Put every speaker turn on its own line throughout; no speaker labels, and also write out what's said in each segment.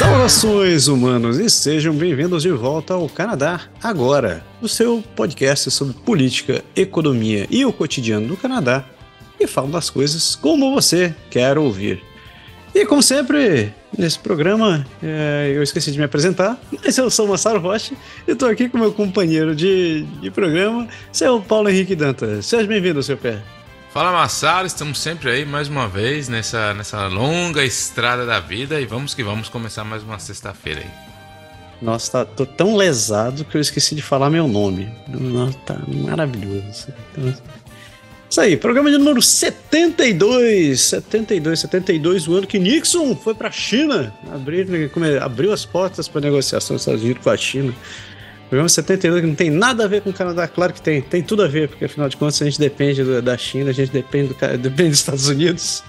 Saudações humanos e sejam bem-vindos de volta ao Canadá Agora, o seu podcast sobre política, economia e o cotidiano do Canadá e falo das coisas como você quer ouvir. E como sempre, nesse programa, é, eu esqueci de me apresentar, mas eu sou o Massaro Rocha e estou aqui com meu companheiro de, de programa, seu Paulo Henrique Dantas. Seja bem-vindo, seu pé.
Fala Massaro, estamos sempre aí mais uma vez nessa, nessa longa estrada da vida e vamos que vamos começar mais uma sexta-feira aí.
Nossa, tá, tô tão lesado que eu esqueci de falar meu nome. Nossa, tá maravilhoso. Isso aí, programa de número 72, 72, 72, o ano que Nixon foi para a China, abriu, abriu as portas para negociação dos Estados Unidos com a China. Programa 72 que não tem nada a ver com o Canadá, claro que tem, tem tudo a ver, porque afinal de contas a gente depende do, da China, a gente depende, do, depende dos Estados Unidos.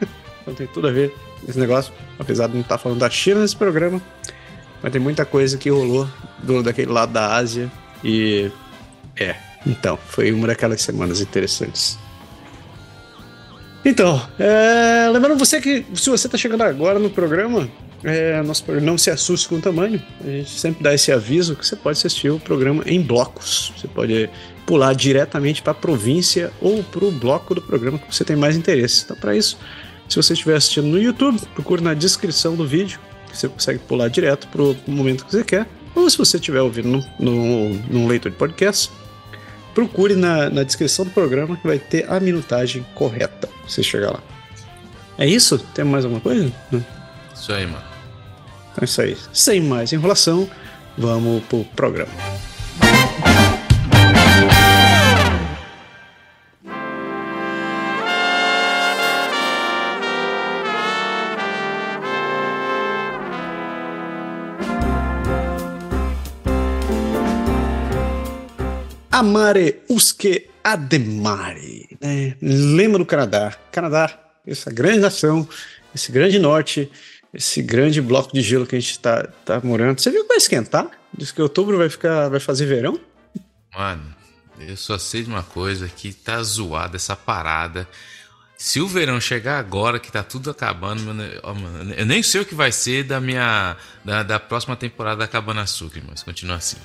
então tem tudo a ver esse negócio, apesar de não estar falando da China nesse programa, mas tem muita coisa que rolou do, daquele lado da Ásia e é, então, foi uma daquelas semanas interessantes. Então, é, lembrando você que se você está chegando agora no programa, é, nosso programa não se assuste com o tamanho. A gente sempre dá esse aviso que você pode assistir o programa em blocos. Você pode pular diretamente para a província ou para o bloco do programa que você tem mais interesse. Então, para isso, se você estiver assistindo no YouTube, procure na descrição do vídeo, que você consegue pular direto para o momento que você quer. Ou se você estiver ouvindo num leitor de podcast, procure na, na descrição do programa que vai ter a minutagem correta. Você chegar lá. É isso? Tem mais alguma coisa?
Isso aí, mano.
Então é isso aí. Sem mais enrolação, vamos pro programa. Amare usque ademare. Né? Lembra do Canadá. Canadá, essa grande nação, esse grande norte, esse grande bloco de gelo que a gente está tá morando. Você viu que vai esquentar? Diz que outubro vai ficar, vai fazer verão?
Mano, eu só sei de uma coisa que tá zoada essa parada. Se o verão chegar agora, que tá tudo acabando, mano, eu nem sei o que vai ser da minha. da, da próxima temporada da Cabana Açúcar, mas continua assim.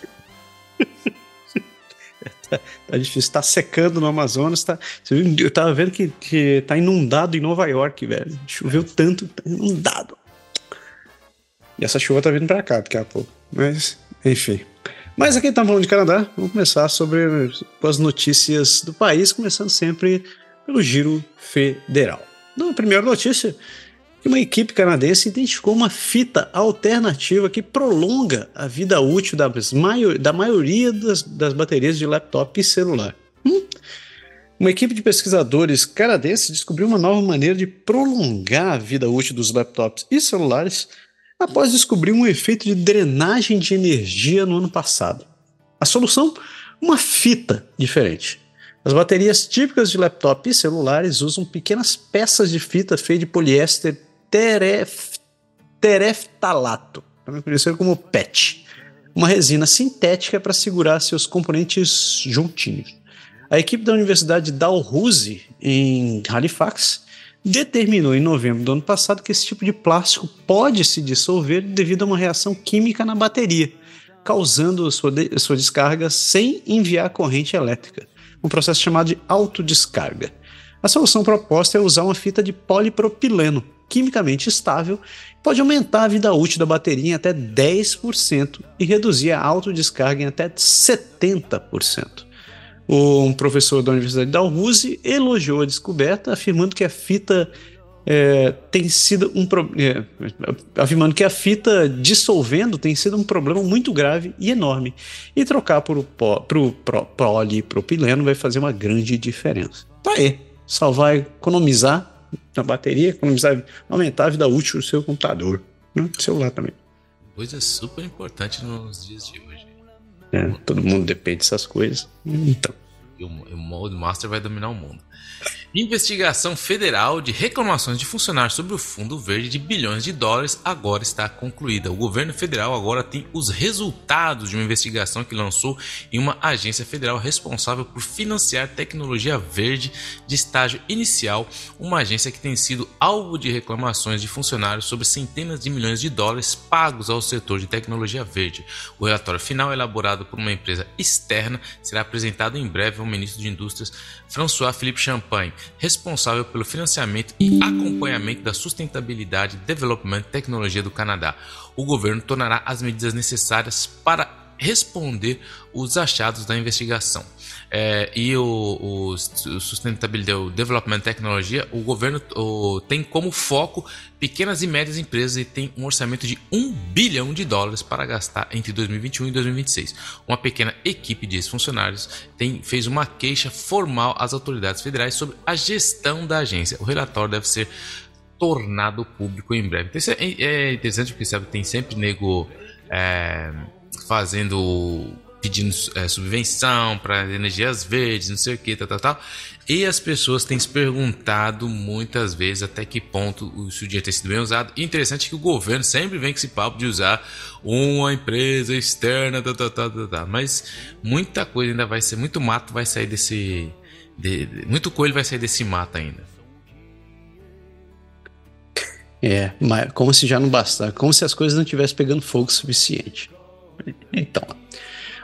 tá difícil, tá secando no Amazonas, tá. Eu tava vendo que, que tá inundado em Nova York, velho. Choveu tanto, tá inundado. E essa chuva tá vindo pra cá daqui a pouco. Mas, enfim. Mas aqui estamos falando de Canadá, vamos começar sobre as notícias do país, começando sempre pelo giro federal. Na primeira notícia, uma equipe canadense identificou uma fita alternativa que prolonga a vida útil das maior, da maioria das, das, baterias de laptop e celular. Hum? Uma equipe de pesquisadores canadenses descobriu uma nova maneira de prolongar a vida útil dos laptops e celulares após descobrir um efeito de drenagem de energia no ano passado. A solução? Uma fita diferente. As baterias típicas de laptop e celulares usam pequenas peças de fita feitas de poliéster teref, tereftalato, também conhecido como PET, uma resina sintética para segurar seus componentes juntinhos. A equipe da Universidade Dalhousie, em Halifax, determinou em novembro do ano passado que esse tipo de plástico pode se dissolver devido a uma reação química na bateria, causando sua, de sua descarga sem enviar corrente elétrica, um processo chamado de autodescarga. A solução proposta é usar uma fita de polipropileno, quimicamente estável, pode aumentar a vida útil da bateria em até 10% e reduzir a autodescarga em até 70%. Um professor da Universidade de Dalhousie elogiou a descoberta, afirmando que a fita é, tem sido um é, afirmando que a fita dissolvendo tem sido um problema muito grave e enorme e trocar para o polipropileno vai fazer uma grande diferença. Tá aí, só vai economizar na bateria, economizar, aumentar a vida útil do seu computador, né? do celular também.
Coisa super importante nos dias de hoje.
É, todo mundo depende dessas coisas. Então.
O, o Master vai dominar o mundo. Investigação federal de reclamações de funcionários sobre o Fundo Verde de bilhões de dólares agora está concluída. O governo federal agora tem os resultados de uma investigação que lançou em uma agência federal responsável por financiar tecnologia verde de estágio inicial, uma agência que tem sido alvo de reclamações de funcionários sobre centenas de milhões de dólares pagos ao setor de tecnologia verde. O relatório final, elaborado por uma empresa externa, será apresentado em breve ao ministro de Indústrias, François Philippe Champagne responsável pelo financiamento e acompanhamento da sustentabilidade, development e tecnologia do Canadá. O governo tornará as medidas necessárias para responder os achados da investigação. É, e o, o, o Sustainability, o Development Tecnologia, o governo o, tem como foco pequenas e médias empresas e tem um orçamento de 1 bilhão de dólares para gastar entre 2021 e 2026. Uma pequena equipe de ex-funcionários fez uma queixa formal às autoridades federais sobre a gestão da agência. O relatório deve ser tornado público em breve. Então, é, é interessante porque sabe, tem sempre nego é, fazendo pedindo é, subvenção para energias verdes, não sei o que, tal, tal, tal. E as pessoas têm se perguntado muitas vezes até que ponto o, dinheiro tem sido bem usado. E interessante que o governo sempre vem com esse papo de usar uma empresa externa, tal, tal, tal, tal, tal. mas muita coisa ainda vai ser, muito mato vai sair desse. De, muito coelho vai sair desse mato ainda.
É, mas como se já não bastasse, como se as coisas não estivessem pegando fogo o suficiente. Então,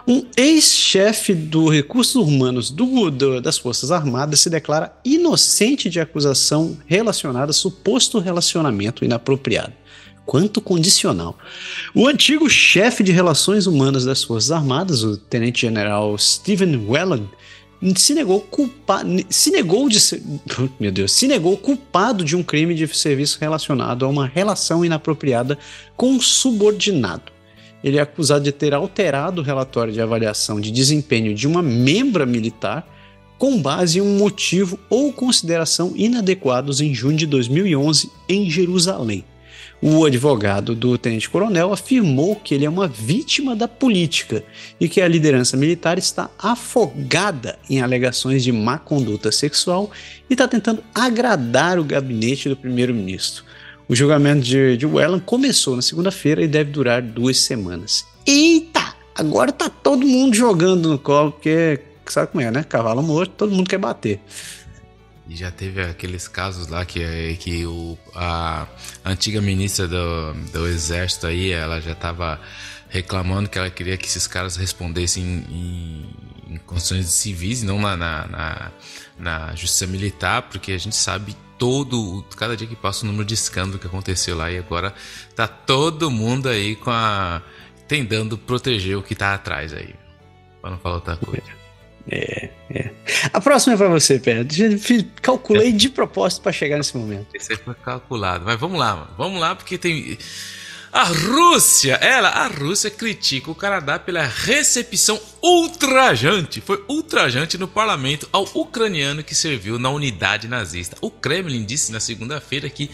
um ex-chefe do Recursos Humanos do, do, das Forças Armadas se declara inocente de acusação relacionada a suposto relacionamento inapropriado. Quanto condicional. O antigo chefe de Relações Humanas das Forças Armadas, o Tenente-General Stephen Whelan, se negou culpa, se negou de ser, meu Deus, se negou culpado de um crime de serviço relacionado a uma relação inapropriada com um subordinado ele é acusado de ter alterado o relatório de avaliação de desempenho de uma membra militar com base em um motivo ou consideração inadequados em junho de 2011 em Jerusalém. O advogado do tenente-coronel afirmou que ele é uma vítima da política e que a liderança militar está afogada em alegações de má conduta sexual e está tentando agradar o gabinete do primeiro-ministro. O julgamento de, de Welland começou na segunda-feira e deve durar duas semanas. Eita! Agora tá todo mundo jogando no colo, porque sabe como é, né? Cavalo morto, todo mundo quer bater.
E já teve aqueles casos lá que, que o, a antiga ministra do, do Exército aí, ela já estava reclamando que ela queria que esses caras respondessem em, em, em condições civis, não na, na, na, na justiça militar, porque a gente sabe todo, cada dia que passa o número de escândalo que aconteceu lá e agora tá todo mundo aí com a tentando proteger o que tá atrás aí. Para não falar outra coisa.
É, é. A próxima é para você, Pedro. Calculei de propósito para chegar nesse momento.
Esse foi calculado. Mas vamos lá, mano. Vamos lá, porque tem. A Rússia, ela, a Rússia critica o Canadá pela recepção ultrajante, foi ultrajante no parlamento ao ucraniano que serviu na unidade nazista. O Kremlin disse na segunda-feira que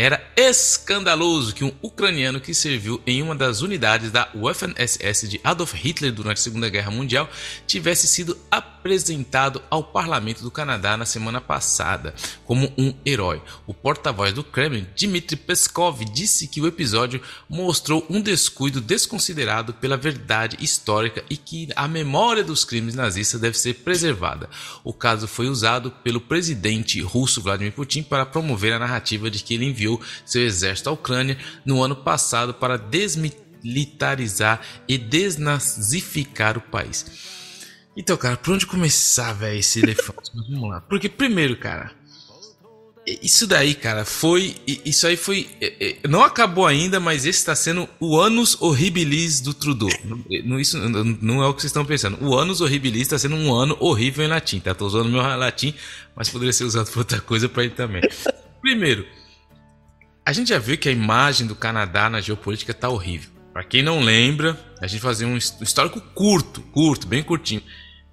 era escandaloso que um ucraniano que serviu em uma das unidades da Waffen-SS de Adolf Hitler durante a Segunda Guerra Mundial tivesse sido apresentado ao parlamento do Canadá na semana passada como um herói. O porta-voz do Kremlin, Dmitry Peskov, disse que o episódio mostrou um descuido desconsiderado pela verdade histórica e que a memória dos crimes nazistas deve ser preservada. O caso foi usado pelo presidente russo Vladimir Putin para promover a narrativa de que ele enviou seu exército à Ucrânia no ano passado para desmilitarizar e desnazificar o país. Então, cara, por onde começar, velho, esse elefante? Vamos lá. Porque, primeiro, cara, isso daí, cara, foi. Isso aí foi. Não acabou ainda, mas esse está sendo o Anos Horribilis do Trudeau. Isso não é o que vocês estão pensando. O Anos Horribilis está sendo um ano horrível em latim, tá? Tô usando meu latim, mas poderia ser usado por outra coisa para ele também. Primeiro, a gente já viu que a imagem do Canadá na geopolítica tá horrível. Para quem não lembra, a gente fazia um histórico curto, curto, bem curtinho.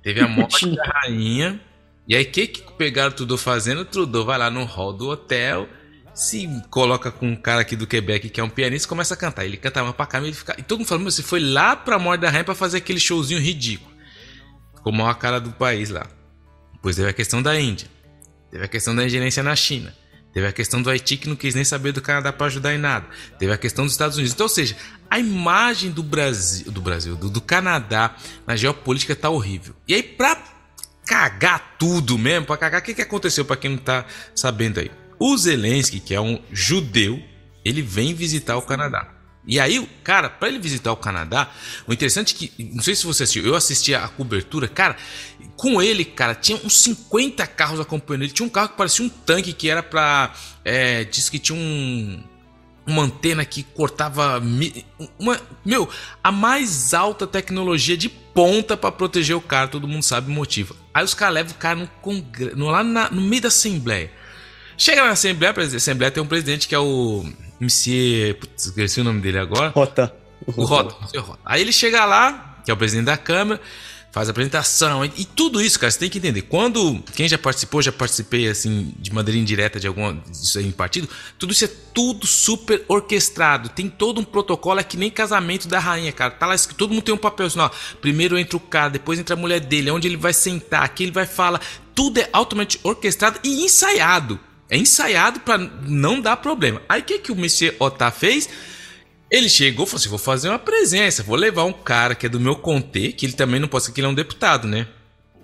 Teve a morte da rainha. E aí, o que, que pegaram o Trudeau fazendo? O Trudeau vai lá no hall do hotel, se coloca com um cara aqui do Quebec que é um pianista e começa a cantar. Ele canta uma pra cá e ele fica. E todo mundo falando, você foi lá pra morte da rainha pra fazer aquele showzinho ridículo. Ficou mal a cara do país lá. Depois teve a questão da Índia. Teve a questão da ingerência na China. Teve a questão do Haiti que não quis nem saber do Canadá para ajudar em nada. Teve a questão dos Estados Unidos. Então, ou seja, a imagem do Brasil, do Brasil, do, do Canadá na geopolítica tá horrível. E aí, pra cagar tudo mesmo, pra cagar, o que, que aconteceu para quem não tá sabendo aí? O Zelensky, que é um judeu, ele vem visitar o Canadá. E aí, cara, para ele visitar o Canadá, o interessante é que, não sei se você assistiu, eu assisti a cobertura, cara, com ele, cara, tinha uns 50 carros acompanhando ele. Tinha um carro que parecia um tanque que era pra. É, diz que tinha um. Uma antena que cortava. Uma, meu, a mais alta tecnologia de ponta para proteger o cara, todo mundo sabe o motivo. Aí os caras levam o cara no congresso, lá na, no meio da Assembleia. Chega na Assembleia, a Assembleia tem um presidente que é o Monsieur. Putz, esqueci o nome dele agora.
Rota.
O Rota, o Rota. Aí ele chega lá, que é o presidente da Câmara, faz a apresentação e, e, tudo isso, cara, você tem que entender. Quando quem já participou, já participei assim de maneira indireta de alguma disso aí em partido, tudo isso é tudo super orquestrado. Tem todo um protocolo, é que nem casamento da rainha, cara. Tá lá escrito, todo mundo tem um papel assim, ó. Primeiro entra o cara, depois entra a mulher dele, onde ele vai sentar, aqui ele vai falar. Tudo é altamente orquestrado e ensaiado. É ensaiado para não dar problema. Aí o que, que o Monsieur Otá fez? Ele chegou e falou assim: vou fazer uma presença, vou levar um cara que é do meu contê, que ele também não pode ser que ele é um deputado, né?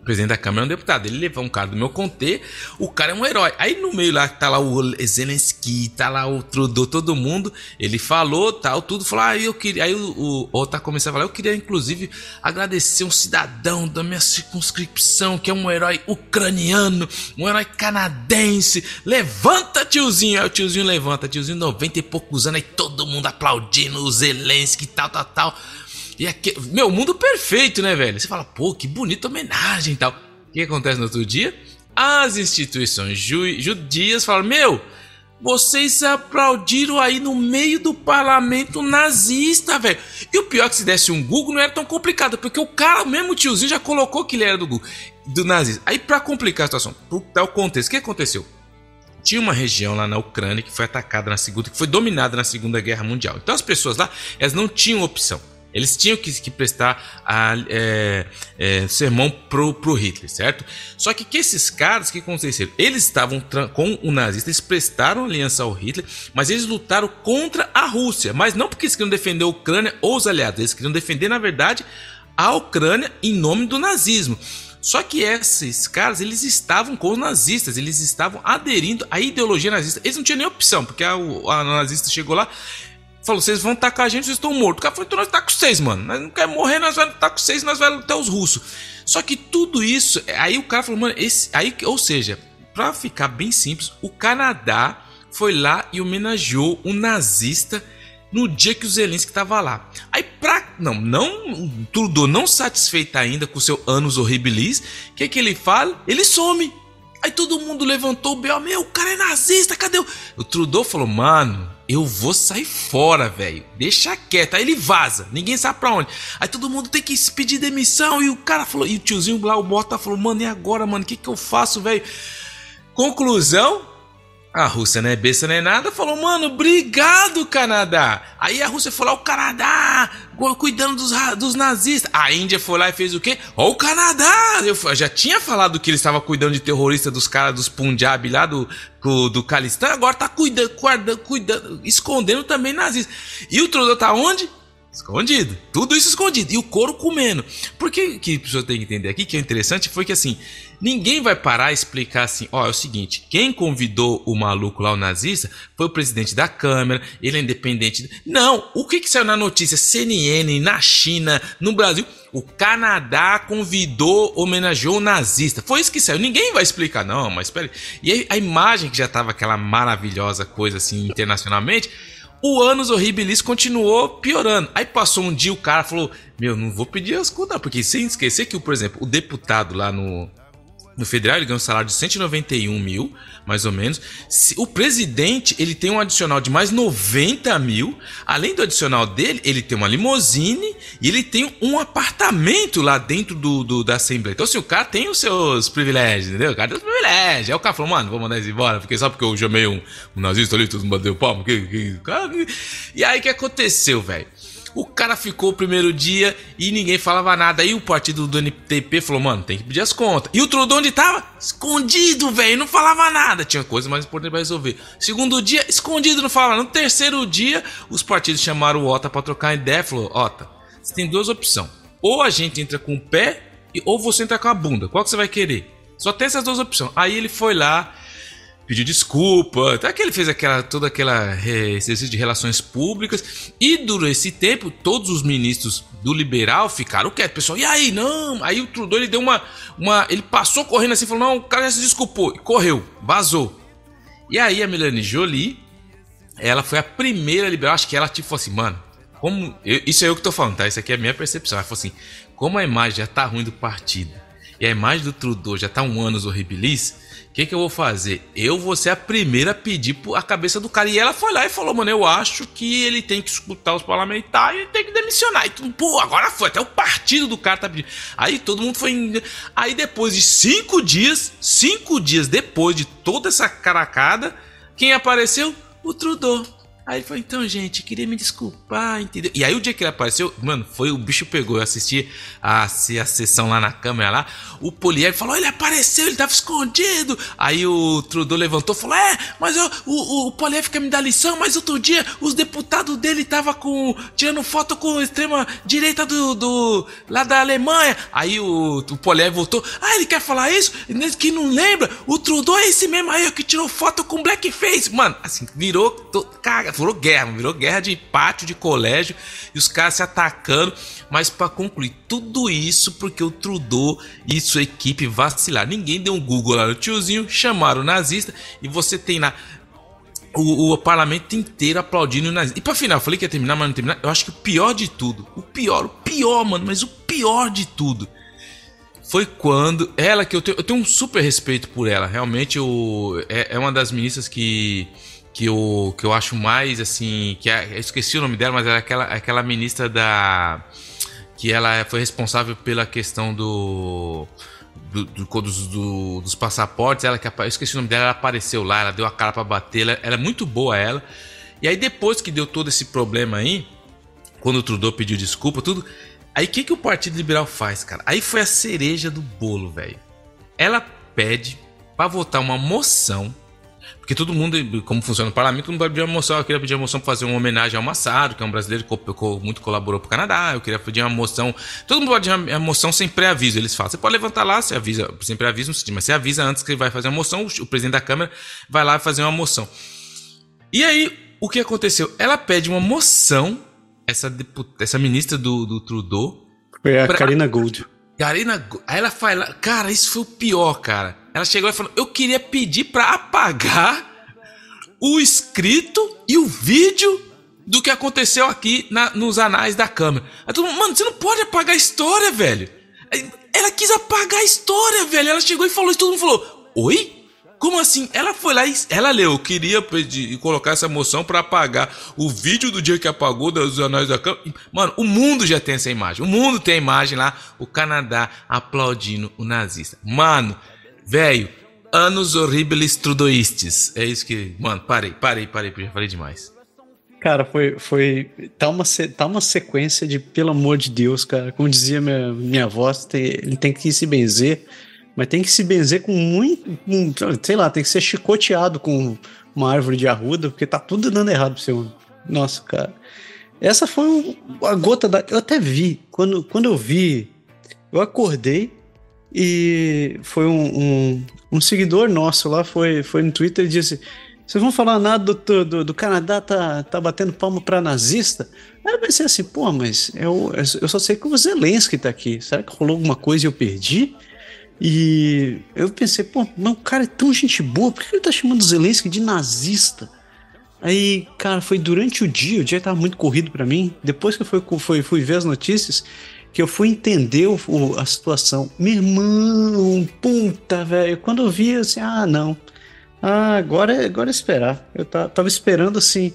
O presidente da Câmara é um deputado. Ele levou um cara do meu contê, o cara é um herói. Aí no meio lá tá lá o Zelensky, tá lá o Trudeau, todo mundo. Ele falou, tal, tudo. Falou, ah, eu queria. Aí o, o tá começando a falar, eu queria inclusive agradecer um cidadão da minha circunscrição, que é um herói ucraniano, um herói canadense. Levanta, tiozinho. Aí o tiozinho levanta, tiozinho 90 e poucos anos, aí todo mundo aplaudindo o Zelensky, tal, tal, tal. E aqui, meu, mundo perfeito, né, velho? Você fala, pô, que bonita homenagem e tal. O que acontece no outro dia? As instituições ju judias falam, meu, vocês aplaudiram aí no meio do parlamento nazista, velho. E o pior é que se desse um Google não era tão complicado, porque o cara, mesmo tiozinho, já colocou que ele era do Google, do nazista. Aí, para complicar a situação, por tal contexto, o que aconteceu? Tinha uma região lá na Ucrânia que foi atacada na segunda, que foi dominada na Segunda Guerra Mundial. Então as pessoas lá, elas não tinham opção. Eles tinham que, que prestar a, é, é, sermão pro, pro Hitler, certo? Só que que esses caras que aconteceram? Eles estavam com o nazista, eles prestaram aliança ao Hitler, mas eles lutaram contra a Rússia. Mas não porque eles queriam defender a Ucrânia ou os aliados, eles queriam defender, na verdade, a Ucrânia em nome do nazismo. Só que esses caras, eles estavam com os nazistas, eles estavam aderindo à ideologia nazista. Eles não tinham nem opção, porque a, a nazista chegou lá Falou, vocês vão tacar a gente, vocês estão mortos. O cara falou, então nós tá com vocês, mano. Nós não quer morrer, nós vamos estar com vocês, nós vamos até os russos. Só que tudo isso, aí o cara falou, mano, esse, aí, ou seja, pra ficar bem simples, o Canadá foi lá e homenageou um nazista no dia que o Zelensky estava lá. Aí pra não, não tudo não satisfeito ainda com seu anos horribilis, o que que ele fala? Ele some. Aí todo mundo levantou o B.O. Meu, o cara é nazista, cadê o... O Trudeau falou, mano, eu vou sair fora, velho. Deixa quieto. Aí ele vaza. Ninguém sabe pra onde. Aí todo mundo tem que pedir demissão. E o cara falou. E o tiozinho lá, o Bota, falou: Mano, e agora, mano? O que, que eu faço, velho? Conclusão: a Rússia não é besta nem nada, falou, mano, obrigado, Canadá. Aí a Rússia falou, o Canadá, cuidando dos, dos nazistas. A Índia foi lá e fez o quê? Ó, o Canadá! Eu já tinha falado que ele estava cuidando de terrorista dos caras dos Punjab lá do, do, do Calistã, agora tá cuidando, guardando, cuidando, escondendo também nazistas. E o Trudeau tá onde? Escondido. Tudo isso escondido. E o couro comendo. Por que, a pessoa tem que entender aqui que é interessante foi que assim, ninguém vai parar e explicar assim: ó, é o seguinte, quem convidou o maluco lá, o nazista, foi o presidente da Câmara, ele é independente. Não, o que, que saiu na notícia? CNN, na China, no Brasil. O Canadá convidou, homenageou o nazista. Foi isso que saiu. Ninguém vai explicar, não, mas espere. E a imagem que já tava aquela maravilhosa coisa assim internacionalmente o Anos Horribilis continuou piorando. Aí passou um dia o cara falou: Meu, não vou pedir as contas, porque sem esquecer que, por exemplo, o deputado lá no, no federal ele ganha um salário de 191 mil, mais ou menos. O presidente ele tem um adicional de mais 90 mil. Além do adicional dele, ele tem uma limousine e ele tem um apartamento lá dentro do, do da Assembleia. Então, assim, o cara tem os seus privilégios, entendeu? O cara tem os privilégios. Aí o cara falou, mano, vou mandar eles embora, porque só porque eu chamei um, um nazista ali, todo mundo bateu palma. E aí o que aconteceu, velho? O cara ficou o primeiro dia e ninguém falava nada. Aí o partido do NTP falou, mano, tem que pedir as contas. E o Trudeau onde tava? Escondido, velho, não falava nada. Tinha coisa mais importante pra resolver. Segundo dia, escondido, não falava. No terceiro dia, os partidos chamaram o Ota pra trocar ideia falou, Ota, você tem duas opções. Ou a gente entra com o pé, ou você entra com a bunda. Qual que você vai querer? Só tem essas duas opções. Aí ele foi lá pediu desculpa, até que ele fez aquela toda aquela exercício de relações públicas e durante esse tempo todos os ministros do liberal ficaram quietos, pessoal. E aí, não? Aí o Trudeau ele deu uma uma ele passou correndo assim, falou: "Não, o cara já se desculpou", e correu, vazou. E aí a Melanie Jolie, ela foi a primeira liberal, acho que ela tipo assim, mano, como eu, isso é eu que tô falando, tá? Isso aqui é a minha percepção. Ela falou assim: "Como a imagem já tá ruim do partido e a imagem do Trudeau já tá um anos horribilis, que, que eu vou fazer? Eu vou ser a primeira a pedir a cabeça do cara. E ela foi lá e falou, mano, eu acho que ele tem que escutar os parlamentares e tem que demissionar. E tudo, pô, agora foi. Até o partido do cara tá pedindo. Aí todo mundo foi. Aí depois de cinco dias, cinco dias depois de toda essa caracada, quem apareceu? O Trudeau. Aí ele falou, então, gente, queria me desculpar, entendeu? E aí o dia que ele apareceu, mano, foi o bicho pegou. Eu assisti a, a sessão lá na câmera lá. O Polier falou, ele apareceu, ele tava escondido. Aí o Trudeau levantou e falou: É, mas eu, o, o Polier quer me dar lição, mas outro dia os deputados dele tava com. tirando foto com a extrema direita do. do lá da Alemanha. Aí o, o Polier voltou. Ah, ele quer falar isso? Que não lembra? O Trudeau é esse mesmo aí que tirou foto com blackface. Mano, assim, virou. To, caga, virou guerra, virou guerra de pátio de colégio e os caras se atacando. Mas para concluir, tudo isso porque o Trudeau e sua equipe vacilaram. Ninguém deu um Google lá no tiozinho, chamaram o nazista e você tem lá o, o, parlamento inteiro aplaudindo o nazista. E pra final, falei que ia terminar, mas não terminar. Eu acho que o pior de tudo, o pior, o pior, mano, mas o pior de tudo foi quando ela que eu tenho, eu tenho um super respeito por ela. Realmente eu, é, é uma das ministras que que eu, que eu acho mais assim. que é, Eu esqueci o nome dela, mas era aquela, aquela ministra da. que ela foi responsável pela questão do. Do, do, dos, do, dos passaportes, ela que eu esqueci o nome dela, ela apareceu lá, ela deu a cara para bater, ela, ela é muito boa ela. E aí depois que deu todo esse problema aí, quando o Trudeau pediu desculpa, tudo, aí o que que o Partido Liberal faz, cara? Aí foi a cereja do bolo, velho. Ela pede para votar uma moção porque todo mundo, como funciona o parlamento, não vai pedir uma moção. Eu queria pedir uma moção para fazer uma homenagem ao Massado, que é um brasileiro que muito colaborou para o Canadá. Eu queria pedir uma moção. Todo mundo pode pedir uma moção sem pré-aviso. Eles falam. Você pode levantar lá, você avisa, sem pré-aviso, mas você avisa antes que ele vai fazer uma moção. O presidente da Câmara vai lá fazer uma moção. E aí, o que aconteceu? Ela pede uma moção, essa, essa ministra do, do Trudeau.
Foi a pra... Karina Gold.
Karina, aí ela fala, cara, isso foi o pior, cara. Ela chegou e falou: Eu queria pedir para apagar o escrito e o vídeo do que aconteceu aqui na, nos anais da câmera. Aí todo mundo, mano, você não pode apagar a história, velho. Ela quis apagar a história, velho. Ela chegou e falou isso, todo mundo falou: Oi? Como assim? Ela foi lá e ela leu, queria pedir, colocar essa moção para apagar o vídeo do dia que apagou dos anais da câmera. Mano, o mundo já tem essa imagem. O mundo tem a imagem lá, o Canadá aplaudindo o nazista. Mano, Velho, anos horribles trudoístes. É isso que. Mano, parei, parei, parei, já falei demais.
Cara, foi. foi tá, uma, tá uma sequência de, pelo amor de Deus, cara. Como dizia minha, minha avó, tem, ele tem que se benzer, mas tem que se benzer com muito. Sei lá, tem que ser chicoteado com uma árvore de arruda, porque tá tudo dando errado pro seu. Nossa, cara. Essa foi a gota da. Eu até vi. Quando, quando eu vi, eu acordei e foi um, um, um, seguidor nosso lá, foi, foi no Twitter e disse: Vocês vão falar nada do, do, do Canadá tá, tá batendo palma pra nazista? Aí eu pensei assim, pô, mas eu, eu só sei que o Zelensky tá aqui. Será que rolou alguma coisa e eu perdi? E eu pensei, pô, mas o cara é tão gente boa, por que ele tá chamando o Zelensky de nazista? Aí, cara, foi durante o dia, o dia tava muito corrido para mim. Depois que eu fui, fui, fui ver as notícias, que eu fui entender o, a situação. Meu irmão, puta, velho. Quando eu vi, assim, ah, não. Ah, agora, agora é esperar. Eu tava esperando assim.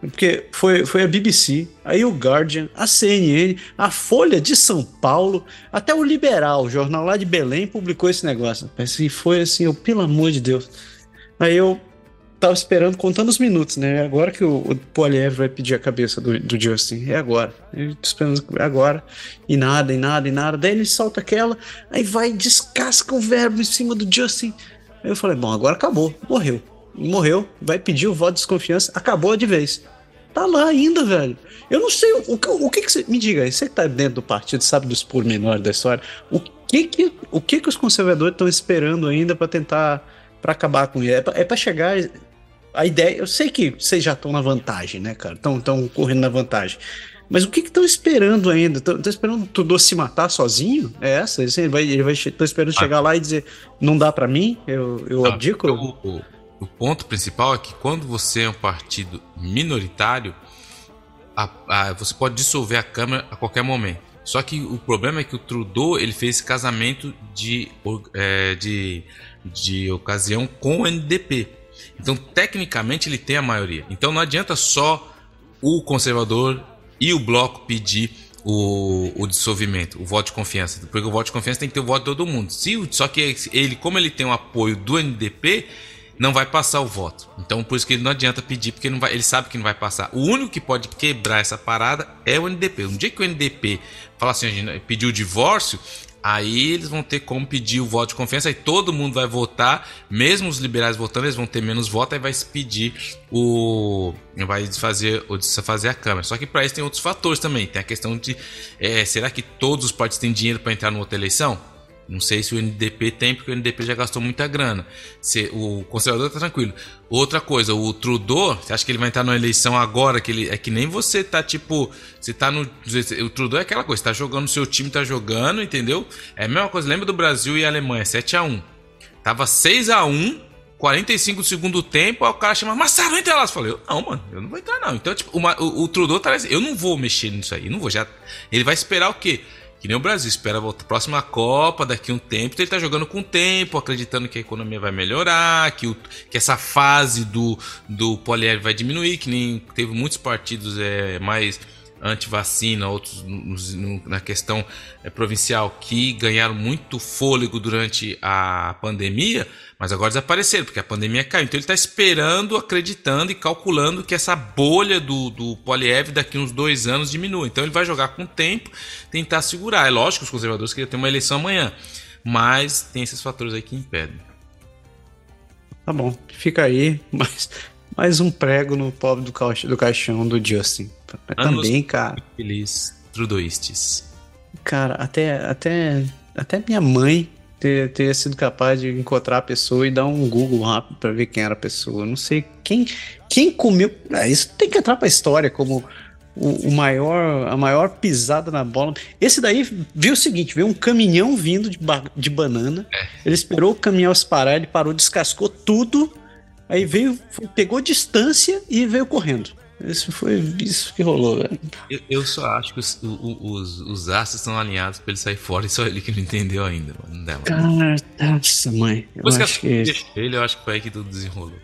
Porque foi, foi a BBC, aí o Guardian, a CNN, a Folha de São Paulo, até o Liberal, o jornal lá de Belém, publicou esse negócio. E foi assim, eu, pelo amor de Deus. Aí eu tava esperando, contando os minutos, né? É agora que o, o Poliev vai pedir a cabeça do, do Justin. É agora. Eu tô esperando agora. E nada, e nada, e nada. Daí ele solta aquela, aí vai, descasca o verbo em cima do Justin. Aí eu falei, bom, agora acabou. Morreu. Morreu, vai pedir o voto de desconfiança, acabou de vez. Tá lá ainda, velho. Eu não sei o, o, o que, que você. Me diga você que tá dentro do partido, sabe dos pormenores da história. O que que, o que, que os conservadores estão esperando ainda para tentar. para acabar com isso? É pra, é pra chegar. A ideia. Eu sei que vocês já estão na vantagem, né, cara? Estão correndo na vantagem. Mas o que estão esperando ainda? Estão esperando o Trudeau se matar sozinho? É essa? Ele vai, ele vai estão esperando ah. chegar lá e dizer: não dá para mim? Eu, eu ah, abdico?
O, o ponto principal é que quando você é um partido minoritário, a, a, você pode dissolver a Câmara a qualquer momento. Só que o problema é que o Trudeau ele fez esse casamento de, é, de, de ocasião com o NDP. Então, tecnicamente, ele tem a maioria. Então, não adianta só o conservador e o bloco pedir o, o dissolvimento, o voto de confiança. Porque o voto de confiança tem que ter o voto de todo mundo. Se, só que ele, como ele tem o apoio do NDP, não vai passar o voto. Então por isso que ele não adianta pedir, porque não vai, ele sabe que não vai passar. O único que pode quebrar essa parada é o NDP. Um dia que o NDP falar assim, pediu o divórcio, aí eles vão ter como pedir o voto de confiança, aí todo mundo vai votar, mesmo os liberais votando, eles vão ter menos voto, aí vai se pedir o. vai fazer, o fazer a Câmara. Só que para isso tem outros fatores também. Tem a questão de é, será que todos os partidos têm dinheiro para entrar numa outra eleição? Não sei se o NDP tem, porque o NDP já gastou muita grana. Se, o conservador tá tranquilo. Outra coisa, o Trudeau, você acha que ele vai entrar numa eleição agora? Que ele, é que nem você tá tipo. Você tá no. O Trudeau é aquela coisa, tá jogando, seu time tá jogando, entendeu? É a mesma coisa. Lembra do Brasil e Alemanha? 7x1. Tava 6x1. 45 do segundo tempo, aí o cara chama Massaro, entra lá. Eu falei, não, mano, eu não vou entrar, não. Então, tipo, o, o, o Trudeau tá eu não vou mexer nisso aí, não vou. Já, ele vai esperar o quê? Que nem o Brasil espera a próxima Copa daqui um tempo. Então ele está jogando com tempo, acreditando que a economia vai melhorar, que, o, que essa fase do, do poliédrico vai diminuir, que nem teve muitos partidos é, mais anti-vacina, outros na questão é, provincial que ganharam muito fôlego durante a pandemia, mas agora desapareceram, porque a pandemia caiu. Então ele está esperando, acreditando e calculando que essa bolha do, do Poliev daqui uns dois anos diminua. Então ele vai jogar com o tempo, tentar segurar. É lógico que os conservadores queriam ter uma eleição amanhã, mas tem esses fatores aí que impedem.
Tá bom, fica aí, mas mais um prego no pobre do, caixão do, caixão do Justin. Também, cara.
Feliz Trudoistes.
Cara, até, até, até minha mãe ter, ter sido capaz de encontrar a pessoa e dar um Google rápido para ver quem era a pessoa. Não sei quem, quem comeu. Ah, isso tem que entrar pra história como o, o, maior, a maior pisada na bola. Esse daí viu o seguinte: viu um caminhão vindo de, ba de banana. É. Ele esperou o caminhão se parar, ele parou, descascou tudo Aí veio, pegou distância e veio correndo. Isso foi isso que rolou, velho.
Eu, eu, só acho que os, os, os astros estão alinhados pra ele sair fora e só ele que não entendeu ainda, mano. Não dá,
mano. Cara, nossa, mãe. Eu
Depois acho que, que ele, eu acho que foi aí que tudo desenrolou.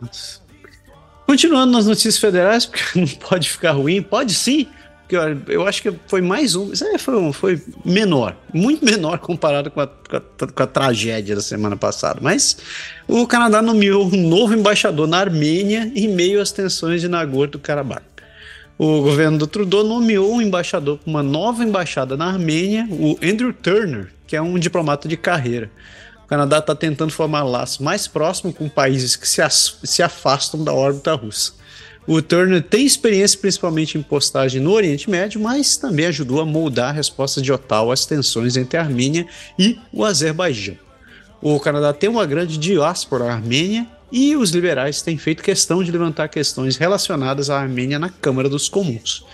Nossa. Continuando nas notícias federais, porque não pode ficar ruim, pode sim que eu acho que foi mais um. Isso foi, um, foi menor, muito menor comparado com a, com, a, com a, tragédia da semana passada. Mas o Canadá nomeou um novo embaixador na Armênia em meio às tensões de Nagorno-Karabakh. O governo do Trudeau nomeou um embaixador para uma nova embaixada na Armênia, o Andrew Turner, que é um diplomata de carreira. O Canadá está tentando formar laços mais próximos com países que se, se afastam da órbita russa. O Turner tem experiência principalmente em postagem no Oriente Médio, mas também ajudou a moldar a resposta de Ottawa às tensões entre a Armênia e o Azerbaijão. O Canadá tem uma grande diáspora armênia e os liberais têm feito questão de levantar questões relacionadas à Armênia na Câmara dos Comuns.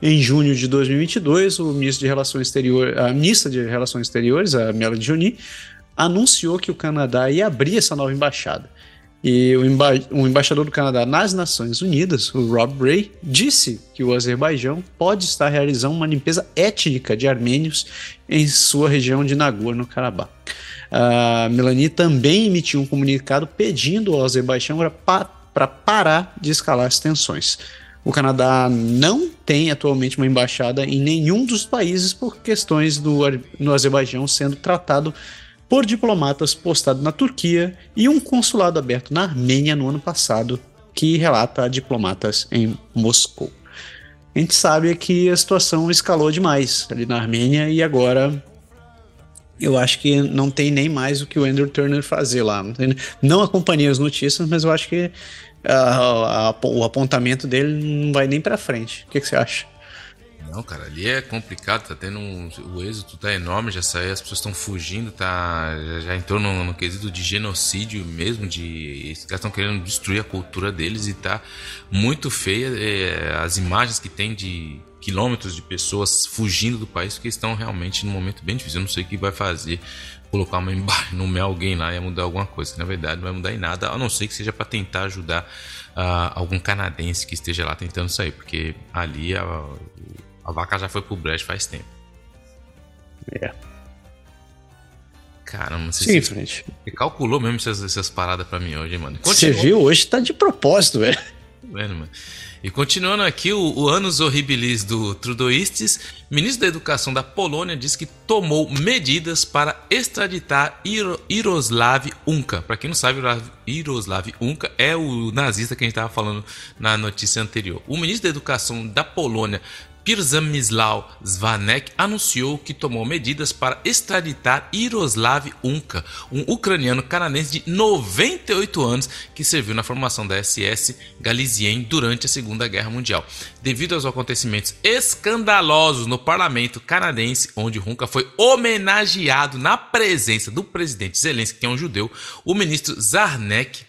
Em junho de 2022, o ministro de Relações Exteriores, a ministra de Relações Exteriores, a Melanie Joly, anunciou que o Canadá ia abrir essa nova embaixada. E o, emba o, embaixador do Canadá nas Nações Unidas, o Rob Bray, disse que o Azerbaijão pode estar realizando uma limpeza étnica de armênios em sua região de Nagorno-Karabakh. A Melanie também emitiu um comunicado pedindo ao Azerbaijão para parar de escalar as tensões. O Canadá não tem atualmente uma embaixada em nenhum dos países por questões do no Azerbaijão sendo tratado por diplomatas postado na Turquia e um consulado aberto na Armênia no ano passado, que relata a diplomatas em Moscou. A gente sabe que a situação escalou demais ali na Armênia e agora eu acho que não tem nem mais o que o Andrew Turner fazer lá. Não, não acompanhei as notícias, mas eu acho que uh, o apontamento dele não vai nem para frente. O que, que, você acha?
Não, cara, ali é complicado, tá tendo um, o êxito tá enorme, já saiu, as pessoas estão fugindo, tá, já, já entrou no, no, quesito de genocídio mesmo, de caras estão querendo destruir a cultura deles e tá muito feia é, as imagens que tem de quilômetros de pessoas fugindo do país porque estão realmente num momento bem difícil. Eu não sei o que vai fazer colocar uma embalagem, nomear alguém lá e mudar alguma coisa. Na verdade, não vai mudar em nada, a não ser que seja para tentar ajudar uh, algum canadense que esteja lá tentando sair, porque ali a, a vaca já foi pro brejo faz tempo.
É.
Caramba, você,
Sim, frente.
você calculou mesmo essas, essas paradas pra mim hoje, mano.
Continua. Você viu? Hoje tá de propósito, velho.
Vendo, mano. E continuando aqui, o, o Anos Horribilis do Trudeauistes, ministro da Educação da Polônia diz que tomou medidas para extraditar Iroslav Unka. Para quem não sabe, Iroslav Unka é o nazista que a gente estava falando na notícia anterior. O ministro da Educação da Polônia Przemysław Zvanek anunciou que tomou medidas para extraditar Iroslav Unka, um ucraniano canadense de 98 anos que serviu na formação da SS Galizien durante a Segunda Guerra Mundial. Devido aos acontecimentos escandalosos no parlamento canadense, onde Unka foi homenageado na presença do presidente Zelensky, que é um judeu, o ministro Zarnek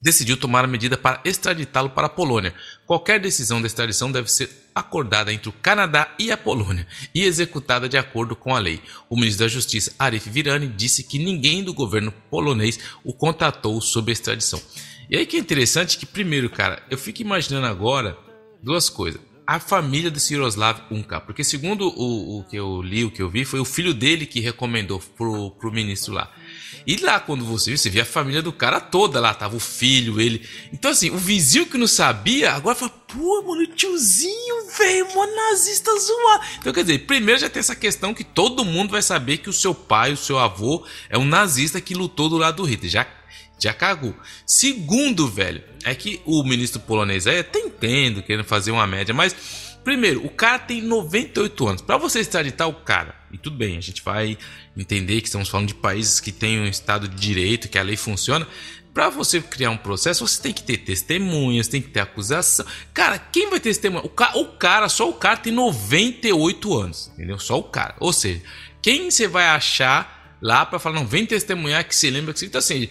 decidiu tomar a medida para extraditá-lo para a Polônia. Qualquer decisão de extradição deve ser acordada entre o Canadá e a Polônia e executada de acordo com a lei. O ministro da Justiça, Arif Virani, disse que ninguém do governo polonês o contatou sobre a extradição. E aí que é interessante que, primeiro, cara, eu fico imaginando agora duas coisas. A família do Siroslav Unka, porque segundo o, o que eu li, o que eu vi, foi o filho dele que recomendou pro, pro ministro lá. E lá, quando você viu, você via a família do cara toda lá, tava o filho, ele. Então, assim, o vizinho que não sabia, agora fala, pô, mano, tiozinho, velho, mó nazista zoado. Então, quer dizer, primeiro já tem essa questão que todo mundo vai saber que o seu pai, o seu avô, é um nazista que lutou do lado do Hitler. Já já cagou. Segundo, velho, é que o ministro polonês aí até entendo querendo fazer uma média, mas primeiro, o cara tem 98 anos. Para você extraditar o cara, e tudo bem, a gente vai entender que estamos falando de países que têm um Estado de Direito, que a lei funciona. Para você criar um processo, você tem que ter testemunhas, tem que ter acusação. Cara, quem vai ter testemunha? O, ca o cara, só o cara tem 98 anos, entendeu? Só o cara. Ou seja, quem você vai achar lá para falar, não, vem testemunhar que se lembra que você. Então, assim,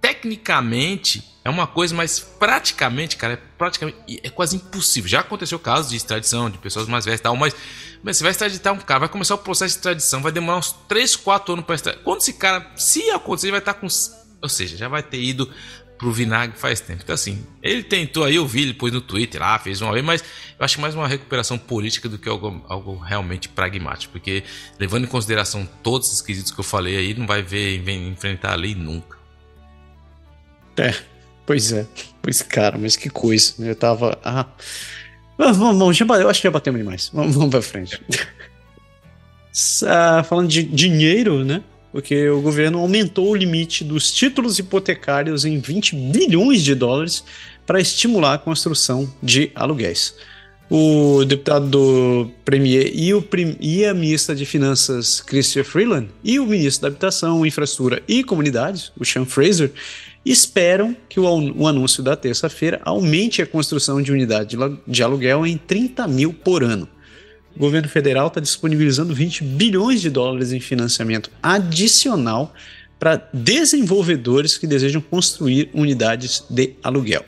tecnicamente é uma coisa, mas praticamente, cara, é praticamente é quase impossível. Já aconteceu casos de extradição de pessoas mais velhas e tal, mas mas você vai extraditar um cara, vai começar o processo de extradição, vai demorar uns 3, 4 anos para extraditar. Quando esse cara, se acontecer, ele vai estar tá com. Ou seja, já vai ter ido pro vinagre faz tempo. Então, assim, ele tentou aí, eu vi, ele pôs no Twitter lá, fez uma vez, mas eu acho mais uma recuperação política do que algo, algo realmente pragmático. Porque, levando em consideração todos os quesitos que eu falei aí, não vai ver enfrentar a lei nunca.
É, pois é. Pois, cara, mas que coisa. Eu tava. Ah. Vamos, vamos, já, eu acho que já batemos demais. Vamos, vamos pra frente. ah, falando de dinheiro, né? Porque o governo aumentou o limite dos títulos hipotecários em 20 bilhões de dólares para estimular a construção de aluguéis. O deputado do Premier e, o, e a ministra de Finanças, Chrystia Freeland, e o ministro da Habitação, Infraestrutura e Comunidades, o Sean Fraser, esperam que o, anúncio da terça-feira aumente a construção de unidade de aluguel em 30 mil por ano. O governo federal está disponibilizando 20 bilhões de dólares em financiamento adicional para desenvolvedores que desejam construir unidades de aluguel.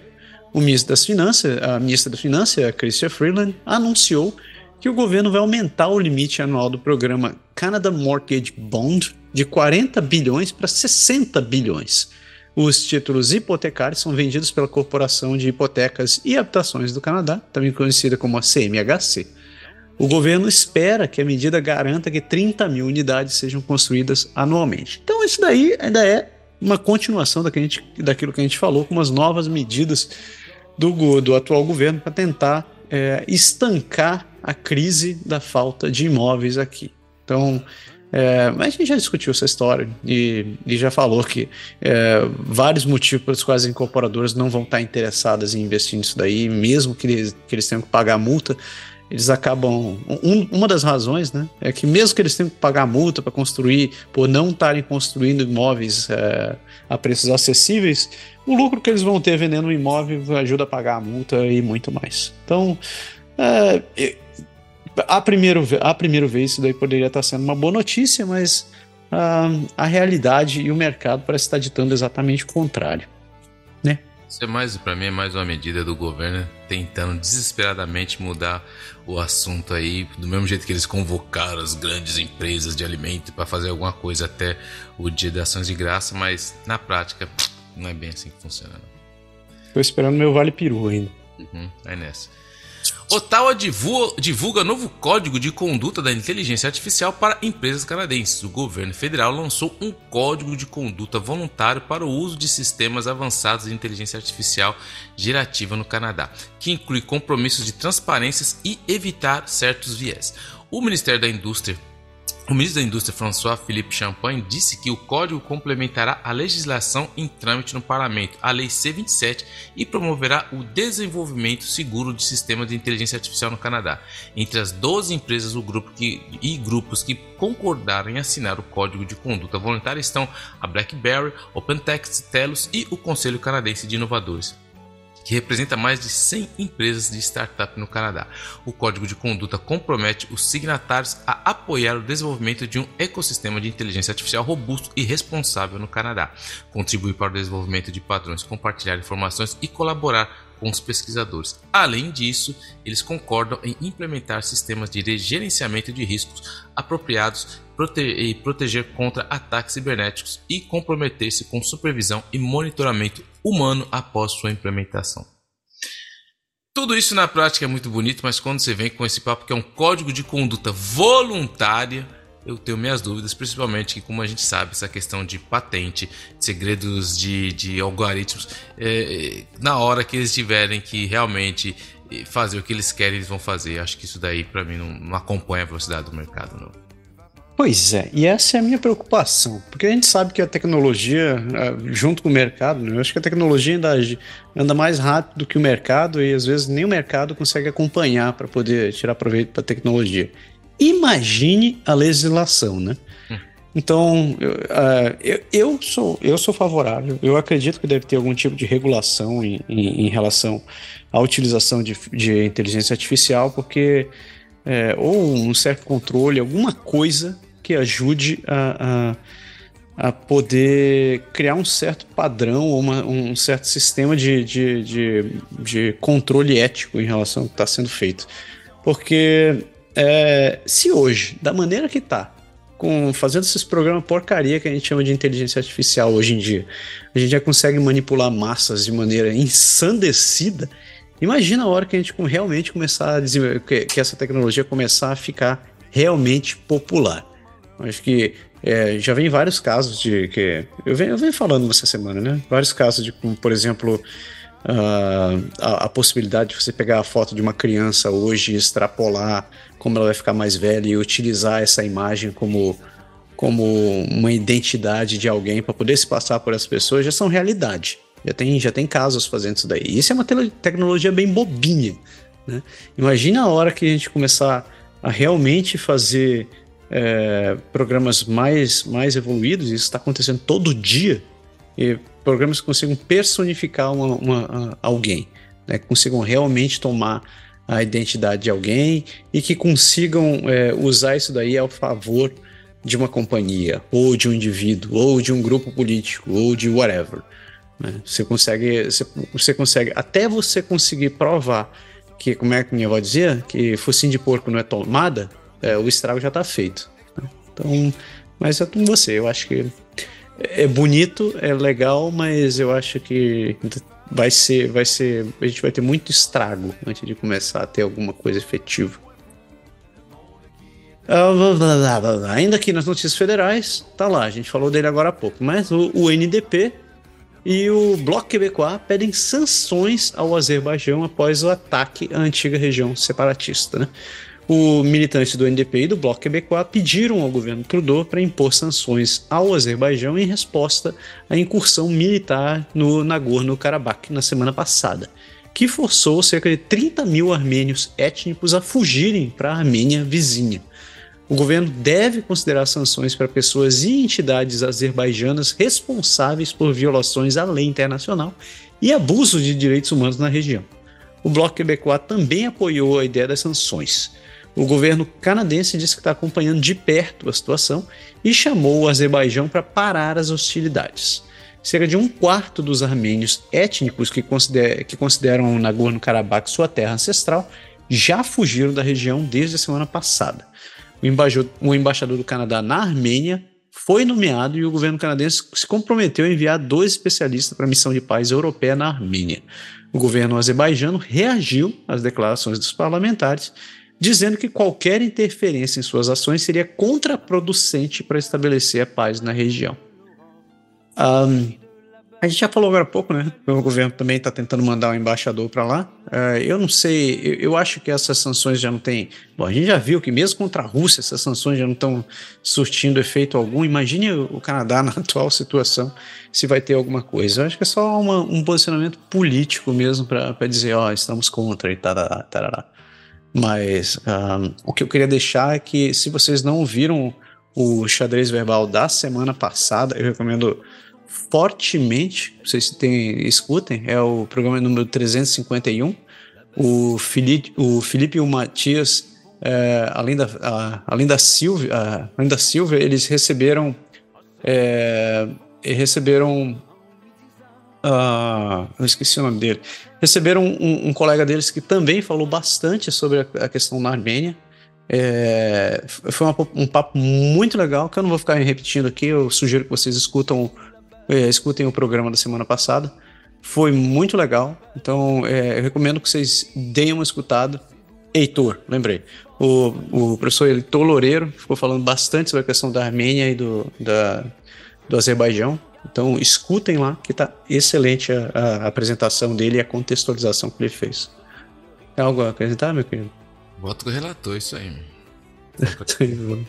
O ministro das Finanças, a ministra da Finanças, Chrystia Freeland, anunciou que o governo vai aumentar o limite anual do programa Canada Mortgage Bond de 40 bilhões para 60 bilhões. Os títulos hipotecários são vendidos pela Corporação de Hipotecas e Habitações do Canadá, também conhecida como a CMHC. O governo espera que a medida garanta que 30 mil unidades sejam construídas anualmente. Então, isso daí ainda é uma continuação daquilo que a gente falou, com umas novas medidas do, do atual governo para tentar é, estancar a crise da falta de imóveis aqui. Então, É, mas a gente já discutiu essa história e, e já falou que é, vários motivos pelos quais as incorporadoras não vão estar interessadas em investir nisso daí, mesmo que eles, que eles tenham que pagar multa, eles acabam. Um, uma das razões, né, é que mesmo que eles tenham que pagar multa para construir, por não estarem construindo imóveis é, a preços acessíveis, o lucro que eles vão ter vendendo um imóvel ajuda a pagar a multa e muito mais. Então, é, a, primeiro, a primeiro vez isso daí poderia estar sendo uma boa notícia, mas a, a realidade e o mercado parece estar ditando exatamente o contrário, né?
Isso é mais, para mim, é mais uma medida do governo tentando desesperadamente mudar o assunto aí, do mesmo jeito que eles convocaram as grandes empresas de alimento para fazer alguma coisa até o dia das ações de graça, mas na prática não é bem assim que funciona.
Tô esperando meu vale peru ainda.
Uhum, é nessa. Ottawa divulga novo código de conduta da inteligência artificial para empresas canadenses. O governo federal lançou um código de conduta voluntário para o uso de sistemas avançados de inteligência artificial gerativa no Canadá, que inclui compromissos de transparência e evitar certos viés. O Ministério da Indústria o ministro da Indústria François Philippe Champagne disse que o código complementará a legislação em trâmite no parlamento, a Lei C27, e promoverá o desenvolvimento seguro de sistemas de inteligência artificial no Canadá. Entre as 12 empresas grupo que, e grupos que concordaram em assinar o código de conduta voluntária estão a BlackBerry, OpenText, Telos e o Conselho Canadense de Inovadores que representa mais de 100 empresas de startup no Canadá. O código de conduta compromete os signatários a apoiar o desenvolvimento de um ecossistema de inteligência artificial robusto e responsável no Canadá, contribuir para o desenvolvimento de padrões, compartilhar informações e colaborar com os pesquisadores. Além disso, eles concordam em implementar sistemas de gerenciamento de riscos apropriados prote e proteger contra ataques cibernéticos e comprometer-se com supervisão e monitoramento humano após sua implementação. Tudo isso na prática é muito bonito, mas quando você vem com esse papo que é um código de conduta voluntária, eu tenho minhas dúvidas, principalmente que, como a gente sabe, essa questão de patente, segredos de, de algoritmos, é, na hora que eles tiverem que realmente fazer o que eles querem, eles vão fazer. Acho que isso daí, para mim, não, não, acompanha a velocidade do mercado, não.
Pois é, e essa é a minha preocupação, porque a gente sabe que a tecnologia, é, junto com o mercado, né, eu acho que a tecnologia ainda anda mais rápido do que o mercado e às vezes nem o mercado consegue acompanhar para poder tirar proveito da tecnologia. Imagine a legislação, né? Hum. Então, eu, uh, eu, eu, sou, eu sou favorável, eu acredito que deve ter algum tipo de regulação em, em, em relação à utilização de, de inteligência artificial, porque é, ou um certo controle, alguma coisa que ajude a, a, a poder criar um certo padrão ou uma, um certo sistema de, de, de, de, controle ético em relação ao que está sendo feito. Porque é, se hoje, da maneira que está, com fazendo esses programas porcaria que a gente chama de inteligência artificial hoje em dia, a gente já consegue manipular massas de maneira ensandecida Imagina a hora que a gente realmente começar a dizer que, essa tecnologia começar a ficar realmente popular. Acho que é, já vem vários casos de que eu venho, eu venho falando nessa semana, né? Vários casos de como, por exemplo, uh, a, a, possibilidade de você pegar a foto de uma criança hoje extrapolar como ela vai ficar mais velha e utilizar essa imagem como como uma identidade de alguém para poder se passar por essas pessoas já são realidade. Já tem, já tem casos fazendo isso daí. Isso é uma te tecnologia bem bobinha. Né? Imagina a hora que a gente começar a realmente fazer é, programas mais, mais evoluídos, isso está acontecendo todo dia, e programas que consigam personificar uma, uma alguém, né? que consigam realmente tomar a identidade de alguém e que consigam é, usar isso daí ao favor de uma companhia, ou de um indivíduo, ou de um grupo político, ou de whatever. Né? Você consegue, você, você, consegue, até você conseguir provar que, como é que minha avó dizia, que focinho de porco não é tomada, é, o estrago já está feito. Né? Então, mas é com você, eu acho que é bonito, é legal, mas eu acho que vai ser, vai ser, a gente vai ter muito estrago antes de começar a ter alguma coisa efetiva. Uh, ainda aqui nas notícias federais, tá lá, a gente falou dele agora há pouco, mas o, o NDP e o Bloco Quebecois pedem sanções ao Azerbaijão após o ataque à antiga região separatista. Né? O militante do NDP e do Bloco Quebecois pediram ao governo Trudeau para impor sanções ao Azerbaijão em resposta à incursão militar no Nagorno-Karabakh na semana passada, que forçou cerca de 30 mil armênios étnicos a fugirem para a Armênia vizinha. O governo deve considerar sanções para pessoas e entidades azerbaijanas responsáveis por violações à lei internacional e abuso de direitos humanos na região. O Bloco Quebecois também apoiou a ideia das sanções. O governo canadense disse que está acompanhando de perto a situação e chamou o Azerbaijão para parar as hostilidades. Cerca de um quarto dos armênios étnicos que, consider que consideram Nagorno-Karabakh sua terra ancestral já fugiram da região desde a semana passada. O embaixador, o embaixador do Canadá na Armênia foi nomeado e o governo canadense se comprometeu a enviar dois especialistas para a missão de paz europeia na Armênia. O governo azerbaijano reagiu às declarações dos parlamentares dizendo que qualquer interferência em suas ações seria contraproducente para estabelecer a paz na região. Um, a gente já falou agora há pouco, né? O governo também está tentando mandar um embaixador para lá. Uh, eu não sei, eu, eu, acho que essas sanções já não têm. Bom, a gente já viu que mesmo contra a Rússia essas sanções já não estão surtindo efeito algum. Imagine o, Canadá na atual situação, se vai ter alguma coisa. Eu acho que é só uma, um posicionamento político mesmo para dizer, ó, oh, estamos contra e tarará, tarará. Mas um, o que eu queria deixar é que se vocês não viram o xadrez verbal da semana passada, eu recomendo fortemente, vocês têm, escutem, é o programa número 351. O Felipe, o Felipe e o Matias, é, além, da, a, além da Silvia, além da Silvia, eles receberam é, receberam uh, eu esqueci o nome dele receberam um, um, colega deles que também falou bastante sobre a, a questão na Armênia. É, foi uma, um papo muito legal que eu não vou ficar repetindo aqui. Eu sugiro que vocês escutam, é, escutem o programa da semana passada. Foi muito legal. Então é, eu recomendo que vocês deem uma escutada. Heitor, lembrei. O, o professor Heitor Loureiro ficou falando bastante sobre a questão da Armênia e do, da, do Azerbaijão. Então escutem lá que tá excelente a, a, apresentação dele e a contextualização que ele fez. É algo a acrescentar, meu querido?
Voto com o relator, isso aí.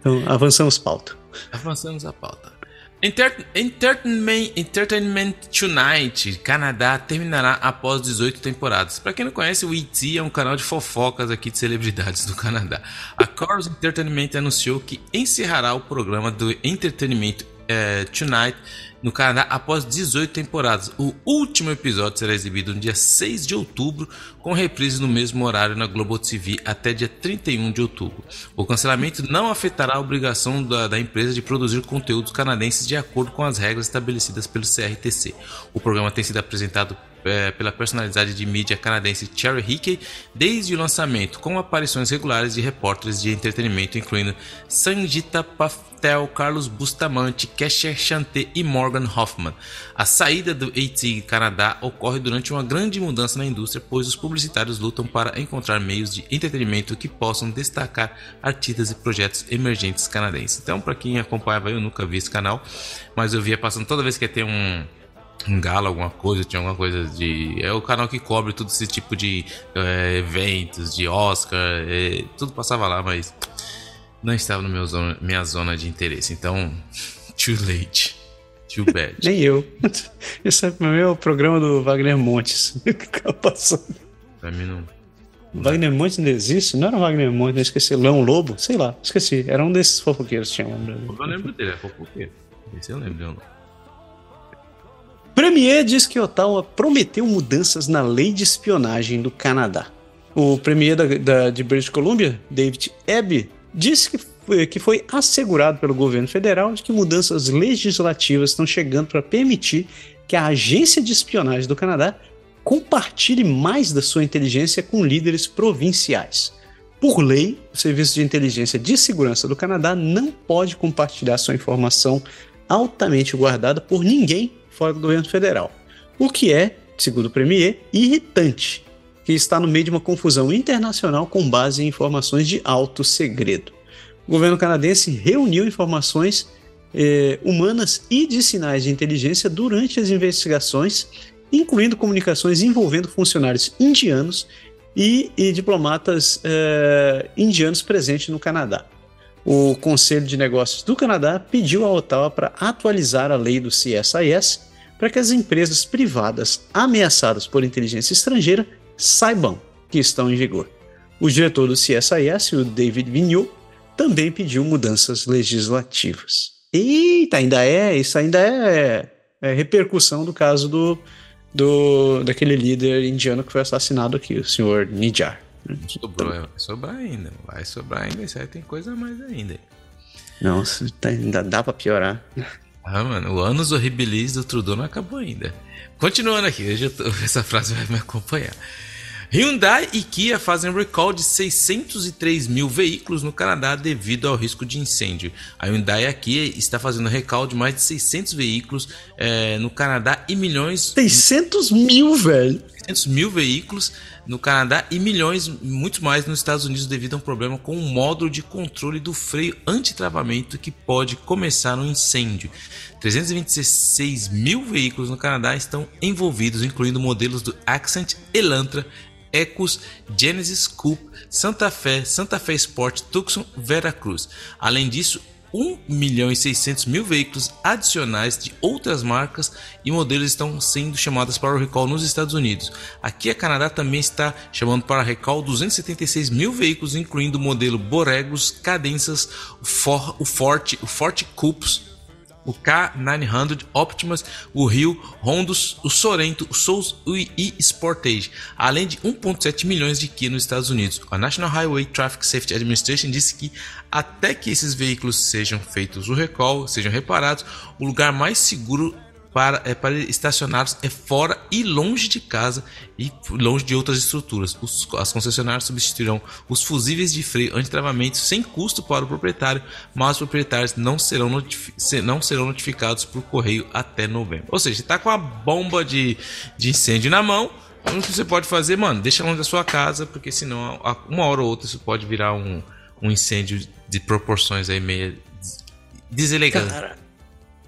então, avançamos pauta.
Avançamos a pauta. Enter Entertainment, Entertainment Tonight, Canadá, terminará após 18 temporadas. Para quem não conhece, o ET é um canal de fofocas aqui de celebridades do Canadá. A Corus Entertainment anunciou que encerrará o programa do entretenimento Uh, tonight no Canadá após 18 temporadas. O último episódio será exibido no dia 6 de outubro, com reprise no mesmo horário na Global TV até dia 31 de outubro. O cancelamento não afetará a obrigação da, da empresa de produzir conteúdos canadenses de acordo com as regras estabelecidas pelo CRTC. O programa tem sido apresentado é, pela personalidade de mídia canadense Cherry Hickey desde o lançamento, com aparições regulares de repórteres de entretenimento, incluindo Sanjita Patel, Carlos Bustamante, Kesher Chanté e Morgan Hoffman. A saída do AT Canadá ocorre durante uma grande mudança na indústria, pois os publicitários lutam para encontrar meios de entretenimento que possam destacar artistas e projetos emergentes canadenses. Então, para quem acompanhava, eu nunca vi esse canal, mas eu via passando toda vez que ter um um gala, alguma coisa, tinha alguma coisa de. É o canal que cobre todo esse tipo de é, eventos, de Oscar, é, tudo passava lá, mas não estava no meu zona, minha zona de interesse. Então, too late. Too bad.
Nem eu. Esse é o meu programa do Wagner Montes.
Pra mim não.
Wagner Montes ainda existe? Não era Wagner Montes, esqueci. Lão Lobo? Sei lá, esqueci. Era um desses fofoqueiros que tinha
Eu lembro dele, é fofoqueiro. Esse eu lembro.
Premier diz que Ottawa prometeu mudanças na lei de espionagem do Canadá. O premier da, da, de British Columbia, David Ebb, disse que que foi assegurado pelo governo federal de que mudanças legislativas estão chegando para permitir que a agência de espionagem do Canadá compartilhe mais da sua inteligência com líderes provinciais. Por lei, o Serviço de Inteligência de Segurança do Canadá não pode compartilhar sua informação altamente guardada por ninguém fora do governo federal. O que é, segundo o Premier, irritante, que está no meio de uma confusão internacional com base em informações de alto segredo. O governo canadense reuniu informações eh, humanas e de sinais de inteligência durante as investigações, incluindo comunicações envolvendo funcionários indianos e, e diplomatas uh, indianos presentes no Canadá. O Conselho de Negócios do Canadá pediu à Ottawa para atualizar a lei do CSIS para que as empresas privadas ameaçadas por inteligência estrangeira saibam que estão em vigor. O diretor do CSIS, o David Vigneault, também pediu mudanças legislativas. Eita, ainda é, isso ainda é, é repercussão do caso do, do daquele líder indiano que foi assassinado aqui, o senhor Nijar.
Sobrou, vai sobrar ainda, vai sobrar ainda, isso aí tem coisa a mais ainda.
Não, tá, ainda dá pra piorar.
Ah, mano, o anos horribilis do Trudeau não acabou ainda. Continuando aqui, tô, essa frase vai me acompanhar. Hyundai e Kia fazem recall de 603 mil veículos no Canadá devido ao risco de incêndio. A Hyundai e a Kia está fazendo recall de mais de 600 veículos é, no Canadá e milhões...
600 mil, velho!
600 mil veículos no Canadá e milhões, muito mais nos Estados Unidos devido a um problema com o módulo de controle do freio antitravamento que pode começar um incêndio. 326 mil veículos no Canadá estão envolvidos, incluindo modelos do Accent, Elantra, Ecos, Genesis Coupe, Santa Fe, Santa Fe Sport, Tucson, Veracruz. Além disso, 1 milhão e 600 mil veículos adicionais de outras marcas e modelos estão sendo chamados para o recall nos Estados Unidos. Aqui a Canadá também está chamando para recall 276 mil veículos, incluindo o modelo Boregos, Cadenzas, o, For, o Forte, o Forte o K900 Optimus, o Rio, Hondos, o Sorento, o Souls e Sportage, além de 1.7 milhões de Kia nos Estados Unidos. A National Highway Traffic Safety Administration disse que até que esses veículos sejam feitos o recall, sejam reparados, o lugar mais seguro para, é, para estacionados é fora e longe de casa e longe de outras estruturas. Os, as concessionárias substituirão os fusíveis de freio antitravamento sem custo para o proprietário, mas os proprietários não serão, não serão notificados por correio até novembro. Ou seja, está com a bomba de, de incêndio na mão. O que você pode fazer, mano? Deixa longe da sua casa, porque senão, uma hora ou outra, isso pode virar um, um incêndio de proporções aí meio deselegantes.
Cara,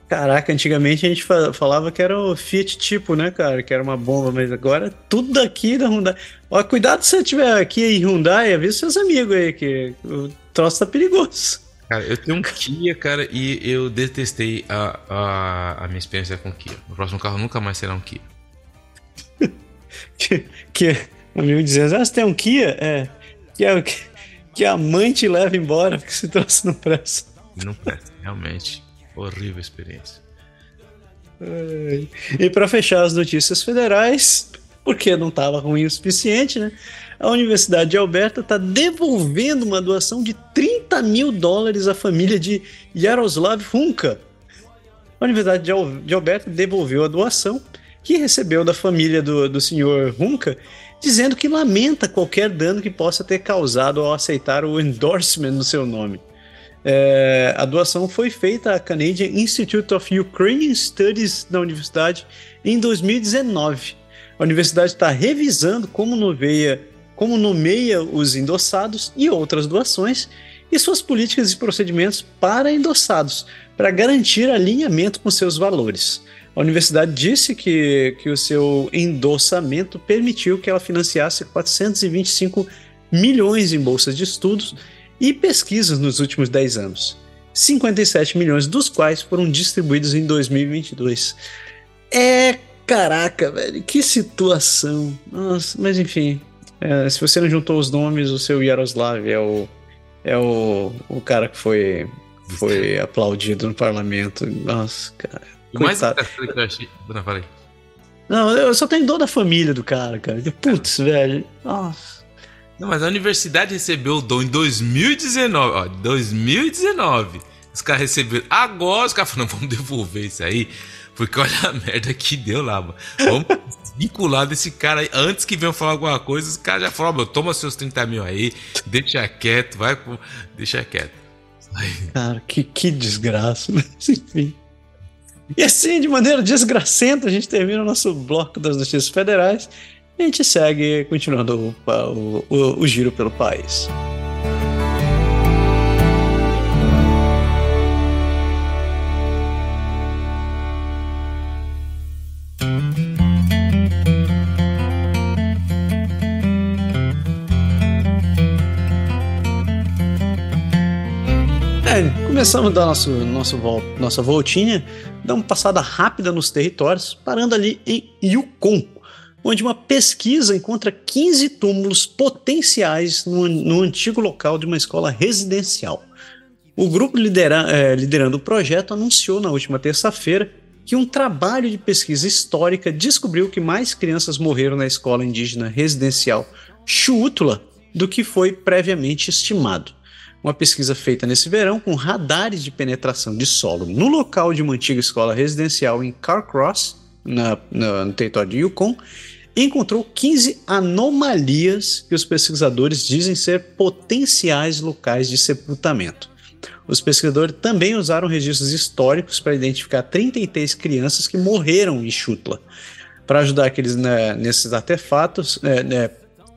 Caraca, antigamente a gente falava que era o Fiat tipo, né, cara? Que era uma bomba, mas agora tudo daqui da Hyundai. Ó, cuidado se você tiver aqui em Hyundai, avisa seus amigos aí, que o troço tá perigoso.
Cara, eu tenho um Kia, cara, e eu detestei a, a, a minha experiência com Kia. O próximo carro nunca mais será um Kia.
que, que amigo dizendo, ah, você tem um Kia? É. Que, é, que, que a mãe te leva embora porque esse troço não presta.
Não presta, realmente. Horrível experiência.
E para fechar as notícias federais, porque não estava ruim o suficiente, né? A Universidade de Alberta está devolvendo uma doação de 30 mil dólares à família de Yaroslav Hunka. A Universidade de Alberta devolveu a doação que recebeu da família do, do senhor Hunka, dizendo que lamenta qualquer dano que possa ter causado ao aceitar o endorsement no seu nome. É, a doação foi feita à Canadian Institute of Ukrainian Studies da universidade em 2019. A universidade está revisando como nomeia, como nomeia os endossados e outras doações e suas políticas e procedimentos para endossados, para garantir alinhamento com seus valores. A universidade disse que, que o seu endossamento permitiu que ela financiasse 425 milhões em bolsas de estudos e pesquisas nos últimos 10 anos, 57 milhões dos quais foram distribuídos em 2022. É caraca, velho, que situação. Nossa, mas enfim, é, se você não juntou os nomes, o seu Yaroslav é o é o, o cara que foi foi aplaudido no parlamento. Nossa, cara.
O mais engraçado que eu achei. Não, falei.
Não, eu só tenho dor da família do cara, cara. Putz, velho. Nossa.
Não, mas a universidade recebeu o dom em 2019. Ó, 2019. Os caras receberam. Agora os caras falaram, vamos devolver isso aí. Porque olha a merda que deu lá, mano. Vamos vincular desse cara aí. Antes que venham falar alguma coisa, os caras já falaram, toma seus 30 mil aí, deixa quieto, vai com. Deixa quieto.
Aí. Cara, que, que desgraça. Mas enfim. E assim, de maneira desgracenta, a gente termina o nosso bloco das notícias federais a gente segue continuando o, o, o, o giro pelo país. É, começamos a nosso, nosso vol nossa voltinha, dando uma passada rápida nos territórios, parando ali em Yukon, onde uma pesquisa encontra 15 túmulos potenciais no, no antigo local de uma escola residencial. O grupo lidera, é, liderando o projeto anunciou na última terça-feira que um trabalho de pesquisa histórica descobriu que mais crianças morreram na escola indígena residencial Chuútula do que foi previamente estimado. Uma pesquisa feita nesse verão com radares de penetração de solo no local de uma antiga escola residencial em Carcross, na, na, no território de Yukon, encontrou 15 anomalias que os pesquisadores dizem ser potenciais locais de sepultamento. Os pesquisadores também usaram registros históricos para identificar 33 crianças que morreram em Chutla. Para ajudar aqueles né, nesses artefatos, é, né,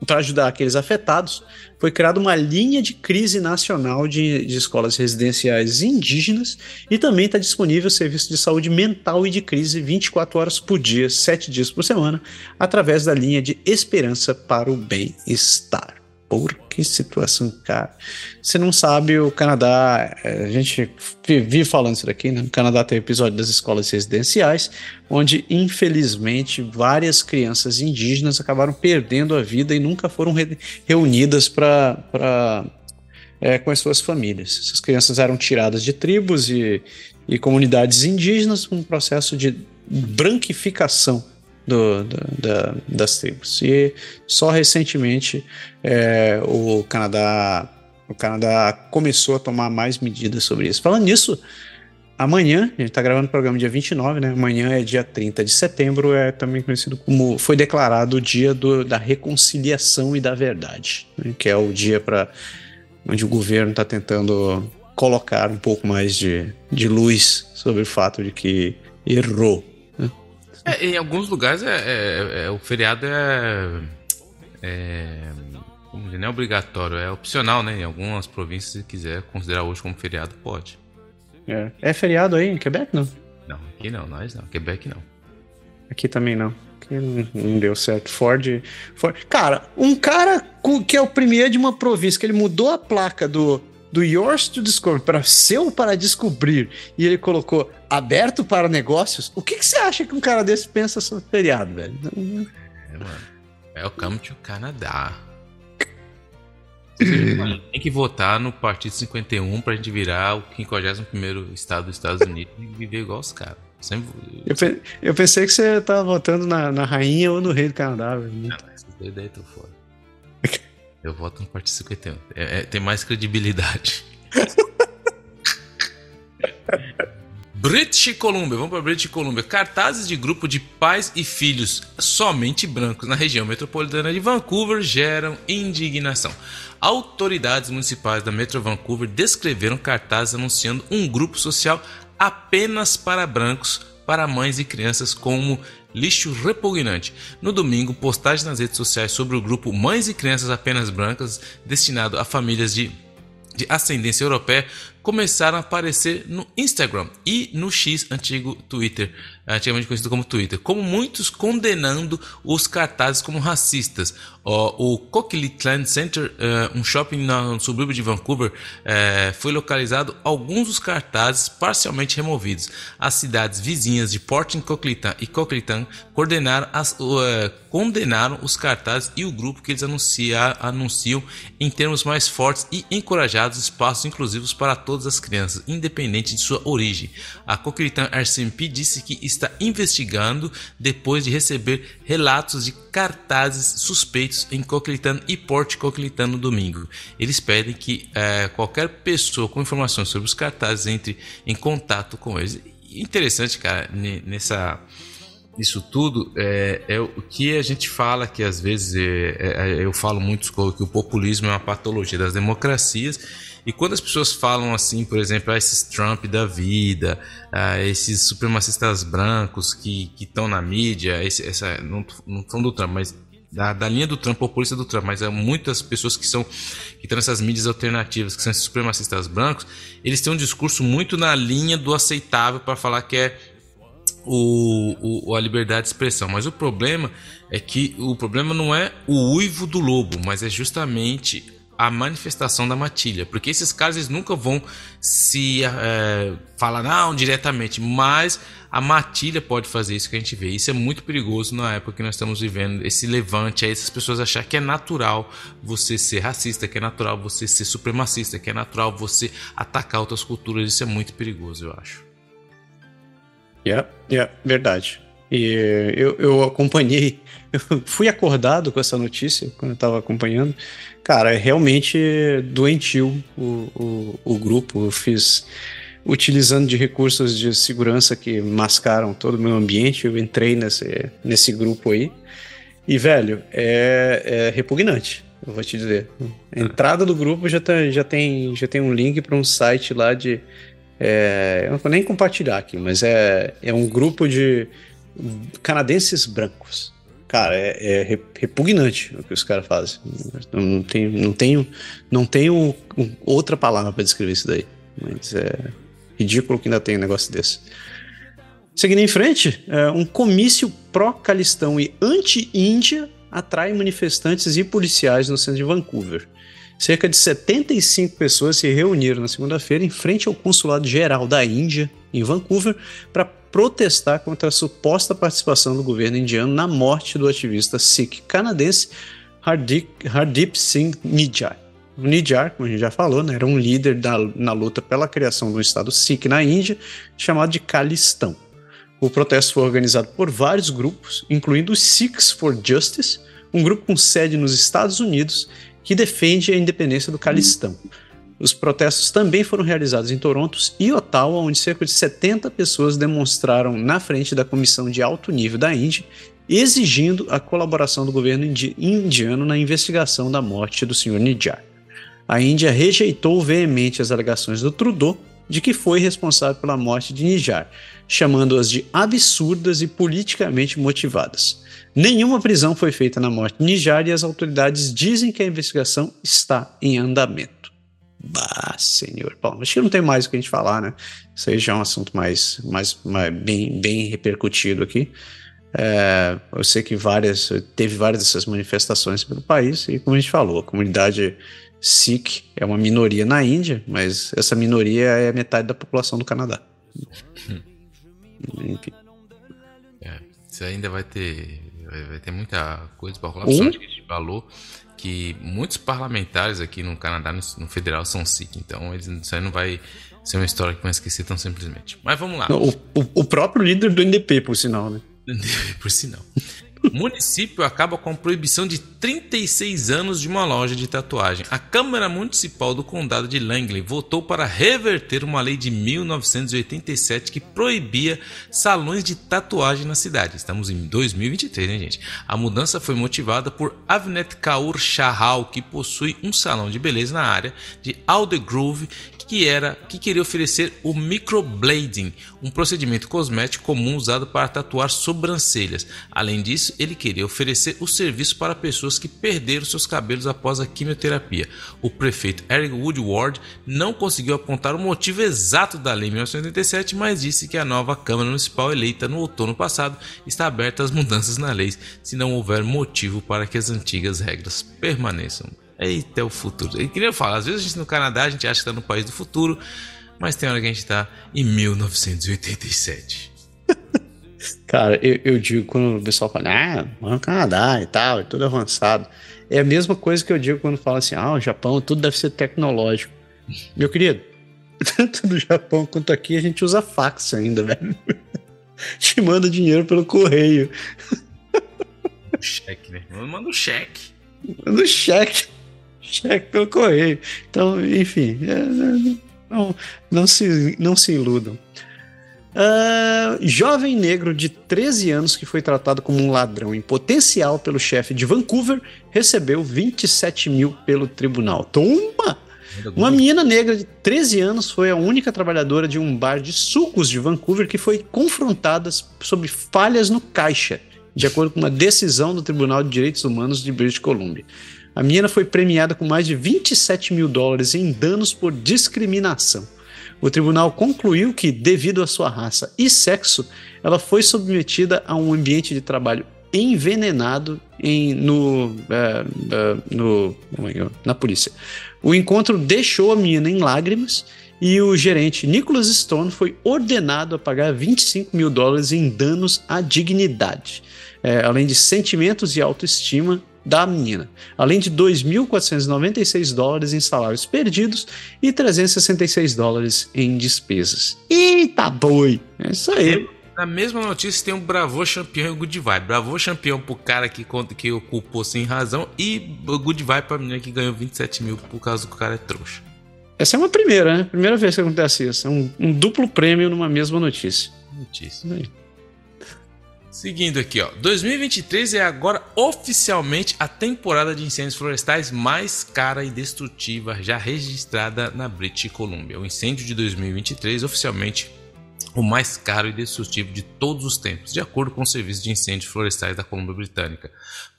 para ajudar aqueles afetados, foi criada uma linha de crise nacional de, de escolas residenciais indígenas e também está disponível o serviço de saúde mental e de crise 24 horas por dia, 7 dias por semana, através da linha de Esperança para o Bem-Estar. Por que situação, cara. Você não sabe, o Canadá, é, a gente vive falando isso daqui, né? No Canadá tem episódio das escolas residenciais, onde, infelizmente, várias crianças indígenas acabaram perdendo a vida e nunca foram re reunidas para. É, com as suas famílias. Essas crianças eram tiradas de tribos e, e comunidades indígenas, um processo de branquificação do, do, da, das tribos. E só recentemente é, o Canadá o Canadá começou a tomar mais medidas sobre isso. Falando nisso, amanhã, a gente está gravando o programa dia 29, né? Amanhã é dia 30 de setembro, é também conhecido como foi declarado o dia do, da reconciliação e da verdade, né? que é o dia para onde o governo está tentando colocar um pouco mais de, de luz sobre o fato de que errou
é, em alguns lugares é, é, é o feriado é, é como dizer, não é obrigatório, é opcional, né? Em algumas províncias, se quiser considerar hoje como feriado, pode.
É, é feriado aí em Quebec, não?
Não, aqui não, nós não. Quebec não.
Aqui também não. Aqui não, não deu certo. Ford, Ford. Cara, um cara que é o primeiro de uma província, que ele mudou a placa do do Yours to Discover para seu para descobrir e ele colocou aberto para negócios, o que, que você acha que um cara desse pensa sobre feriado, velho?
É, mano. Welcome to Canadá. Tem que votar no Partido 51 pra gente virar o 51 estado dos Estados Unidos e viver igual os caras. Sempre...
Eu, eu, pensei que você tava votando na, na rainha ou no rei do Canadá, velho. Não,
essas daí tô fora. Eu voto no Partido 51. É, é, tem mais credibilidade. British Columbia, vamos para British Columbia. Cartazes de grupo de pais e filhos somente brancos na região metropolitana de Vancouver geram indignação. Autoridades municipais da Metro Vancouver descreveram cartazes anunciando um grupo social apenas para brancos, para mães e crianças como lixo repugnante. No domingo, postagens nas redes sociais sobre o grupo Mães e Crianças Apenas Brancas, destinado a famílias de, de ascendência europeia, começaram a aparecer no Instagram e no X, antigo Twitter, antigamente conhecido como Twitter, como muitos condenando os cartazes como racistas. O Coquitlam Center, eh, um shopping no subúrbio de Vancouver, eh, foi localizado alguns dos cartazes parcialmente removidos. As cidades vizinhas de Port Coquitlam e Coquitlam coordenaram as, uh, condenaram os cartazes e o grupo que eles anunciam em termos mais fortes e encorajados espaços inclusivos para todas as crianças, independente de sua origem. A Coquitlam RCMP disse que está investigando depois de receber relatos de cartazes suspeitos em Coquitlam e Port Coquitlam no domingo. Eles pedem que é, qualquer pessoa com informações sobre os cartazes entre em contato com eles. Interessante, cara, nessa isso tudo é, é, o que a gente fala que às vezes é, é, eu falo muito que o populismo é uma patologia das democracias e quando as pessoas falam assim, por exemplo, a ah, esses Trump da vida, a ah, esses supremacistas brancos que estão na mídia, esse, essa, não, falando do Trump, mas da, da, linha do Trump, populista do Trump, mas há muitas pessoas que são que estão nessas mídias alternativas, que são esses supremacistas brancos, eles têm um discurso muito na linha do aceitável para falar que é o, o, a liberdade de expressão. Mas o problema é que o problema não é o uivo do lobo, mas é justamente a manifestação da matilha, porque esses caras eles nunca vão se é, falar não diretamente, mas a matilha pode fazer isso que a gente vê. Isso é muito perigoso na época que nós estamos vivendo. Esse levante aí, essas pessoas achar que é natural você ser racista, que é natural você ser supremacista, que é natural você atacar outras culturas. Isso é muito perigoso, eu acho.
Yeah, yeah, verdade. E eu, eu acompanhei, eu fui acordado com essa notícia quando eu estava acompanhando. Cara, é realmente doentio o, o, o grupo. Eu fiz utilizando de recursos de segurança que mascaram todo o meu ambiente. Eu entrei nesse, nesse grupo aí. E, velho, é, é repugnante, eu vou te dizer. A entrada do grupo já, tá, já, tem, já tem um link para um site lá de. É, eu não vou nem compartilhar aqui, mas é, é um grupo de canadenses brancos. Cara, é, é repugnante o que os caras fazem. Não tenho, não tenho, não tenho outra palavra para descrever isso daí. Mas é ridículo que ainda tem um negócio desse. Seguindo em frente, é, um comício pró-calistão e anti-Índia atrai manifestantes e policiais no centro de Vancouver. Cerca de 75 pessoas se reuniram na segunda-feira em frente ao Consulado Geral da Índia, em Vancouver, para protestar contra a suposta participação do governo indiano na morte do ativista Sikh canadense Hardeep, Hardeep Singh Nijjar. O Nijjar, como a gente já falou, né, era um líder da, na luta pela criação do estado Sikh na Índia, chamado de Calistão. O protesto foi organizado por vários grupos, incluindo os Sikhs for Justice, um grupo com sede nos Estados Unidos que defende a independência do Calistão. Os protestos também foram realizados em Toronto e Ottawa, onde cerca de 70 pessoas demonstraram na frente da comissão de alto nível da Índia, exigindo a colaboração do governo indiano na investigação da morte do Sr. Nijjar. A Índia rejeitou veemente as alegações do Trudeau de que foi responsável pela morte de Nijjar, chamando-as de absurdas e politicamente motivadas. Nenhuma prisão foi feita na morte de Nijjar e as autoridades dizem que a investigação está em andamento. Bah, senhor. Bom, acho que não tem mais o que a gente falar, né? Isso aí já é um assunto mais, mais, mais bem, bem repercutido aqui. É, eu sei que várias, teve várias dessas manifestações pelo país e, como a gente falou, a comunidade Sikh é uma minoria na Índia, mas essa minoria é metade da população do Canadá.
Enfim. É, isso ainda vai ter, vai, ter muita coisa para rolar, um? que a gente falou que muitos parlamentares aqui no Canadá, no, federal, são Sikh. Então, eles, isso aí não vai ser uma história que vão esquecer tão simplesmente. Mas vamos lá.
O, o, o próprio líder do NDP, por sinal, né?
por sinal. Município acaba com a proibição de 36 anos de uma loja de tatuagem. A Câmara Municipal do Condado de Langley votou para reverter uma lei de 1987 que proibia salões de tatuagem na cidade. Estamos em 2023, né, gente? A mudança foi motivada por Avnet Kaur Shahal, que possui um salão de beleza na área de Aldergrove que era que queria oferecer o microblading, um procedimento cosmético comum usado para tatuar sobrancelhas. Além disso, ele queria oferecer o serviço para pessoas que perderam seus cabelos após a quimioterapia. O prefeito Eric Woodward não conseguiu apontar o motivo exato da lei 1987, mas disse que a nova Câmara Municipal eleita no outono passado está aberta às mudanças na lei se não houver motivo para que as antigas regras permaneçam. Eita, é o futuro. Eu queria falar, às vezes a gente no Canadá, a gente acha que está no país do futuro, mas tem hora que a gente está em 1987.
Cara, eu, eu, digo quando o pessoal fala, ah, no Canadá e tal, é tudo avançado. É a mesma coisa que eu digo quando fala assim, ah, o Japão tudo deve ser tecnológico. Meu querido, tanto no Japão quanto aqui a gente usa fax ainda, velho. Te manda dinheiro pelo correio.
cheque, né? Manda um cheque.
Manda um cheque cheque pelo correio. Então, enfim, é, não, não, se, não se iludam. Uh, jovem negro de 13 anos que foi tratado como um ladrão em potencial pelo chefe de Vancouver recebeu 27 mil pelo tribunal. Toma! Uma menina negra de 13 anos foi a única trabalhadora de um bar de sucos de Vancouver que foi confrontada sobre falhas no caixa, de acordo com uma decisão do Tribunal de Direitos Humanos de British Columbia. A menina foi premiada com mais de 27 mil dólares em danos por discriminação. O tribunal concluiu que, devido à sua raça e sexo, ela foi submetida a um ambiente de trabalho envenenado em, no, uh, uh, no, na polícia. O encontro deixou a menina em lágrimas e o gerente Nicholas Stone foi ordenado a pagar 25 mil dólares em danos à dignidade, é, além de sentimentos e autoestima da menina, além de 2.496 dólares em salários perdidos e 366 dólares em despesas. Eita boi! É isso aí.
Na mesma notícia tem um Bravo campeão e o Good Vibe. Bravo campeão pro cara que, que ocupou sem razão e o Good Vibe pra menina que ganhou 27 mil por causa que o cara é trouxa.
Essa é uma primeira, né? Primeira vez que acontece isso. É um, um duplo prêmio numa mesma notícia.
Notícia. Seguindo aqui, ó. 2023 é agora oficialmente a temporada de incêndios florestais mais cara e destrutiva já registrada na British Columbia. O incêndio de 2023 oficialmente o mais caro e destrutivo de todos os tempos, de acordo com o Serviço de Incêndios Florestais da Colômbia Britânica.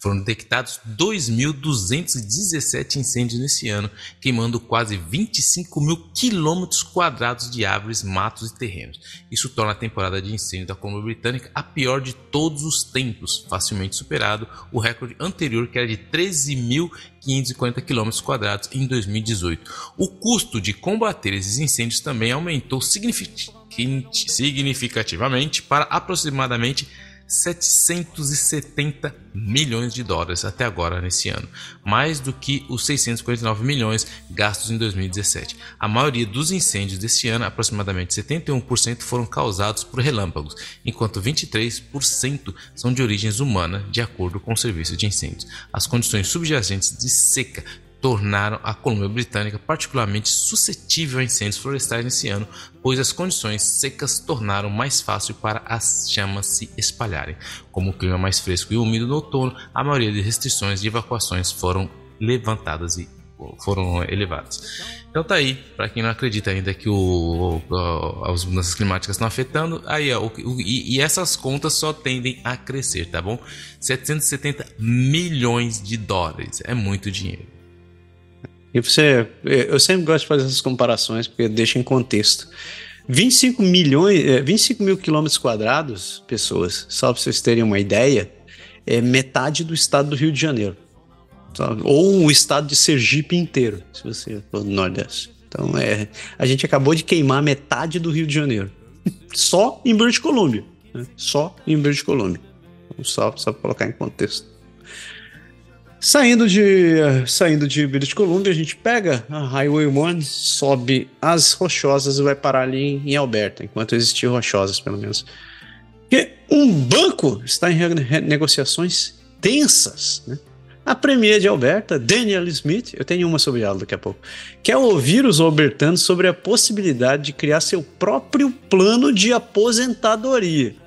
Foram detectados 2.217 incêndios nesse ano, queimando quase 25 mil quilômetros quadrados de árvores, matos e terrenos. Isso torna a temporada de incêndio da Colômbia Britânica a pior de todos os tempos, facilmente superado o recorde anterior que era de 13.540 quilômetros quadrados em 2018. O custo de combater esses incêndios também aumentou significativamente significativamente para aproximadamente 770 milhões de dólares até agora nesse ano, mais do que os 649 milhões gastos em 2017. A maioria dos incêndios desse ano, aproximadamente 71%, foram causados por relâmpagos, enquanto 23% são de origens humana, de acordo com o Serviço de Incêndios. As condições subjacentes de seca tornaram a Colômbia Britânica particularmente suscetível a incêndios florestais nesse ano, pois as condições secas tornaram mais fácil para as chamas se espalharem. Como o clima mais fresco e úmido no outono, a maioria de restrições de evacuações foram levantadas e foram elevadas. Então tá aí, para quem não acredita ainda que o, o, as mudanças climáticas estão afetando, aí ó, o, e, e, essas contas só tendem a crescer, tá bom? 770 milhões de dólares, é muito dinheiro.
E você, eu sempre gosto de fazer essas comparações porque deixa em contexto. 25 milhões, 25 é, mil quilômetros quadrados, pessoas, só para vocês terem uma ideia, é metade do estado do Rio de Janeiro. Ou o estado de Sergipe inteiro, se você for do Nordeste. Então é, a gente acabou de queimar metade do Rio de Janeiro. Só em British Columbia. Né? Só em British Columbia. Só, só para colocar em contexto. Saindo de, saindo de British Columbia, a gente pega a Highway 1, sobe as rochosas e vai parar ali em Alberta, enquanto existir rochosas, pelo menos. Porque um banco está em negociações tensas, né? A Premier de Alberta, Daniel Smith, eu tenho uma sobre ela daqui a pouco, quer ouvir os albertanos sobre a possibilidade de criar seu próprio plano de aposentadoria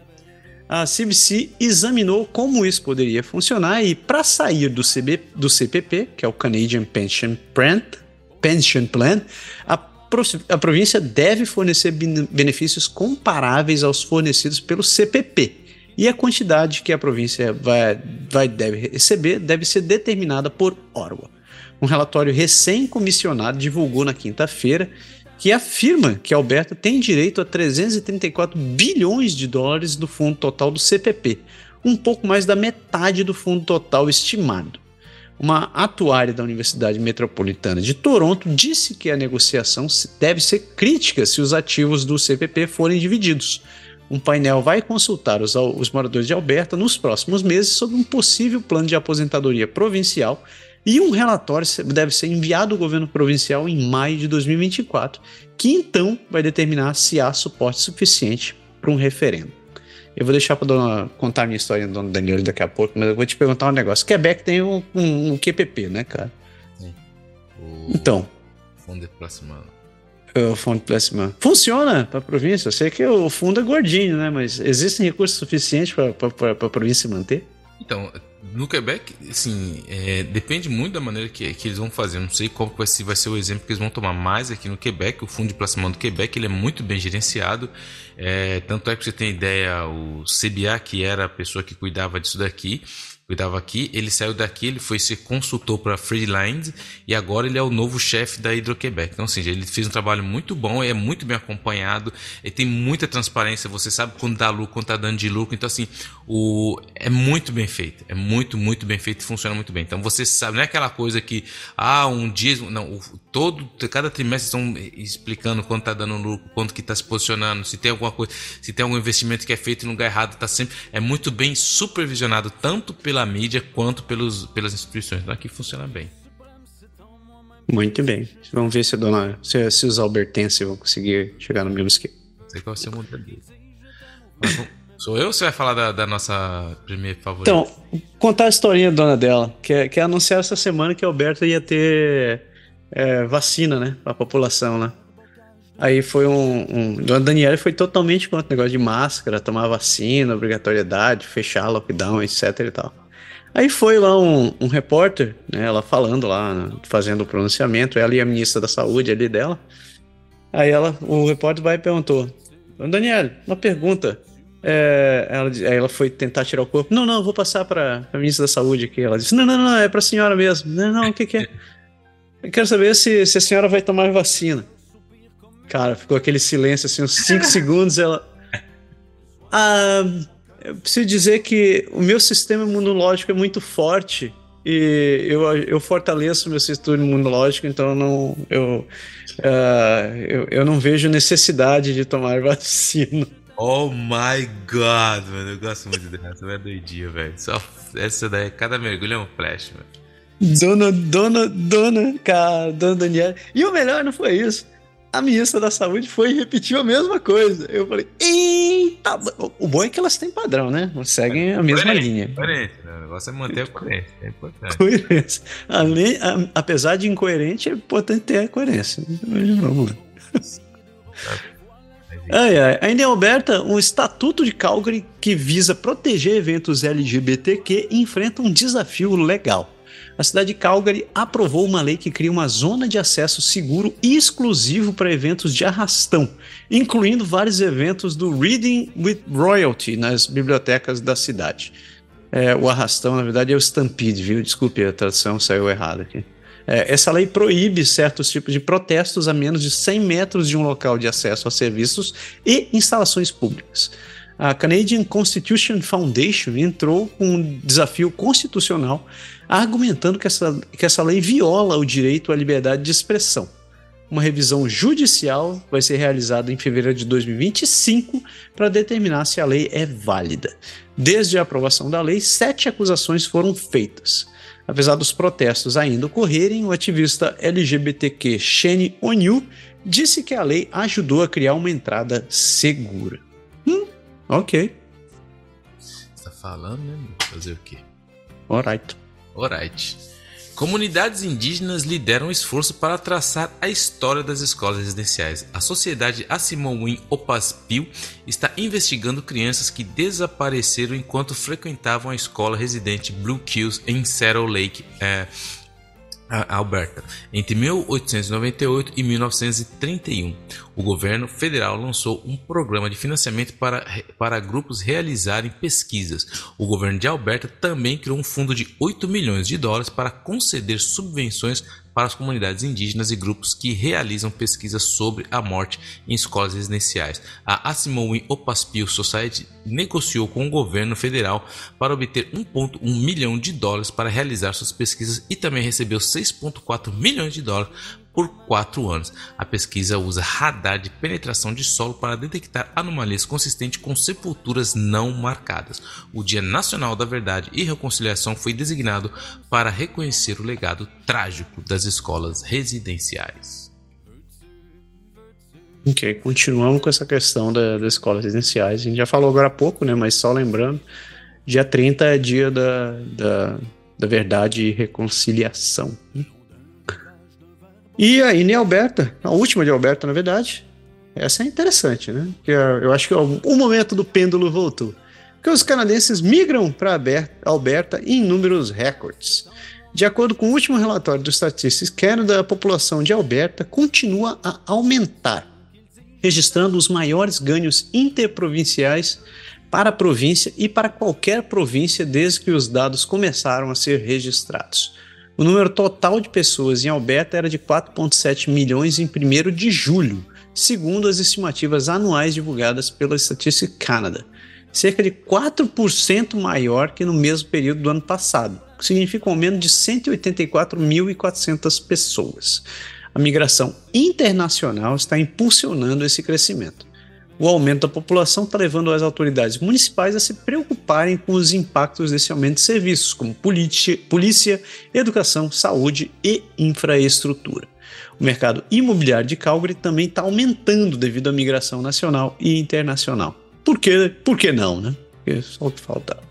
a CBC examinou como isso poderia funcionar e, para sair do, CB, do CPP, que é o Canadian Pension Plan, Pension Plan a, a província deve fornecer benefícios comparáveis aos fornecidos pelo CPP. E a quantidade que a província vai, vai deve receber deve ser determinada por Orwa. Um relatório recém-comissionado divulgou na quinta-feira que afirma que Alberta tem direito a 334 bilhões de dólares do fundo total do CPP, um pouco mais da metade do fundo total estimado. Uma atuária da Universidade Metropolitana de Toronto disse que a negociação deve ser crítica se os ativos do CPP forem divididos. Um painel vai consultar os, os moradores de Alberta nos próximos meses sobre um possível plano de aposentadoria provincial e um relatório deve ser enviado ao governo provincial em maio de 2024, que então vai determinar se há suporte suficiente para um referendo. Eu vou deixar para contar a minha história do Dona Daniela daqui a pouco, mas eu vou te perguntar um negócio. Quebec tem um, um, um QPP, né, cara? Sim. O então.
Fundo de Placement.
O Fundo de Placement. Funciona para a província? Eu sei que o fundo é gordinho, né? Mas existem recursos suficientes para a província manter?
Então, no Quebec, assim, é, depende muito da maneira que, que eles vão fazer. Não sei qual vai ser, vai ser o exemplo que eles vão tomar mais aqui no Quebec. O Fundo de Placimento do Quebec ele é muito bem gerenciado. É, tanto é que você tem ideia, o CBA, que era a pessoa que cuidava disso daqui, cuidava aqui. Ele saiu daqui, ele foi ser consultor para Freeland e agora ele é o novo chefe da Hidroquebec. Então, assim, ele fez um trabalho muito bom, é muito bem acompanhado, ele tem muita transparência, você sabe quando dá lucro, quando tá dando de lucro. Então, assim, o, é muito bem feito, é muito, muito bem feito e funciona muito bem. Então, você sabe, não é aquela coisa que, ah, um dia, não, o, todo, cada trimestre estão explicando quanto tá dando lucro, quanto que tá se posicionando, se tem alguma coisa, se tem algum investimento que é feito no lugar errado, tá sempre, é muito bem supervisionado, tanto pela mídia quanto pelos, pelas instituições. Então aqui funciona bem.
Muito bem. Vamos ver se, a dona, se, se os albertenses vão conseguir chegar no mesmo esquema.
Não sei qual ser o modelo dele. Sou eu ou você vai falar da, da nossa primeira favorita?
Então, contar a historinha da dona dela, que, é, que é anunciar essa semana que a Alberta ia ter é, vacina, né, pra população, né? Aí foi um. um Dona Daniela foi totalmente contra o negócio de máscara, tomar vacina, obrigatoriedade, fechar lockdown, etc e tal. Aí foi lá um, um repórter, né, ela falando lá, né, fazendo o pronunciamento, ela e a ministra da saúde ali dela. Aí ela, o repórter vai e perguntou: Daniela, uma pergunta. É, ela, aí ela foi tentar tirar o corpo. Não, não, vou passar para a ministra da saúde aqui. Ela disse: Não, não, não, é para a senhora mesmo. Não, não, o que, que é? Eu quero saber se, se a senhora vai tomar vacina. Cara, ficou aquele silêncio assim, uns 5 segundos. Ela. Ah eu preciso dizer que o meu sistema imunológico é muito forte e eu, eu fortaleço meu sistema imunológico, então não, eu, uh, eu, eu não vejo necessidade de tomar vacina.
Oh my god, mano, eu gosto muito dessa, é doidinho, velho. Só essa daí, cada mergulho é um flash, mano.
Dona, dona, dona, cara, dona Daniela. E o melhor não foi isso a ministra da Saúde foi e repetiu a mesma coisa. Eu falei, eita! O bom é que elas têm padrão, né? Seguem a mesma
coerente,
linha.
Coerente, né? O negócio é manter a coerência, é importante.
Coerência. Além, a, apesar de incoerente, é importante ter a coerência. Vamos lá. Ai, ai. Ainda em Alberta, um estatuto de Calgary que visa proteger eventos LGBTQ enfrenta um desafio legal a cidade de Calgary aprovou uma lei que cria uma zona de acesso seguro e exclusivo para eventos de arrastão, incluindo vários eventos do Reading with Royalty nas bibliotecas da cidade. É, o arrastão, na verdade, é o Stampede, viu? Desculpe, a tradução saiu errada aqui. É, essa lei proíbe certos tipos de protestos a menos de 100 metros de um local de acesso a serviços e instalações públicas. A Canadian Constitution Foundation entrou com um desafio constitucional argumentando que essa, que essa lei viola o direito à liberdade de expressão. Uma revisão judicial vai ser realizada em fevereiro de 2025 para determinar se a lei é válida. Desde a aprovação da lei, sete acusações foram feitas. Apesar dos protestos ainda ocorrerem, o ativista LGBTQ Shane O'Neill disse que a lei ajudou a criar uma entrada segura. Hum, ok.
Você tá falando, né? Fazer o quê?
Alright.
Alright. Comunidades indígenas lideram esforço para traçar a história das escolas residenciais. A Sociedade Asimowin Opaspil está investigando crianças que desapareceram enquanto frequentavam a escola residente Blue Kills em Saddle Lake, é, Alberta. Entre 1898 e 1931, o governo federal lançou um programa de financiamento para, para grupos realizarem pesquisas. O governo de Alberta também criou um fundo de 8 milhões de dólares para conceder subvenções para as comunidades indígenas e grupos que realizam pesquisas sobre a morte em escolas residenciais. A Asimowin Opaspil Society negociou com o governo federal para obter 1,1 milhão de dólares para realizar suas pesquisas e também recebeu 6,4 milhões de dólares por quatro anos. A pesquisa usa radar de penetração de solo para detectar anomalias consistentes com sepulturas não marcadas. O Dia Nacional da Verdade e Reconciliação foi designado para reconhecer o legado trágico das escolas residenciais.
Ok, continuamos com essa questão da, das escolas residenciais. A gente já falou agora há pouco, né? Mas só lembrando, dia 30 é dia da, da, da verdade e reconciliação. E aí, em Alberta, a última de Alberta, na verdade, essa é interessante, né? Que eu acho que o momento do pêndulo voltou. porque os canadenses migram para Alberta em números recordes. De acordo com o último relatório do Statistics Canada, a população de Alberta continua a aumentar, registrando os maiores ganhos interprovinciais para a província e para qualquer província desde que os dados começaram a ser registrados. O número total de pessoas em Alberta era de 4,7 milhões em 1 de julho, segundo as estimativas anuais divulgadas pela Statistics Canada, cerca de 4% maior que no mesmo período do ano passado, o que significa um aumento de 184.400 pessoas. A migração internacional está impulsionando esse crescimento. O aumento da população está levando as autoridades municipais a se preocuparem com os impactos desse aumento de serviços, como polícia, educação, saúde e infraestrutura. O mercado imobiliário de Calgary também está aumentando devido à migração nacional e internacional. Por que, por que não, né? Porque só o que falta.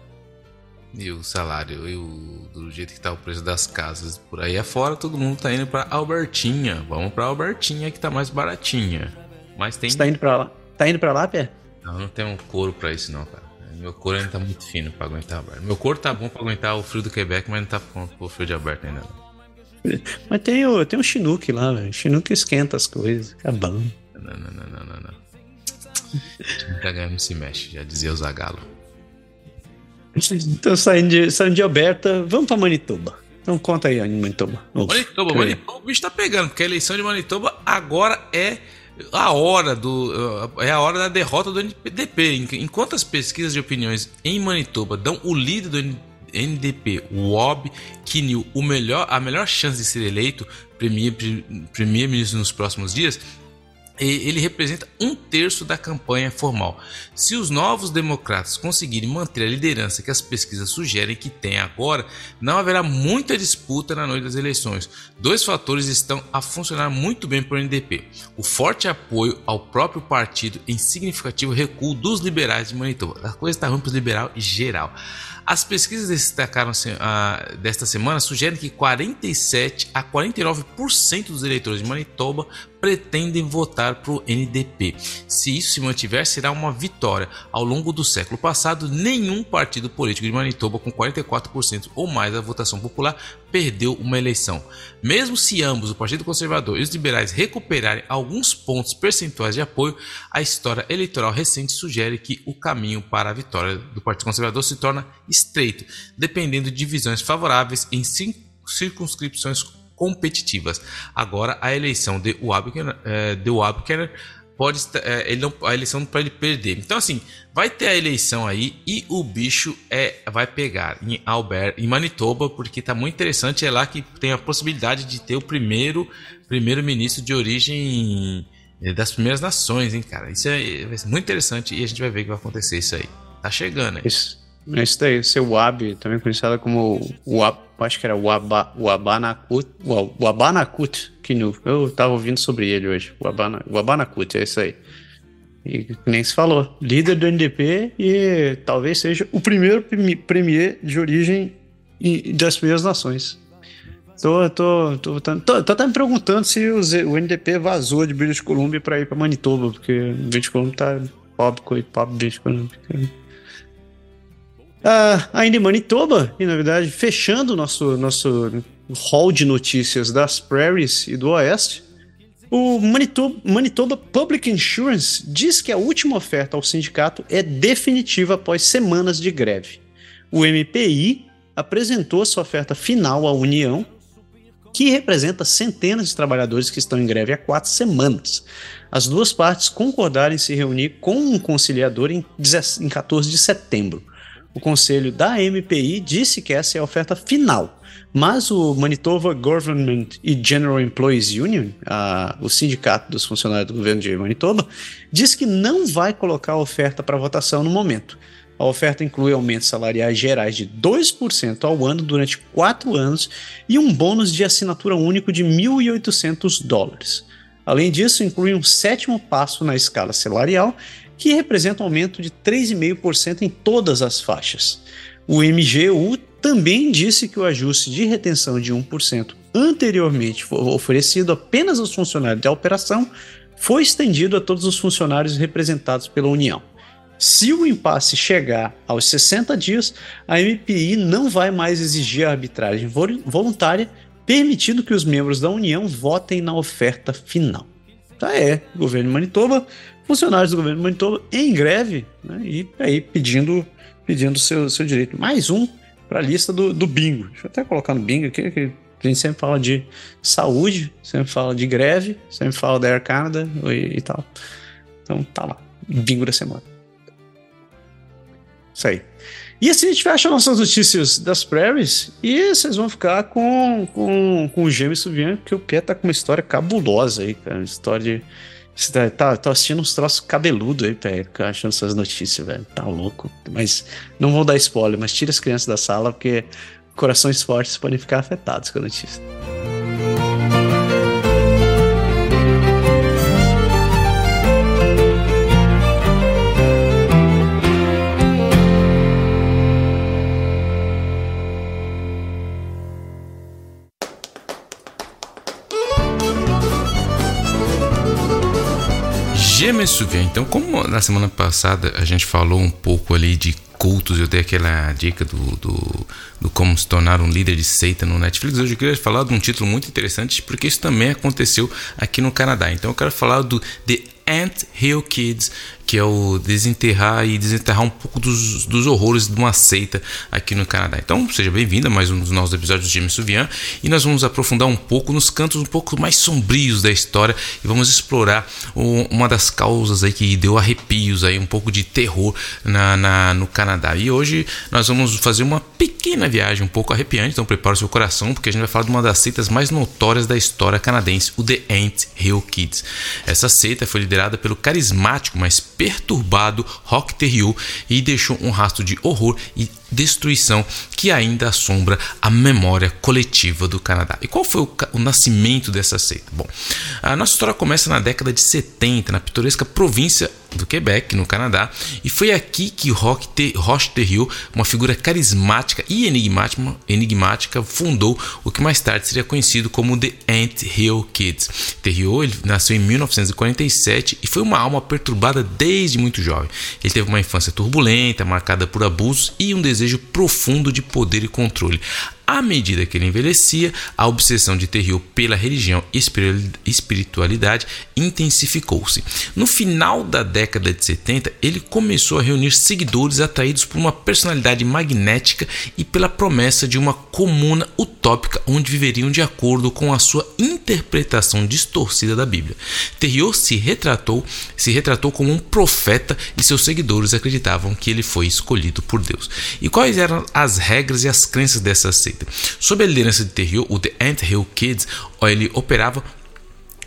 E o salário, e o, do jeito que tá o preço das casas por aí afora, todo mundo tá indo para Albertinha. Vamos para Albertinha que tá mais baratinha. Mas tem.
Você tá indo para lá? Tá indo pra lá, Pé?
Não, não tem um couro pra isso não, cara. Meu couro ainda tá muito fino pra aguentar Alberta. Meu couro tá bom pra aguentar o frio do Quebec, mas não tá pronto pro frio de Alberta ainda.
Mas tem o, tem o Chinook lá, velho. Chinook esquenta as coisas. Fica bom.
Não, não, não, não, não, não. Tá ganhando não se mexe, já dizia o Zagalo.
Então, saindo de, saindo de Alberta, vamos pra Manitoba. Então conta aí, Manitoba.
Manitoba, Manitoba, o bicho tá pegando, porque a eleição de Manitoba agora é a hora do é a hora da derrota do NDP. Enquanto as pesquisas de opiniões em Manitoba dão o líder do NDP, o Wob Kinil, o melhor, a melhor chance de ser eleito primeiro-ministro nos próximos dias, ele representa um terço da campanha formal. Se os novos democratas conseguirem manter a liderança que as pesquisas sugerem que tem agora, não haverá muita disputa na noite das eleições. Dois fatores estão a funcionar muito bem para o NDP: o forte apoio ao próprio partido em significativo recuo dos liberais de Manitoba. A coisa está ruim para os liberais geral. As pesquisas destacaram uh, desta semana sugerem que 47 a 49% dos eleitores de Manitoba pretendem votar para o NDP. Se isso se mantiver, será uma vitória. Ao longo do século passado, nenhum partido político de Manitoba com 44% ou mais da votação popular perdeu uma eleição. Mesmo se ambos, o Partido Conservador e os liberais, recuperarem alguns pontos percentuais de apoio, a história eleitoral recente sugere que o caminho para a vitória do Partido Conservador se torna estreito, dependendo de divisões favoráveis em circunscrições competitivas. Agora, a eleição de Wabkener, é, de pode é, ele não, a eleição para ele perder. Então assim, vai ter a eleição aí e o bicho é vai pegar em Albert, em Manitoba, porque tá muito interessante, é lá que tem a possibilidade de ter o primeiro primeiro ministro de origem das primeiras nações, hein, cara. Isso é, vai ser muito interessante e a gente vai ver o que vai acontecer isso aí. Tá chegando, hein?
Isso. Isso daí, seu Wab, também conhecido como Wab, acho que era Waba, Wabanakut, Wabanakut, que eu tava ouvindo sobre ele hoje, Wabana, Wabanakut, é isso aí. E nem se falou, líder do NDP e talvez seja o primeiro premier de origem das primeiras nações. Tô, tô, tô, tô, tô, tô até me perguntando se o NDP vazou de British Columbia para ir para Manitoba, porque British Columbia tá pobre, pobre British Columbia. Uh, ainda em Manitoba, e na verdade fechando o nosso, nosso hall de notícias das prairies e do oeste, o Manitoba, Manitoba Public Insurance diz que a última oferta ao sindicato é definitiva após semanas de greve. O MPI apresentou sua oferta final à União, que representa centenas de trabalhadores que estão em greve há quatro semanas. As duas partes concordaram em se reunir com um conciliador em 14 de setembro o conselho da MPI disse que essa é a oferta final, mas o Manitoba Government e General Employees Union, a, o sindicato dos funcionários do governo de Manitoba, diz que não vai colocar a oferta para votação no momento. A oferta inclui aumentos salariais gerais de 2% ao ano durante quatro anos e um bônus de assinatura único de 1.800 dólares. Além disso, inclui um sétimo passo na escala salarial que representa um aumento de 3,5% em todas as faixas. O MGU também disse que o ajuste de retenção de 1% anteriormente oferecido apenas aos funcionários da operação foi estendido a todos os funcionários representados pela União. Se o impasse chegar aos 60 dias, a MPI não vai mais exigir a arbitragem voluntária, permitindo que os membros da União votem na oferta final. Tá é, governo de Manitoba, funcionários do governo Manitoba em greve né, e aí pedindo pedindo seu, seu direito. Mais um para a lista do, do bingo. Deixa eu até colocar no bingo aqui, que a gente sempre fala de saúde, sempre fala de greve, sempre fala da Air Canada e, e tal. Então tá lá, bingo da semana. Isso aí. E assim a gente fecha nossas notícias das prairies e vocês vão ficar com, com, com o James Suvian, que o Pé tá com uma história cabulosa aí, cara. Uma história de. Tá, tá, tá assistindo uns troços cabeludos aí, Pé, achando essas notícias, velho. Tá louco. Mas não vou dar spoiler, mas tira as crianças da sala, porque corações fortes podem ficar afetados com a notícia.
Gemesuvian, então, como na semana passada a gente falou um pouco ali de cultos, eu dei aquela dica do, do, do, como se tornar um líder de seita no Netflix, hoje eu queria falar de um título muito interessante, porque isso também aconteceu aqui no Canadá. Então eu quero falar do The Ant Hill Kids, que é o desenterrar e desenterrar um pouco dos, dos horrores de uma seita aqui no Canadá. Então, seja bem-vindo a mais um dos nossos episódios de James Suvian e nós vamos aprofundar um pouco nos cantos um pouco mais sombrios da história e vamos explorar o, uma das causas aí que deu arrepios aí, um pouco de terror na, na, no Canadá. E hoje nós vamos fazer uma pequena viagem um pouco arrepiante, então prepare o seu coração porque a gente vai falar de uma das seitas mais notórias da história canadense, o The Ant Hill Kids. Essa seita foi liderada pelo carismático, mas perturbado Rock Terrier e deixou um rastro de horror e destruição que ainda assombra a memória coletiva do Canadá. E qual foi o, o, nascimento dessa seita? Bom, a nossa história começa na década de 70, na pitoresca província do Quebec, no Canadá, e foi aqui que Roch Terriot, uma figura carismática e enigmática, enigmática, fundou o que mais tarde seria conhecido como The Ant Hill Kids. Terriot nasceu em 1947 e foi uma alma perturbada desde muito jovem. Ele teve uma infância turbulenta, marcada por abusos e um desejo profundo de poder e controle. À medida que ele envelhecia, a obsessão de Terriot pela religião e espiritualidade intensificou-se. No final da década de 70, ele começou a reunir seguidores atraídos por uma personalidade magnética e pela promessa de uma comuna utópica onde viveriam de acordo com a sua interpretação distorcida da Bíblia. Terriot se retratou, se retratou como um profeta e seus seguidores acreditavam que ele foi escolhido por Deus. E quais eram as regras e as crenças dessa seita? Sob a liderança de Terriot, o The Ant Hill Kids, ele operava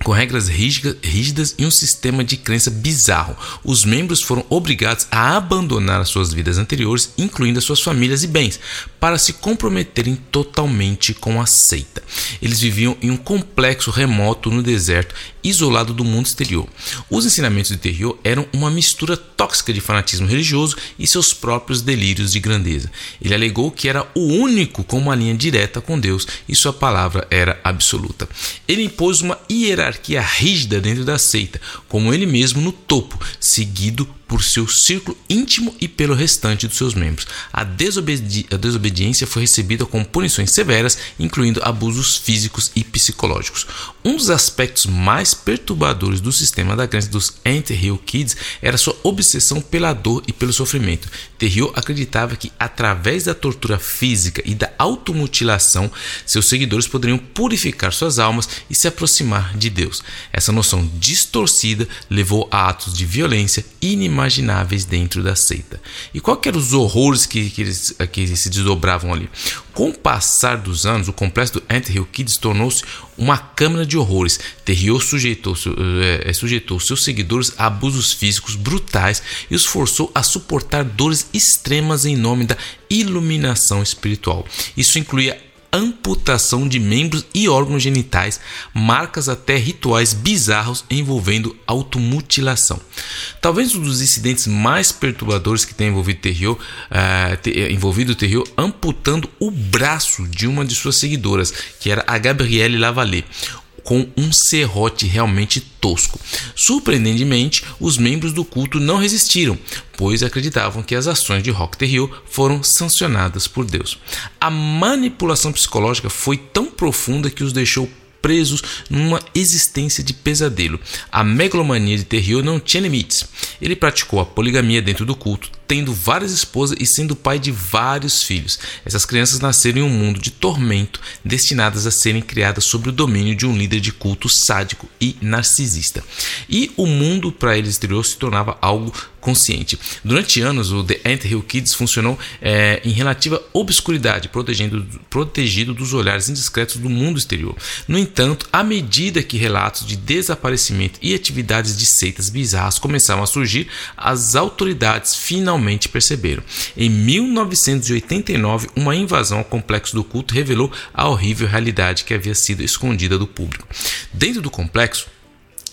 com regras rígidas e um sistema de crença bizarro. Os membros foram obrigados a abandonar as suas vidas anteriores, incluindo as suas famílias e bens, para se comprometerem totalmente com a seita. Eles viviam em um complexo remoto no deserto, isolado do mundo exterior. Os ensinamentos de Terriot eram uma mistura tóxica de fanatismo religioso e seus próprios delírios de grandeza. Ele alegou que era o único com uma linha direta com Deus e sua palavra era absoluta. Ele impôs uma hierarquia rígida dentro da seita, como ele mesmo no topo, seguido por seu círculo íntimo e pelo restante dos seus membros. A, desobedi a desobediência foi recebida com punições severas, incluindo abusos físicos e psicológicos. Um dos aspectos mais perturbadores do sistema da crença dos Ant-Hill Kids era sua obsessão pela dor e pelo sofrimento. Terriot acreditava que, através da tortura física e da automutilação, seus seguidores poderiam purificar suas almas e se aproximar de Deus. Essa noção distorcida levou a atos de violência inimagináveis dentro da seita. E qual eram os horrores que, que, eles, que eles se desdobravam ali? Com o passar dos anos, o complexo do Ant Hill Kids tornou-se uma câmara de horrores. Terriot sujeitou, é, sujeitou seus seguidores a abusos físicos brutais e os forçou a suportar dores extremas em nome da iluminação espiritual. Isso incluía amputação de membros e órgãos genitais, marcas até rituais bizarros envolvendo automutilação. Talvez um dos incidentes mais perturbadores que tenha envolvido Terriot, uh, envolvido Terriot amputando o braço de uma de suas seguidoras, que era a Gabrielle Lavallée. Com um serrote realmente tosco. Surpreendentemente, os membros do culto não resistiram, pois acreditavam que as ações de Rock the Hill foram sancionadas por Deus. A manipulação psicológica foi tão profunda que os deixou presos numa existência de pesadelo. A megalomania de Terriot não tinha limites. Ele praticou a poligamia dentro do culto, tendo várias esposas e sendo pai de vários filhos. Essas crianças nasceram em um mundo de tormento, destinadas a serem criadas sob o domínio de um líder de culto sádico e narcisista. E o mundo para eles exterior se tornava algo consciente. Durante anos, o The Ant Hill Kids funcionou é, em relativa obscuridade, protegendo, protegido dos olhares indiscretos do mundo exterior. No entanto, à medida que relatos de desaparecimento e atividades de seitas bizarras começaram a surgir, as autoridades finalmente perceberam. Em 1989, uma invasão ao complexo do culto revelou a horrível realidade que havia sido escondida do público. Dentro do complexo,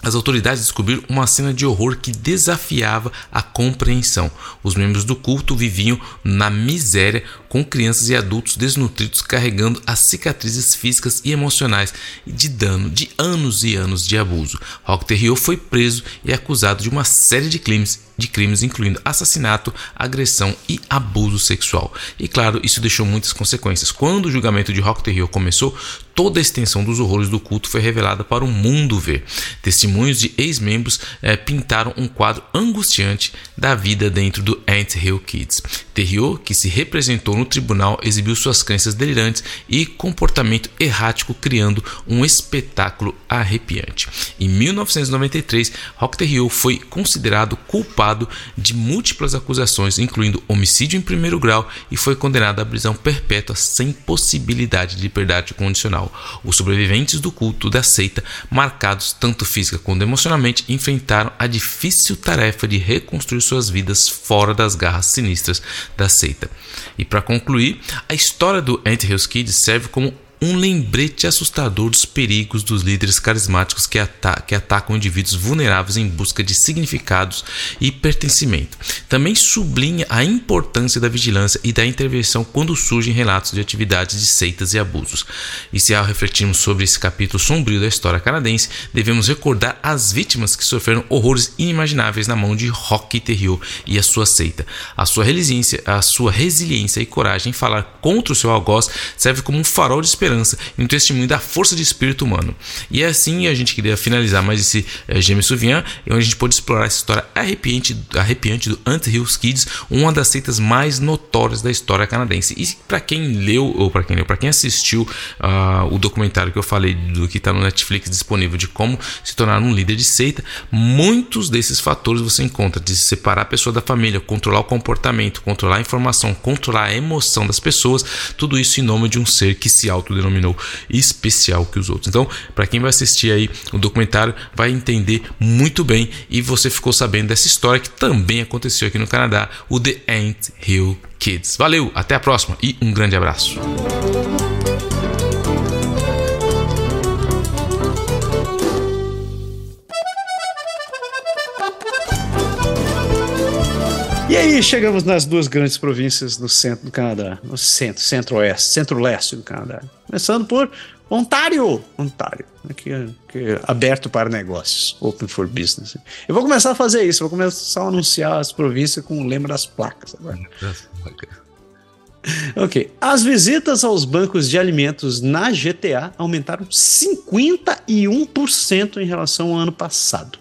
as autoridades descobriram uma cena de horror que desafiava a compreensão. Os membros do culto viviam na miséria, com crianças e adultos desnutridos carregando as cicatrizes físicas e emocionais de dano de anos e anos de abuso. Rock Terriot foi preso e acusado de uma série de crimes de crimes incluindo assassinato, agressão e abuso sexual. E claro, isso deixou muitas consequências. Quando o julgamento de Rock Terriot começou, toda a extensão dos horrores do culto foi revelada para o mundo ver. Testemunhos de ex-membros eh, pintaram um quadro angustiante da vida dentro do Ant Hill Kids. Terriot, que se representou no tribunal, exibiu suas crenças delirantes e comportamento errático, criando um espetáculo arrepiante. Em 1993, Rock Terriot foi considerado culpado culpado de múltiplas acusações, incluindo homicídio em primeiro grau, e foi condenado à prisão perpétua sem possibilidade de liberdade condicional. Os sobreviventes do culto da seita, marcados tanto física quanto emocionalmente, enfrentaram a difícil tarefa de reconstruir suas vidas fora das garras sinistras da seita. E para concluir, a história do Ant-Hills Kid serve como um lembrete assustador dos perigos dos líderes carismáticos que, ata que, atacam indivíduos vulneráveis em busca de significados e pertencimento. Também sublinha a importância da vigilância e da intervenção quando surgem relatos de atividades de seitas e abusos. E se ao refletirmos sobre esse capítulo sombrio da história canadense, devemos recordar as vítimas que sofreram horrores inimagináveis na mão de Rocky Terriot e a sua seita. A sua resiliência, a sua resiliência e coragem em falar contra o seu algoz serve como um farol de esperança esperança e um testemunho da força de espírito humano. E é assim a gente queria finalizar mais esse é, James Souvian, onde a gente pôde explorar essa história arrepiante, arrepiante do Ant-Hills Kids, uma das seitas mais notórias da história canadense. E para quem leu, ou para quem leu, para quem assistiu uh, o documentário que eu falei do que está no Netflix disponível de como se tornar um líder de seita, muitos desses fatores você encontra de separar a pessoa da família, controlar o comportamento, controlar a informação, controlar a emoção das pessoas, tudo isso em nome de um ser que se auto denominou especial que os outros. Então, para quem vai assistir aí o documentário, vai entender muito bem e você ficou sabendo dessa história que também aconteceu aqui no Canadá, o The Ant Hill Kids. Valeu, até a próxima e um grande abraço.
E aí chegamos nas duas grandes províncias do centro do Canadá, no centro, centro-oeste, centro-leste do Canadá. Começando por Ontário, Ontário, aqui, aqui, aberto para negócios, open for business. Eu vou começar a fazer isso, vou começar a anunciar as províncias com o lema das placas agora. Ok. As visitas aos bancos de alimentos na GTA aumentaram 51% em relação ao ano passado.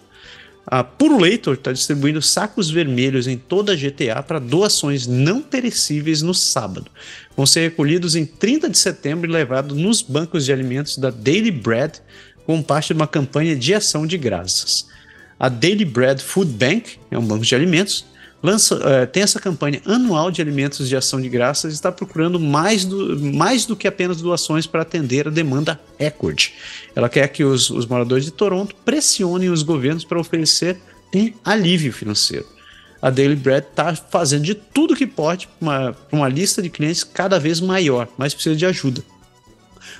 A Puruleitor está distribuindo sacos vermelhos em toda a GTA para doações não perecíveis no sábado. Vão ser recolhidos em 30 de setembro e levados nos bancos de alimentos da Daily Bread como parte de uma campanha de ação de graças. A Daily Bread Food Bank é um banco de alimentos lança, uh, tem essa campanha anual de alimentos de ação de graças e está procurando mais do, mais do que apenas doações para atender a demanda recorde. Ela quer que os, os moradores de Toronto pressionem os governos para oferecer um alívio financeiro. A Daily Bread está fazendo de tudo que pode para uma, uma lista de clientes cada vez maior, mas precisa de ajuda.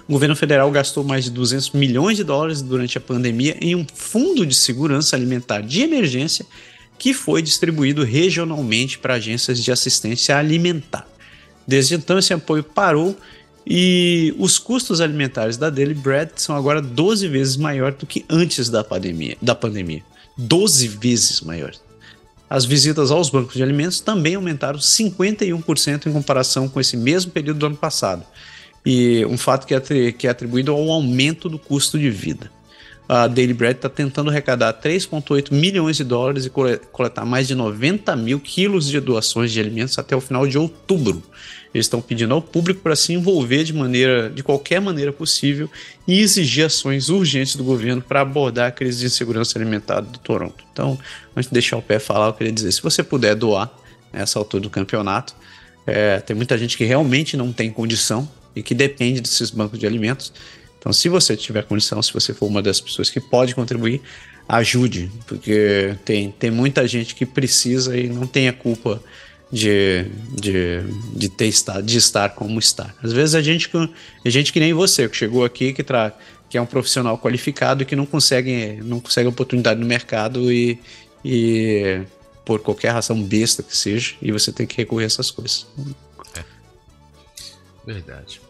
O governo federal gastou mais de 200 milhões de dólares durante a pandemia em um fundo de segurança alimentar de emergência que foi distribuído regionalmente para agências de assistência alimentar. Desde então, esse apoio parou E os custos alimentares da Daily Bread são agora 12 vezes maior do que antes da pandemia. Da pandemia. 12 vezes maior. As visitas aos bancos de alimentos também aumentaram 51% em comparação com esse mesmo período do ano passado. E um fato que é, que é atribuído ao aumento do custo de vida. A Daily Bread está tentando arrecadar 3,8 milhões de dólares e coletar mais de 90 mil quilos de doações de alimentos até o final de outubro. Eles estão pedindo ao público para se envolver de maneira, de qualquer maneira possível e exigir ações urgentes do governo para abordar a crise de insegurança alimentar de Toronto. Então, antes de deixar o pé falar, eu queria dizer: se você puder doar nessa altura do campeonato, é, tem muita gente que realmente não tem condição e que depende desses bancos de alimentos. Então, se você tiver condição, se você for uma das pessoas que pode contribuir, ajude, porque tem, tem muita gente que precisa e não tem a culpa de, de, de, ter estar, de estar como está. Às vezes a gente, a gente que nem você, que chegou aqui, que, tra, que é um profissional qualificado e que não consegue, não consegue oportunidade no mercado e, e por qualquer razão besta que seja, e você tem que recorrer a essas coisas.
É. Verdade.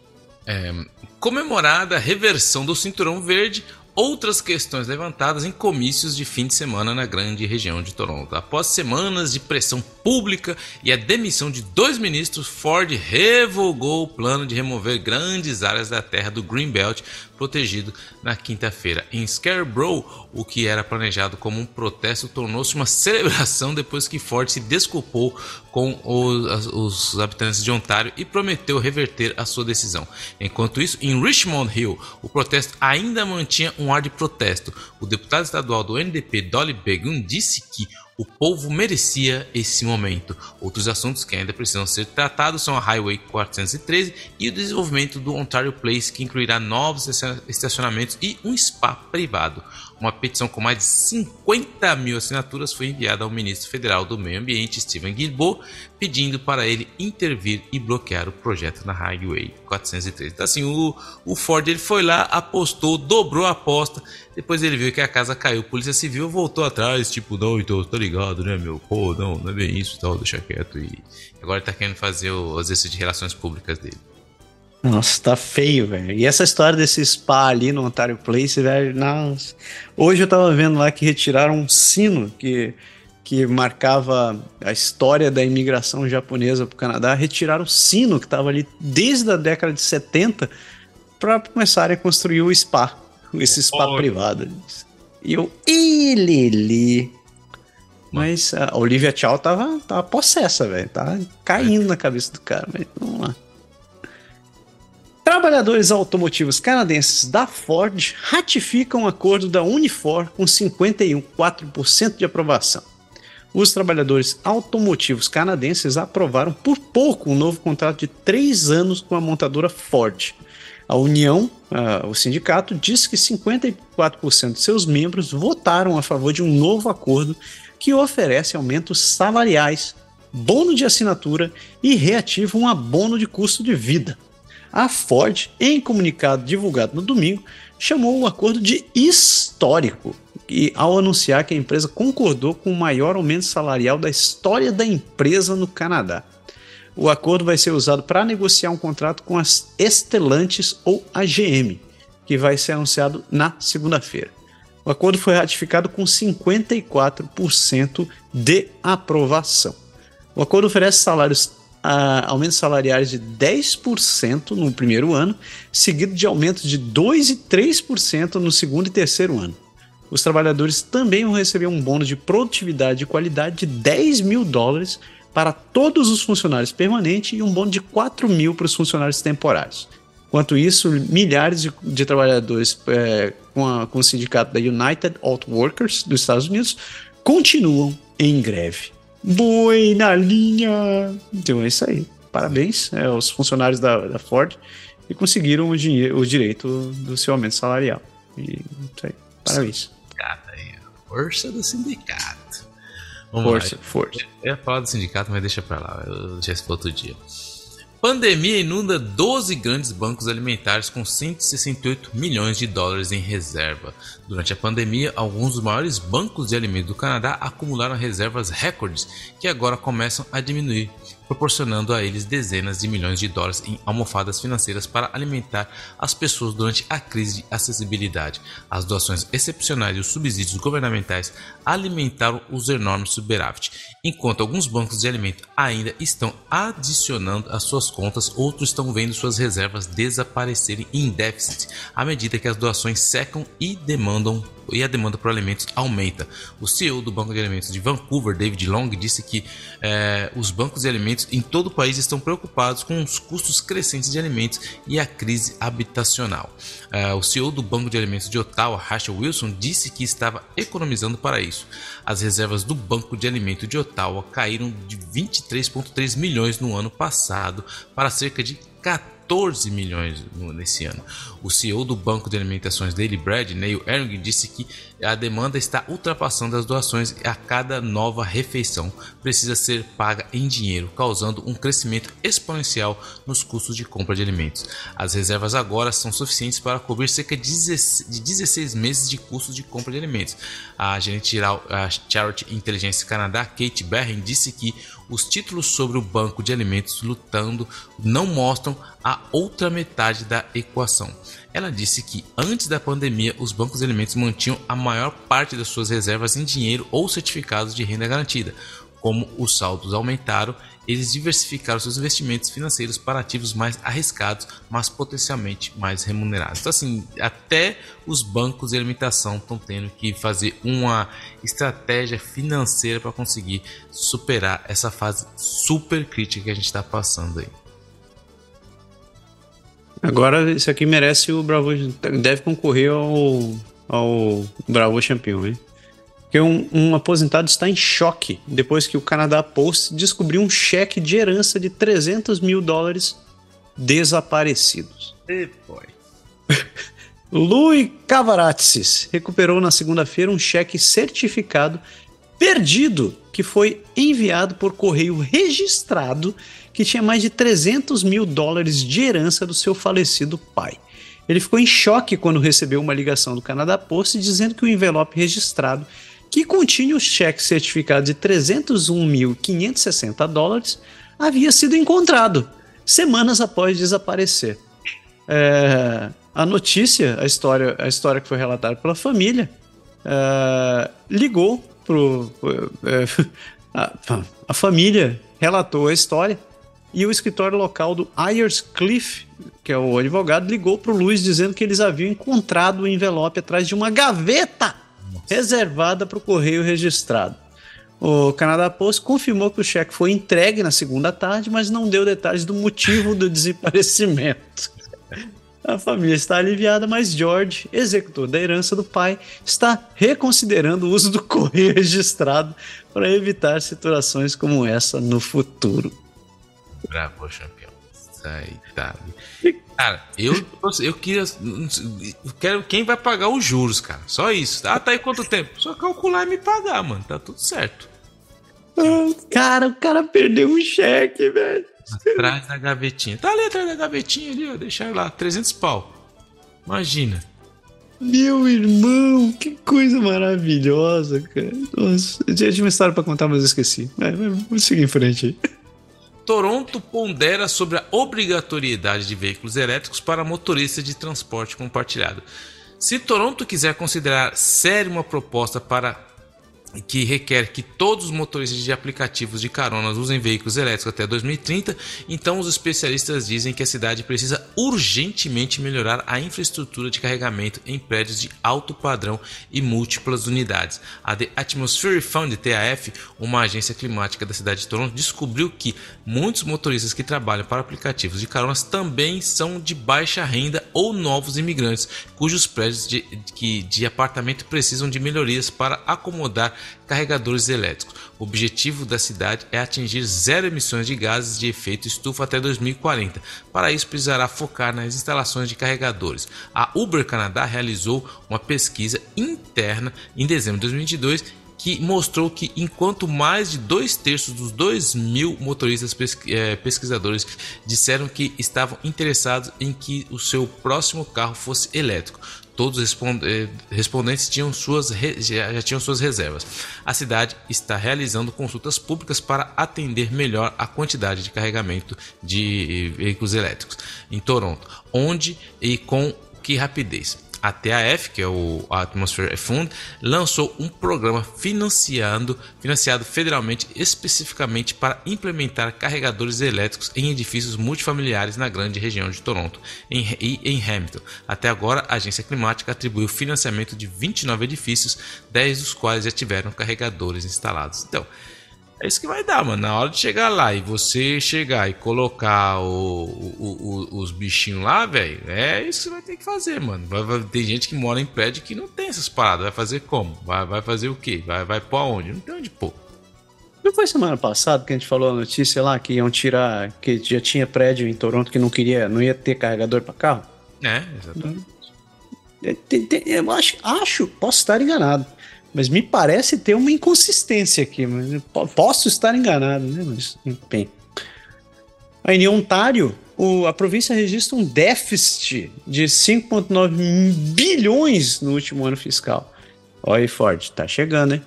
É, comemorada a reversão do cinturão verde, outras questões levantadas em comícios de fim de semana na grande região de Toronto. Após semanas de pressão pública e a demissão de dois ministros, Ford revogou o plano de remover grandes áreas da terra do Greenbelt protegido na quinta-feira. Em Scarborough, o que era planejado como um protesto tornou-se uma celebração depois que Ford se desculpou com os, os, habitantes de Ontário e prometeu reverter a sua decisão. Enquanto isso, em Richmond Hill, o protesto ainda mantinha um ar de protesto. O deputado estadual do NDP, Dolly Begun, disse que o povo merecia esse momento. Outros assuntos que ainda precisam ser tratados são a Highway 413 e o desenvolvimento do Ontario Place, que incluirá novos estacionamentos e um spa privado. Uma petição com mais de 50 mil assinaturas foi enviada ao ministro federal do Meio Ambiente, Steven Guilbeault, pedindo para ele intervir e bloquear o projeto na Highway 403. Então, assim, o, o Ford ele foi lá, apostou, dobrou a aposta, depois ele viu que a casa caiu, Polícia Civil voltou atrás, tipo, não, então, tá ligado, né, meu? Pô, não, não é bem isso e tal, deixa quieto. E agora ele tá querendo fazer o exercício de relações públicas dele.
Nossa, tá feio, velho. E essa história desse spa ali no Ontario Place, velho, nossa. Hoje eu tava vendo lá que retiraram um sino que, que marcava a história da imigração japonesa pro Canadá. Retiraram o sino que tava ali desde a década de 70 para começarem a construir o spa. Esse spa oh. privado. E eu, ilili. Mas a Olivia Chow tava, tava possessa, velho. Tá caindo é. na cabeça do cara, mas vamos lá. Trabalhadores automotivos canadenses da Ford ratificam o acordo da Unifor com 51,4% de aprovação. Os trabalhadores automotivos canadenses aprovaram por pouco um novo contrato de três anos com a montadora Ford. A União, uh, o sindicato, diz que 54% de seus membros votaram a favor de um novo acordo que oferece aumentos salariais, bônus de assinatura e reativa um abono de custo de vida. A Ford, em comunicado divulgado no domingo, chamou o acordo de histórico e ao anunciar que a empresa concordou com o maior aumento salarial da história da empresa no Canadá. O acordo vai ser usado para negociar um contrato com as Estelantes ou a GM, que vai ser anunciado na segunda-feira. O acordo foi ratificado com 54% de aprovação. O acordo oferece salários uh, aumentos salariais de 10% no primeiro ano, seguido de aumentos de 2% e 3% no segundo e terceiro ano. Os trabalhadores também vão receber um bônus de produtividade e qualidade de 10 mil dólares para todos os funcionários permanentes e um bônus de 4 mil para os funcionários temporários. Enquanto isso, milhares de, de trabalhadores é, com, a, com o sindicato da United Auto Workers dos Estados Unidos continuam em greve. Boi na linha. Então é isso aí. Parabéns é, aos funcionários da, da Ford e conseguiram o, dinheiro, o direito do seu aumento salarial. E isso aí. Parabéns.
Força do sindicato.
Vamos força, lá. força.
Eu ia falar do sindicato, mas deixa pra lá. Eu isso para outro dia. Pandemia inunda 12 grandes bancos alimentares com 168 milhões de dólares em reserva. Durante a pandemia, alguns dos maiores bancos de alimentos do Canadá acumularam reservas recordes que agora começam a diminuir. Proporcionando a eles dezenas de milhões de dólares em almofadas financeiras para alimentar as pessoas durante a crise de acessibilidade. As doações excepcionais e os subsídios governamentais alimentaram os enormes superávit. Enquanto alguns bancos de alimento ainda estão adicionando às suas contas, outros estão vendo suas reservas desaparecerem em déficit à medida que as doações secam e demandam e a demanda por alimentos aumenta. O CEO do Banco de Alimentos de Vancouver, David Long, disse que eh, os bancos de alimentos em todo o país estão preocupados com os custos crescentes de alimentos e a crise habitacional. Eh, o CEO do Banco de Alimentos de Ottawa, Rachel Wilson, disse que estava economizando para isso. As reservas do Banco de Alimentos de Ottawa caíram de 23,3 milhões no ano passado para cerca de 14 14 milhões nesse ano. O CEO do Banco de Alimentações Daily Bread, Neil Erling, disse que a demanda está ultrapassando as doações e a cada nova refeição precisa ser paga em dinheiro, causando um crescimento exponencial nos custos de compra de alimentos. As reservas agora são suficientes para cobrir cerca de 16 meses de custos de compra de alimentos. A gerente geral Charity Intelligence Canadá, Kate Berren, disse que os títulos sobre o banco de alimentos lutando não mostram a outra metade da equação. Ela disse que antes da pandemia, os bancos de alimentos mantinham a maior parte das suas reservas em dinheiro ou certificados de renda garantida. Como os saldos aumentaram, eles diversificaram seus investimentos financeiros para ativos mais arriscados, mas potencialmente mais remunerados. Então, assim, até os bancos de alimentação estão tendo que fazer uma estratégia financeira para conseguir superar essa fase super crítica que a gente está passando aí.
Agora, isso aqui merece o Bravo. Deve concorrer ao, ao Bravo Champion, hein? Porque um, um, aposentado está em choque depois que o Canadá Post descobriu um cheque de herança de 300 mil dólares desaparecidos.
E boy.
Louis Cavaratsis recuperou na segunda-feira um cheque certificado perdido que foi enviado por correio registrado que tinha mais de 300 mil dólares de herança do seu falecido pai. Ele ficou em choque quando recebeu uma ligação do Canadá Post dizendo que o envelope registrado que continha o cheque certificado de 301.560 dólares, havia sido encontrado semanas após desaparecer. É, a notícia, a história, a história que foi relatada pela família, é, ligou pro é, a, a, família relatou a história e o escritório local do Ayers Cliff, que é o advogado, ligou para o Luiz dizendo que eles haviam encontrado o envelope atrás de uma gaveta reservada para o correio registrado. O Canadá Post confirmou que o cheque foi entregue na segunda tarde, mas não deu detalhes do motivo do desaparecimento. A família está aliviada, mas George, executor da herança do pai, está reconsiderando o uso do correio registrado para evitar situações como essa no futuro.
Bravo, campeão. Sai, tá. Cara, eu, eu queria. Eu quero quem vai pagar os juros, cara. Só isso. Ah, tá aí quanto tempo? Só calcular e me pagar, mano. Tá tudo certo.
Ah, cara, o cara perdeu um cheque, velho.
Atrás da gavetinha. Tá ali atrás da gavetinha ali, ó. Deixar lá. 300 pau. Imagina.
Meu irmão, que coisa maravilhosa, cara. Nossa, eu tinha uma história pra contar, mas eu esqueci. vamos seguir em frente aí.
Toronto pondera sobre a obrigatoriedade de veículos elétricos para motoristas de transporte compartilhado. Se Toronto quiser considerar séria uma proposta para que requer que todos os motoristas de aplicativos de caronas usem veículos elétricos até 2030, então os especialistas dizem que a cidade precisa urgentemente melhorar a infraestrutura de carregamento em prédios de alto padrão e múltiplas unidades. A The Atmosphere Fund, TAF, uma agência climática da cidade de Toronto, descobriu que muitos motoristas que trabalham para aplicativos de caronas também são de baixa renda ou novos imigrantes, cujos prédios de, de, de apartamento precisam de melhorias para acomodar carregadores elétricos. O objetivo da cidade é atingir zero emissões de gases de efeito estufa até 2040. Para isso, precisará focar nas instalações de carregadores. A Uber Canadá realizou uma pesquisa interna em dezembro de 2022 que mostrou que enquanto mais de dois terços dos 2 mil motoristas eh, pesquisadores disseram que estavam interessados em que o seu próximo carro fosse elétrico, Todos os eh, respondentes tinham suas, já tinham suas reservas. A cidade está realizando consultas públicas para atender melhor a quantidade de carregamento de veículos elétricos em Toronto, onde e com que rapidez. A TAF, que é o Atmosphere Fund, lançou um programa financiando, financiado federalmente especificamente para implementar carregadores elétricos em edifícios multifamiliares na grande região de Toronto e em Hamilton. Até agora, a agência climática atribuiu financiamento de 29 edifícios, 10 dos quais já tiveram carregadores instalados. Então, é isso que vai dar, mano. Na hora de chegar lá e você chegar e colocar o, o, o, os bichinhos lá, velho, é isso que você vai ter que fazer, mano. Vai, vai, tem gente que mora em prédio que não tem essas paradas. Vai fazer como? Vai, vai fazer o quê? Vai, vai pôr aonde? Não tem onde pôr.
Não foi semana passada que a gente falou a notícia lá que iam tirar, que já tinha prédio em Toronto que não queria, não ia ter carregador para carro?
É, exatamente.
Eu acho, acho, posso estar enganado. Mas me parece ter uma inconsistência aqui. Mas posso estar enganado, né? Mas, bem. Aí, em Ontário, o, a província registra um déficit de 5,9 bilhões no último ano fiscal. Olha aí, Ford, tá chegando, hein?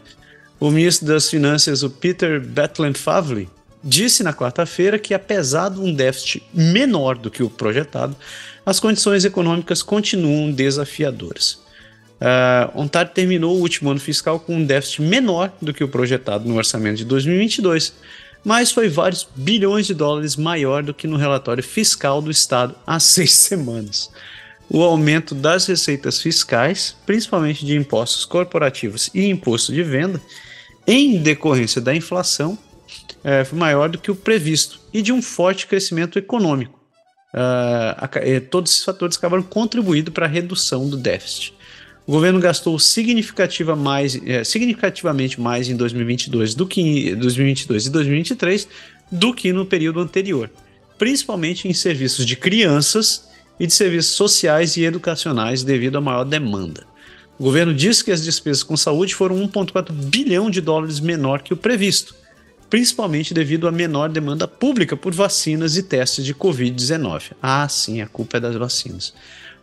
O ministro das Finanças, o Peter Favre, disse na quarta-feira que, apesar de um déficit menor do que o projetado, as condições econômicas continuam desafiadoras. Uh, Ontário terminou o último ano fiscal com um déficit menor do que o projetado no orçamento de 2022, mas foi vários bilhões de dólares maior do que no relatório fiscal do estado há seis semanas. O aumento das receitas fiscais, principalmente de impostos corporativos e imposto de venda, em decorrência da inflação, é, foi maior do que o previsto e de um forte crescimento econômico. Uh, todos esses fatores acabaram contribuindo para a redução do déficit. O governo gastou significativa mais, é, significativamente mais em 2022 do que em 2022 e 2023 do que no período anterior, principalmente em serviços de crianças e de serviços sociais e educacionais devido à maior demanda. O governo disse que as despesas com saúde foram 1,4 bilhão de dólares menor que o previsto, principalmente devido à menor demanda pública por vacinas e testes de Covid-19. Ah, sim, a culpa é das vacinas.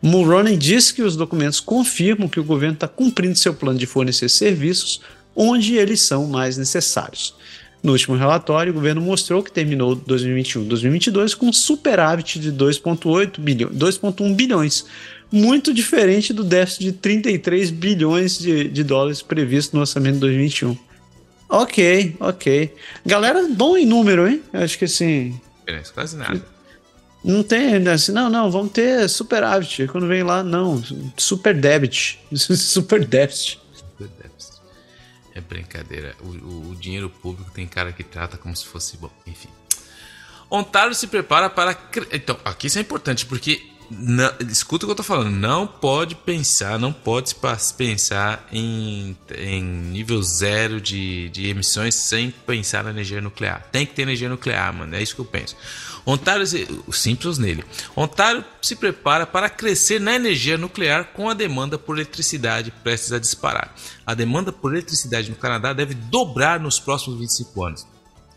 Mulroney disse que os documentos confirmam que o governo está cumprindo seu plano de fornecer serviços onde eles são mais necessários. No último relatório, o governo mostrou que terminou 2021-2022 com um superávit de 2,8 bilhões, 2,1 bilhões, muito diferente do déficit de 33 bilhões de, de dólares previsto no orçamento de 2021. Ok, ok. Galera, bom em número, hein? Acho que assim.
Quase nada.
Não tem, né, assim, não, não, vamos ter superávit. Quando vem lá, não, super debit. super deficit. Super.
É brincadeira. O, o, o, dinheiro público tem cara que trata como se fosse bom. Enfim. Ontário se prepara para. Então, aqui isso é importante, porque. Não, escuta o que eu tô falando. Não pode pensar, não pode pensar em, em nível zero de, de emissões sem pensar na energia nuclear. Tem que ter energia nuclear, mano. É isso que eu penso. Ontário, simples nele. Ontário se prepara para crescer na energia nuclear com a demanda por eletricidade prestes a disparar. A demanda por eletricidade no Canadá deve dobrar nos próximos 25 anos.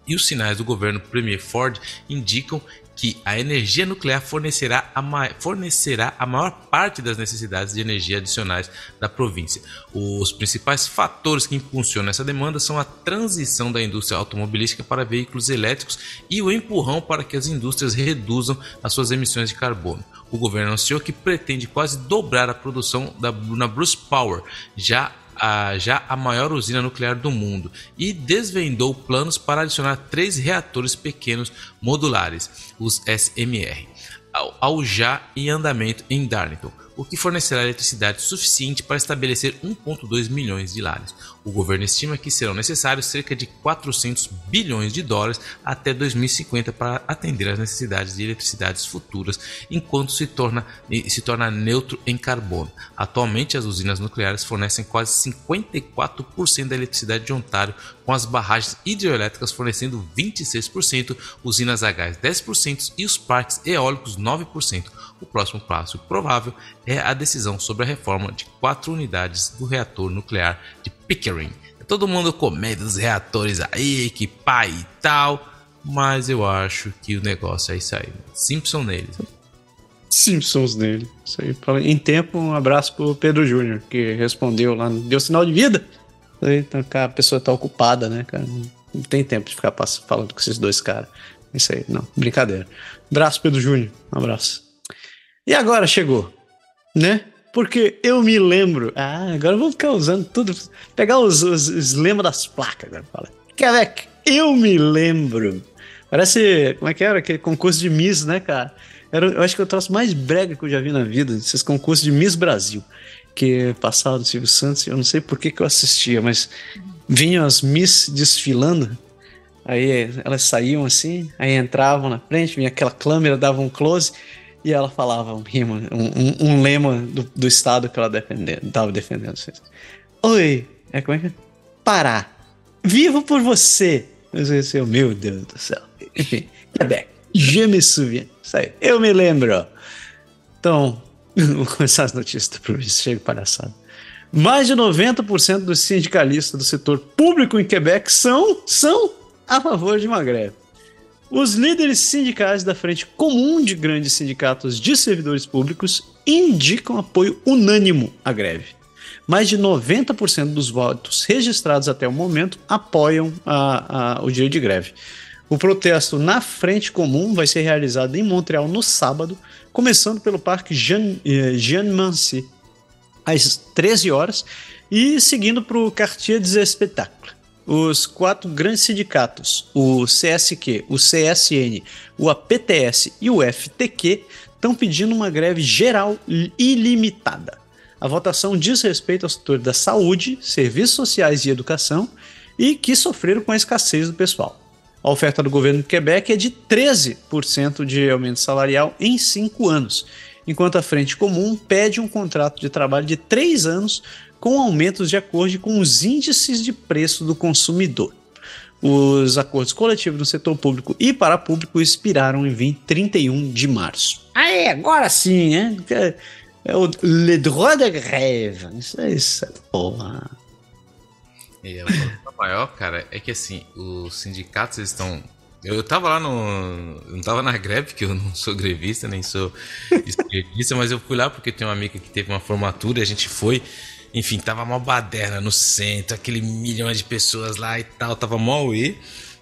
E os sinais do governo Premier Ford indicam que a energia nuclear fornecerá a, fornecerá a maior parte das necessidades de energia adicionais da província. Os principais fatores que impulsionam essa demanda são a transição da indústria automobilística para veículos elétricos e o empurrão para que as indústrias reduzam as suas emissões de carbono. O governo anunciou que pretende quase dobrar a produção da, na Bruce Power, já a, já a maior usina nuclear do mundo e desvendou planos para adicionar três reatores pequenos modulares, os SMR, ao, ao já em andamento em Darlington o que fornecerá eletricidade suficiente para estabelecer 1,2 milhões de lares. O governo estima que serão necessários cerca de 400 bilhões de dólares até 2050 para atender às necessidades de eletricidades futuras, enquanto se torna, se torna neutro em carbono. Atualmente, as usinas nucleares fornecem quase 54% da eletricidade de Ontário, com as barragens hidrelétricas fornecendo 26%, usinas a gás 10% e os parques eólicos 9%. O próximo passo provável é a decisão sobre a reforma de quatro unidades do reator nuclear de Pickering. todo mundo com medo dos reatores aí, que pai e tal. Mas eu acho que o negócio é isso aí. Simpson neles.
Simpsons nele. Isso aí. Em tempo, um abraço pro Pedro Júnior, que respondeu lá, deu sinal de vida. Então, a pessoa tá ocupada, né, cara? Não tem tempo de ficar falando com esses dois caras. Isso aí, não, brincadeira. Abraço, Pedro Júnior. Um abraço. E agora chegou, né? Porque eu me lembro. Ah, agora eu vou ficar usando tudo. Pegar os, os, os lembra das placas agora. Fala. Quebec, eu me lembro. Parece. Como é que era? Aquele concurso de Miss, né, cara? Era, eu acho que é o troço mais brega que eu já vi na vida, esses concursos de Miss Brasil. Que passava do Silvio Santos, eu não sei por que, que eu assistia, mas vinham as Miss desfilando Aí elas saíam assim, aí entravam na frente, vinha aquela câmera, dava um close e ela falava um rima, um, um, um lema do, do, estado que ela estava defendendo. Oi, é como é que é? Pará. Vivo por você. Eu meu Deus do céu. Enfim, Quebec. Je me souviens. Isso aí. Eu me lembro. Então, vou começar as notícias ver se chega palhaçada. Mais de 90% dos sindicalistas do setor público em Quebec são, são a favor de uma greve. Os líderes sindicais da Frente Comum de Grandes Sindicatos de Servidores Públicos indicam apoio unânimo à greve. Mais de 90% dos votos registrados até o momento apoiam a, a, o dia de greve. O protesto na Frente Comum vai ser realizado em Montreal no sábado, começando pelo Parque Jean, eh, Jean Mancy, às 13 horas, e seguindo para o Quartier des Espectacles os quatro grandes sindicatos, o CSQ, o CSN, o APTS e o FTQ, estão pedindo uma greve geral ilimitada. A votação diz respeito ao setor da saúde, serviços sociais e educação e que sofreram com a escassez do pessoal. A oferta do governo de Quebec é de 13% de aumento salarial em cinco anos, enquanto a Frente Comum pede um contrato de trabalho de três anos com aumentos de acordo com os índices de preço do consumidor. Os acordos coletivos no setor público e parapúblico expiraram em 20, 31 de março. Ah, é, agora sim, né? É o Le droit de grève. Isso é isso, porra.
E o maior, cara, é que assim, os sindicatos estão eu tava lá no. Não tava na greve, porque eu não sou grevista, nem sou esquerdista, mas eu fui lá porque tem uma amiga que teve uma formatura e a gente foi. Enfim, tava mó baderna no centro, aquele milhão de pessoas lá e tal, tava mó e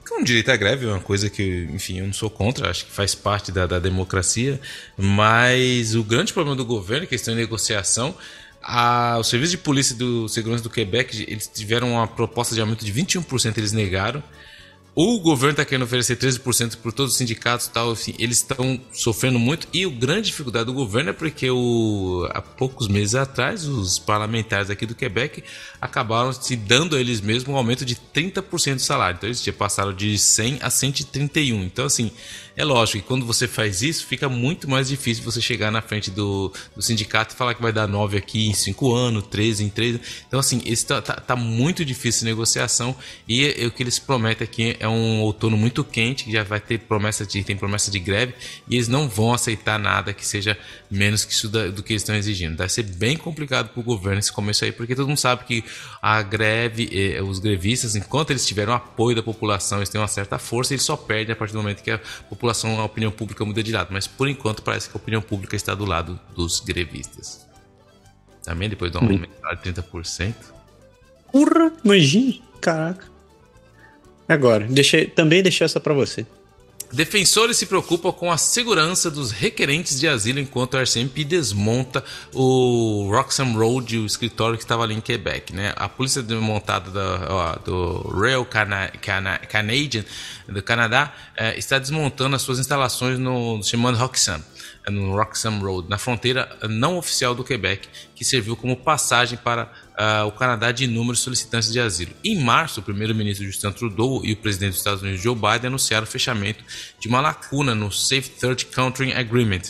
com direito à greve é uma coisa que, enfim, eu não sou contra, acho que faz parte da, da democracia, mas o grande problema do governo, questão de negociação, a, o serviço de polícia do segurança do Quebec, eles tiveram uma proposta de aumento de 21%, eles negaram. O governo está querendo oferecer 13% por todos os sindicatos e tal, enfim, eles estão sofrendo muito. E a grande dificuldade do governo é porque o, há poucos meses atrás, os parlamentares aqui do Quebec acabaram se dando a eles mesmos um aumento de 30% do salário. Então eles passaram de 100 a 131. Então, assim, é lógico que quando você faz isso, fica muito mais difícil você chegar na frente do, do sindicato e falar que vai dar 9 aqui em 5 anos, 13 em 3. Então, assim, está tá, tá, muito difícil a negociação e é, é, o que eles prometem aqui é um outono muito quente, que já vai ter promessa de, tem promessa de greve e eles não vão aceitar nada que seja menos que isso da, do que eles estão exigindo. Vai ser bem complicado para o governo esse começo aí, porque todo mundo sabe que a greve, eh, os grevistas, enquanto eles tiveram apoio da população, eles têm uma certa força, eles só perdem a partir do momento que a população população, a opinião pública muda de lado, mas por enquanto parece que a opinião pública está do lado dos grevistas. Também depois de um aumento de 30%.
Porra, imagina, caraca. Agora, deixei, também deixei essa para você.
Defensores se preocupam com a segurança dos requerentes de asilo enquanto a RCMP desmonta o Roxham Road, o escritório que estava ali em Quebec. Né? A polícia desmontada do, do Rail Cana, Cana, Canadian do Canadá eh, está desmontando as suas instalações no chamado Roxham no Roxham Road, na fronteira não oficial do Quebec, que serviu como passagem para uh, o Canadá de inúmeros solicitantes de asilo. Em março, o primeiro-ministro Justin Trudeau e o presidente dos Estados Unidos Joe Biden anunciaram o fechamento de uma lacuna no Safe Third Country Agreement,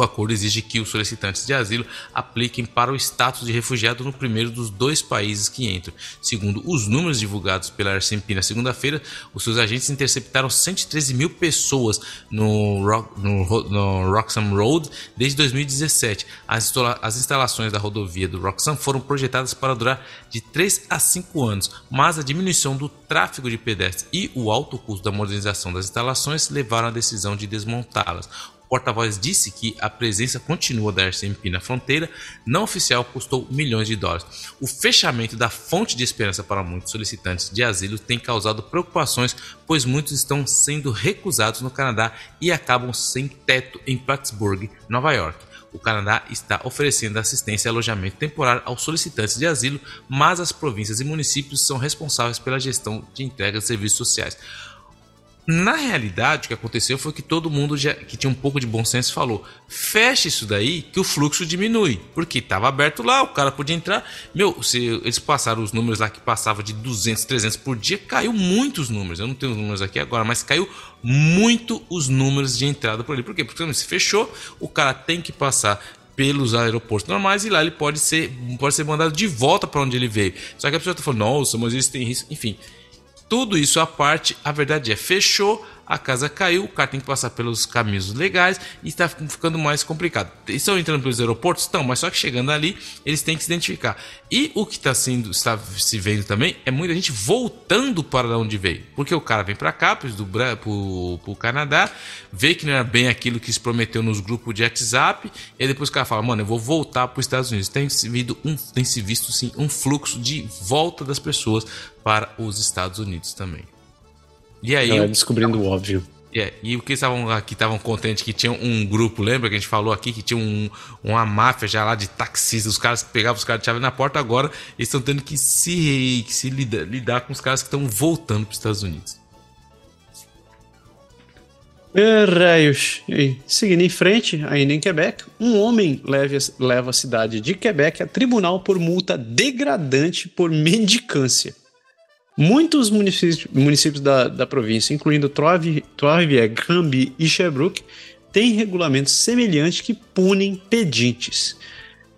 O acordo exige que os solicitantes de asilo apliquem para o status de refugiado no primeiro dos dois países que entram. Segundo os números divulgados pela RCMP na segunda-feira, os seus agentes interceptaram 113 mil pessoas no, Rock, no, no Roxham Road desde 2017. As, as instalações da rodovia do Roxham foram projetadas para durar de 3 a 5 anos, mas a diminuição do tráfego de pedestres e o alto custo da modernização das instalações levaram à decisão de desmontá-las porta-voz disse que a presença continua da RCMP na fronteira não oficial custou milhões de dólares. O fechamento da fonte de esperança para muitos solicitantes de asilo tem causado preocupações, pois muitos estão sendo recusados no Canadá e acabam sem teto em Plattsburgh, Nova York. O Canadá está oferecendo assistência e alojamento temporário aos solicitantes de asilo, mas as províncias e municípios são responsáveis pela gestão de entrega de serviços sociais. Na realidade, o que aconteceu foi que todo mundo já, que tinha um pouco de bom senso falou: fecha isso daí que o fluxo diminui. Porque estava aberto lá, o cara podia entrar. Meu, se eles passaram os números lá que passava de 200, 300 por dia, caiu muitos números. Eu não tenho os números aqui agora, mas caiu muito os números de entrada por ali. Por quê? Porque se fechou, o cara tem que passar pelos aeroportos normais e lá ele pode ser, pode ser mandado de volta para onde ele veio. Só que a pessoa está falando, nossa, mas isso tem risco. Enfim, tudo isso à parte, a verdade é, fechou, a casa caiu, o cara tem que passar pelos caminhos legais e está ficando mais complicado. Estão entrando pelos aeroportos? Estão, mas só que chegando ali, eles têm que se identificar. E o que está sendo, está se vendo também é muita gente voltando para onde veio. Porque o cara vem para cá, para o Canadá, vê que não era bem aquilo que se prometeu nos grupos de WhatsApp, e depois o cara fala, mano, eu vou voltar para os Estados Unidos. Tem se, visto um, tem se visto sim um fluxo de volta das pessoas para os Estados Unidos também.
E aí. Ela descobrindo o óbvio.
Yeah. E o que estavam aqui estavam contentes que tinha um grupo, lembra que a gente falou aqui que tinha um, uma máfia já lá de taxistas, os caras que pegavam os caras de chave na porta, agora eles estão tendo que se, que se lidar, lidar com os caras que estão voltando para os Estados Unidos.
É, raios. Seguindo em frente, ainda em Quebec, um homem leva, leva a cidade de Quebec a tribunal por multa degradante por mendicância. Muitos municípios, municípios da, da província, incluindo Trois-Rivières, Granby e Sherbrooke, têm regulamentos semelhantes que punem pedintes.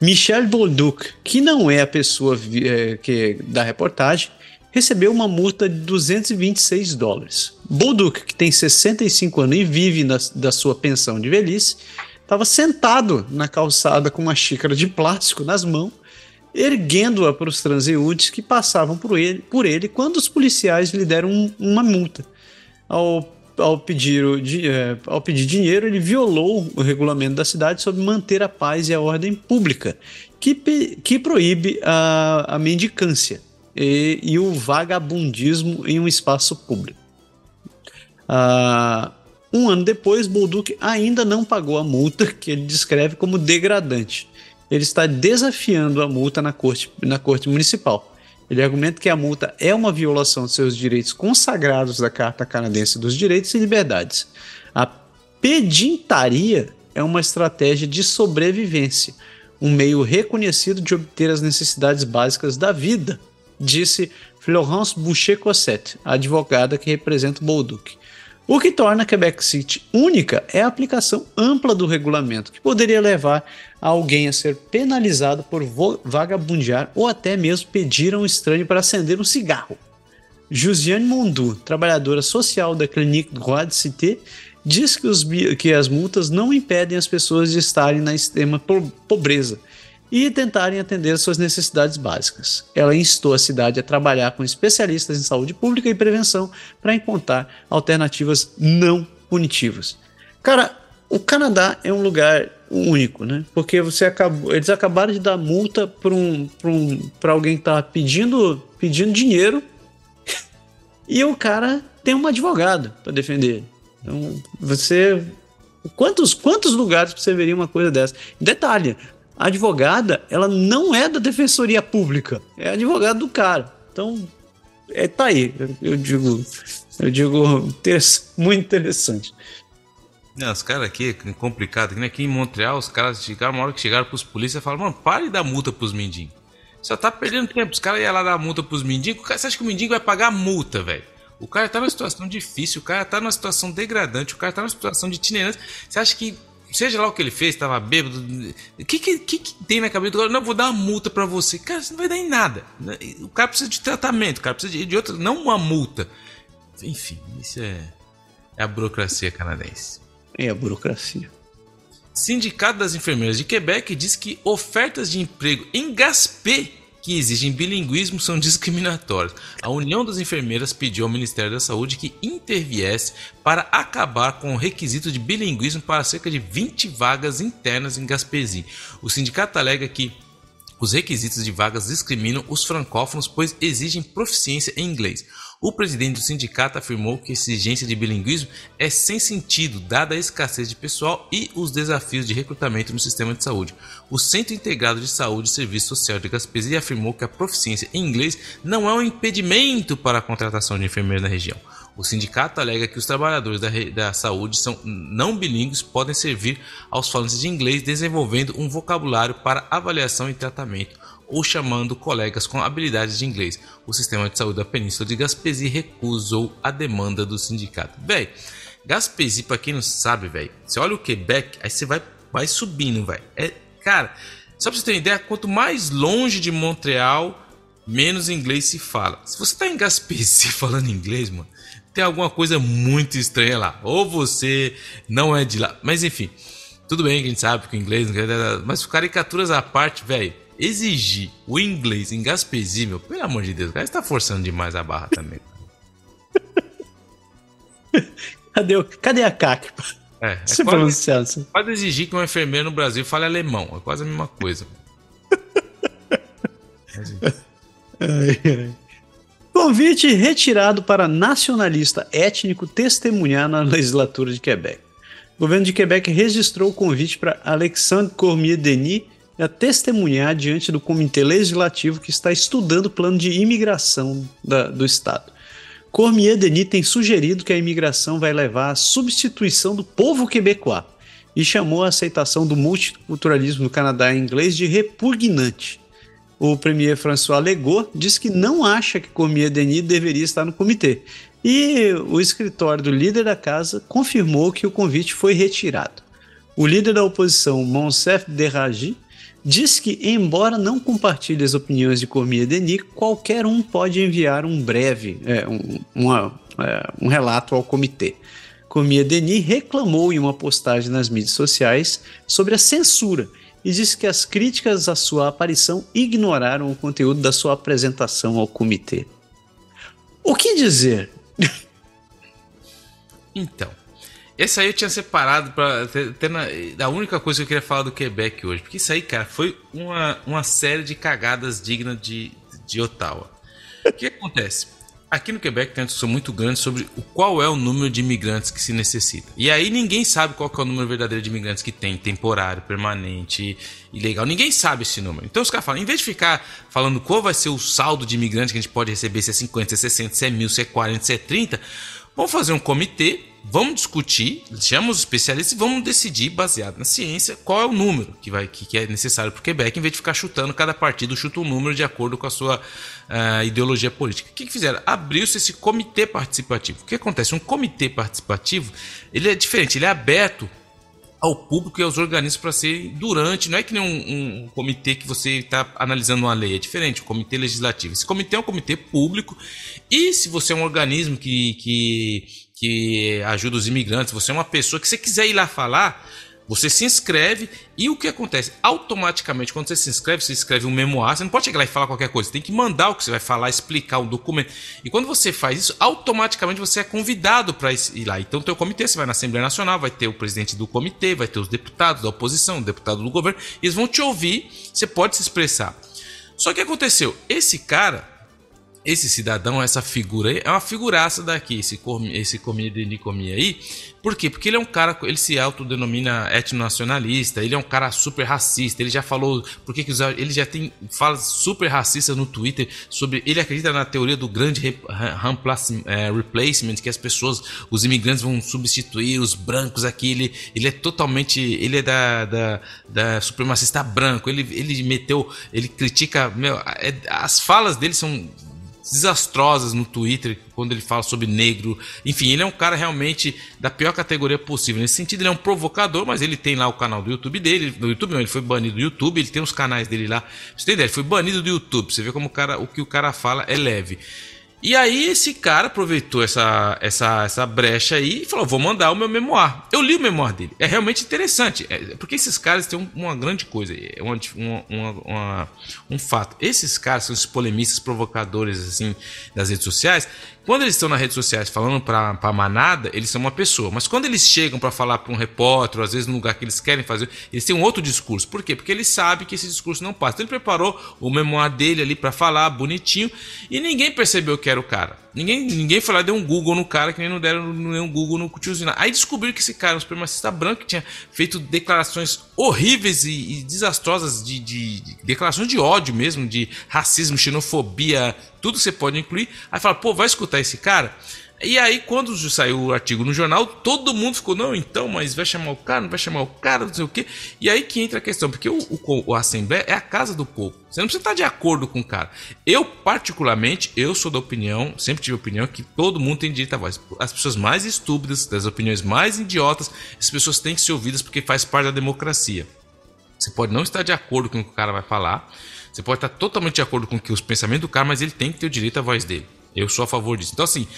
Michel Bolduc, que não é a pessoa é, que da reportagem, recebeu uma multa de 226 dólares. Bolduc, que tem 65 anos e vive na, da sua pensão de velhice, estava sentado na calçada com uma xícara de plástico nas mãos erguendo-a para os transeuntes que passavam por ele, por ele quando os policiais lhe deram um, uma multa. Ao, ao, pedir o, é, ao pedir dinheiro, ele violou o regulamento da cidade sobre manter a paz e a ordem pública, que, que proíbe a, a mendicância e, e o vagabundismo em um espaço público. Ah, um ano depois, Bolduc ainda não pagou a multa que ele descreve como degradante ele está desafiando a multa na corte, na corte municipal. Ele argumenta que a multa é uma violação de seus direitos consagrados da Carta Canadense dos Direitos e Liberdades. A pedintaria é uma estratégia de sobrevivência, um meio reconhecido de obter as necessidades básicas da vida, disse Florence Boucher-Cosset, a advogada que representa Bolduc. O que torna Quebec City única é a aplicação ampla do regulamento, que poderia levar alguém a ser penalizado por vagabundear ou até mesmo pedir a um estranho para acender um cigarro. Josiane Mondu, trabalhadora social da Clinique Droit de Cité, diz que, que as multas não impedem as pessoas de estarem na extrema pobreza e tentarem atender suas necessidades básicas. Ela instou a cidade a trabalhar com especialistas em saúde pública e prevenção para encontrar alternativas não punitivas. Cara, o Canadá é um lugar único, né? Porque você acabou, eles acabaram de dar multa para um, um, alguém que estava pedindo, pedindo dinheiro e o cara tem um advogado para defender. Então, você quantos quantos lugares você veria uma coisa dessa? Detalhe, a advogada, ela não é da defensoria pública, é advogada do cara. Então, é, tá aí. Eu, digo, eu digo muito interessante.
Não, os caras aqui é complicado. Aqui em Montreal, os caras chegaram, uma hora que chegaram pros polícia, falaram, mano, pare de dar multa pros mendigos. Só tá perdendo tempo. Os caras iam lá dar multa pros mendigos. Você acha que o mendigo vai pagar multa, velho? O cara tá numa situação difícil, o cara tá numa situação degradante, o cara tá numa situação de itinerância. Você acha que seja lá o que ele fez, tava bêbado. O que, que, que, tem na cabeça do cara? Não, vou dar uma multa para você. Cara, isso não vai dar em nada. O cara precisa de tratamento, o cara precisa de, de outra, não uma multa. Enfim, isso é, é a burocracia canadense.
É a burocracia.
Sindicato das Enfermeiras de Quebec diz que ofertas de emprego em Gaspé que exigem bilinguismo são discriminatórias. A União das Enfermeiras pediu ao Ministério da Saúde que interviesse para acabar com o requisito de bilinguismo para cerca de 20 vagas internas em Gaspesi. O sindicato alega que os requisitos de vagas discriminam os francófonos, pois exigem proficiência em inglês. O presidente do sindicato afirmou que a exigência de bilinguismo é sem sentido, dada a escassez de pessoal e os desafios de recrutamento no sistema de saúde. O Centro Integrado de Saúde e Serviço Social de Gaspesi afirmou que a proficiência em inglês não é um impedimento para a contratação de enfermeiros na região. O sindicato alega que os trabalhadores da, da saúde são não bilíngues podem servir aos falantes de inglês desenvolvendo um vocabulário para avaliação e tratamento ou chamando colegas com habilidades de inglês. O sistema de saúde da Península de Gaspesi recusou a demanda do sindicato. Véi, Gaspesi, para quem não sabe, velho, você olha o Quebec, aí você vai, vai subindo, velho. É, cara, só pra você ter uma ideia, quanto mais longe de Montreal, menos inglês se fala. Se você tá em Gaspesi falando inglês, mano, tem alguma coisa muito estranha lá. Ou você não é de lá. Mas enfim, tudo bem que a gente sabe que o inglês. Mas caricaturas à parte, velho exigir o inglês em Gaspesi, meu, pelo amor de Deus, o cara está forçando demais a barra também.
cadê, o, cadê a CAC?
É, é Se pronunciar assim. Pode exigir que um enfermeiro no Brasil fale alemão, é quase a mesma coisa.
ai, ai. Convite retirado para nacionalista étnico testemunhar na legislatura de Quebec. O governo de Quebec registrou o convite para Alexandre Cormier-Denis a testemunhar diante do Comitê Legislativo que está estudando o plano de imigração da, do Estado. Cormier Denis tem sugerido que a imigração vai levar à substituição do povo quebecois e chamou a aceitação do multiculturalismo no Canadá em inglês de repugnante. O premier François Legault disse que não acha que Cormier Denis deveria estar no comitê. E o escritório do líder da casa confirmou que o convite foi retirado. O líder da oposição, Monsef Deragi, diz que, embora não compartilhe as opiniões de Cormier Denis, qualquer um pode enviar um breve, é, um, uma, é, um relato ao comitê. Cormier Denis reclamou em uma postagem nas mídias sociais sobre a censura e disse que as críticas à sua aparição ignoraram o conteúdo da sua apresentação ao comitê. O que dizer?
Então, esse aí eu tinha separado para ter, ter na, a única coisa que eu queria falar do Quebec hoje. Porque isso aí, cara, foi uma, uma série de cagadas dignas de, de Ottawa. O que acontece? Aqui no Quebec tem uma discussão muito grande sobre o qual é o número de imigrantes que se necessita. E aí ninguém sabe qual é o número verdadeiro de imigrantes que tem, temporário, permanente, ilegal. Ninguém sabe esse número. Então os caras falam, em vez de ficar falando qual vai ser o saldo de imigrantes que a gente pode receber, se é 50, se é 60, se é mil, se é 40, se é 30, vamos fazer um comitê vamos discutir, chamamos os especialistas e vamos decidir, baseado na ciência, qual é o número que, vai, que, que é necessário para o Quebec, em vez de ficar chutando, cada partido chuta um número de acordo com a sua uh, ideologia política. O que, que fizeram? Abriu-se esse comitê participativo. O que acontece? Um comitê participativo ele é diferente, ele é aberto ao público e aos organismos para ser durante. Não é que nem um, um comitê que você está analisando uma lei, é diferente, o um comitê legislativo. Esse comitê é um comitê público e se você é um organismo que, que que ajuda os imigrantes, você é uma pessoa que você quiser ir lá falar, você se inscreve e o que acontece? Automaticamente, quando você se inscreve, você escreve um memoir, você não pode chegar lá e falar qualquer coisa, você tem que mandar o que você vai falar, explicar um documento. E quando você faz isso, automaticamente você é convidado para ir lá. Então, tem o comitê, você vai na Assembleia Nacional, vai ter o presidente do comitê, vai ter os deputados da oposição, o deputado do governo, eles vão te ouvir, você pode se expressar. Só que aconteceu, esse cara, esse cidadão, essa figura aí, é uma figuraça daqui, esse, esse comia de Nicomia aí. Por quê? Porque ele é um cara, ele se autodenomina etnonacionalista, ele é um cara super racista, ele já falou, por que ele já tem, fala super racista no Twitter sobre, ele acredita na teoria do grande é, replacement, que as pessoas, os imigrantes vão substituir os brancos aqui, ele, ele é totalmente, ele é da, da, da supremacista branco, ele, ele meteu, ele critica, meu, é, as falas dele são desastrosas no Twitter, quando ele fala sobre negro. Enfim, ele é um cara realmente da pior categoria possível. Nesse sentido, ele é um provocador, mas ele tem lá o canal do YouTube dele. No YouTube não, ele foi banido do YouTube, ele tem os canais dele lá. Você tem ideia? Ele foi banido do YouTube. Você vê como o, cara, o que o cara fala é leve. E aí esse cara aproveitou essa, essa, essa brecha aí e falou: vou mandar o meu memoir. Eu li o memoir dele. É realmente interessante. É, porque esses caras têm uma grande coisa, é uma, uma, uma, um fato. Esses caras são esses polemistas provocadores assim das redes sociais. Quando eles estão nas redes sociais falando para a manada, eles são uma pessoa. Mas quando eles chegam para falar para um repórter, ou às vezes no lugar que eles querem fazer, eles têm um outro discurso. Por quê? Porque ele sabe que esse discurso não passa. Então ele preparou o memoir dele ali para falar bonitinho e ninguém percebeu que era o cara. Ninguém, ninguém foi lá deu um Google no cara, que nem não deram nenhum Google no tiozinho. Aí descobriram que esse cara, um supremacista branco, que tinha feito declarações horríveis e, e desastrosas, de, de, de, declarações de ódio mesmo, de racismo, xenofobia, tudo você pode incluir. Aí fala, pô, vai escutar esse cara? E aí, quando saiu o artigo no jornal, todo mundo ficou, não, então, mas vai chamar o cara, não vai chamar o cara, não sei o quê. E aí que entra a questão, porque o, o, o Assembleia é a casa do povo. Você não precisa estar de acordo com o cara. Eu, particularmente, eu sou da opinião, sempre tive a opinião, que todo mundo tem direito à voz. As pessoas mais estúpidas, das opiniões mais idiotas, as pessoas têm que ser ouvidas porque faz parte da democracia. Você pode não estar de acordo com o que o cara vai falar, você pode estar totalmente de acordo com os pensamentos do cara, mas ele tem que ter o direito à voz dele. Eu sou a favor disso. Então, assim,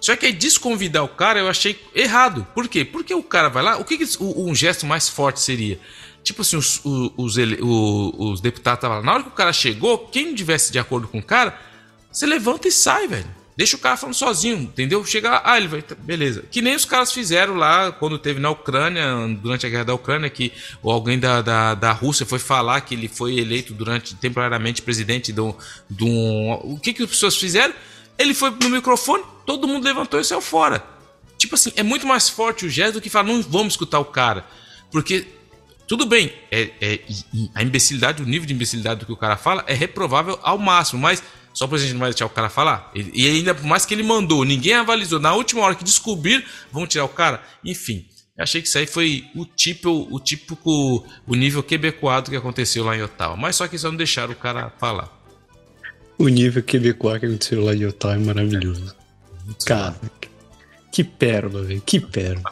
só que aí desconvidar o cara eu achei errado. Por quê? Porque o cara vai lá. O que, que um gesto mais forte seria? Tipo assim, os, os, os, os deputados estavam lá. Na hora que o cara chegou, quem não tivesse de acordo com o cara, você levanta e sai, velho. Deixa o cara falando sozinho, entendeu? Chega lá, ah, ele vai. Beleza. Que nem os caras fizeram lá quando teve na Ucrânia, durante a guerra da Ucrânia, que alguém da, da, da Rússia foi falar que ele foi eleito durante temporariamente presidente de um. O que, que as pessoas fizeram? Ele foi no microfone, todo mundo levantou e saiu fora. Tipo assim, é muito mais forte o gesto do que falar, não vamos escutar o cara. Porque, tudo bem, é, é, a imbecilidade, o nível de imbecilidade do que o cara fala é reprovável ao máximo, mas só por a gente não vai deixar o cara falar. E ainda por mais que ele mandou, ninguém avalizou. Na última hora que descobrir, vão tirar o cara. Enfim, achei que isso aí foi o tipo, o típico, o nível quebecoado que aconteceu lá em Ottawa. Mas só que só não deixaram o cara falar.
O nível quebecois que aconteceu lá em Ottawa é maravilhoso. Cara, que pérola, velho. Que pérola.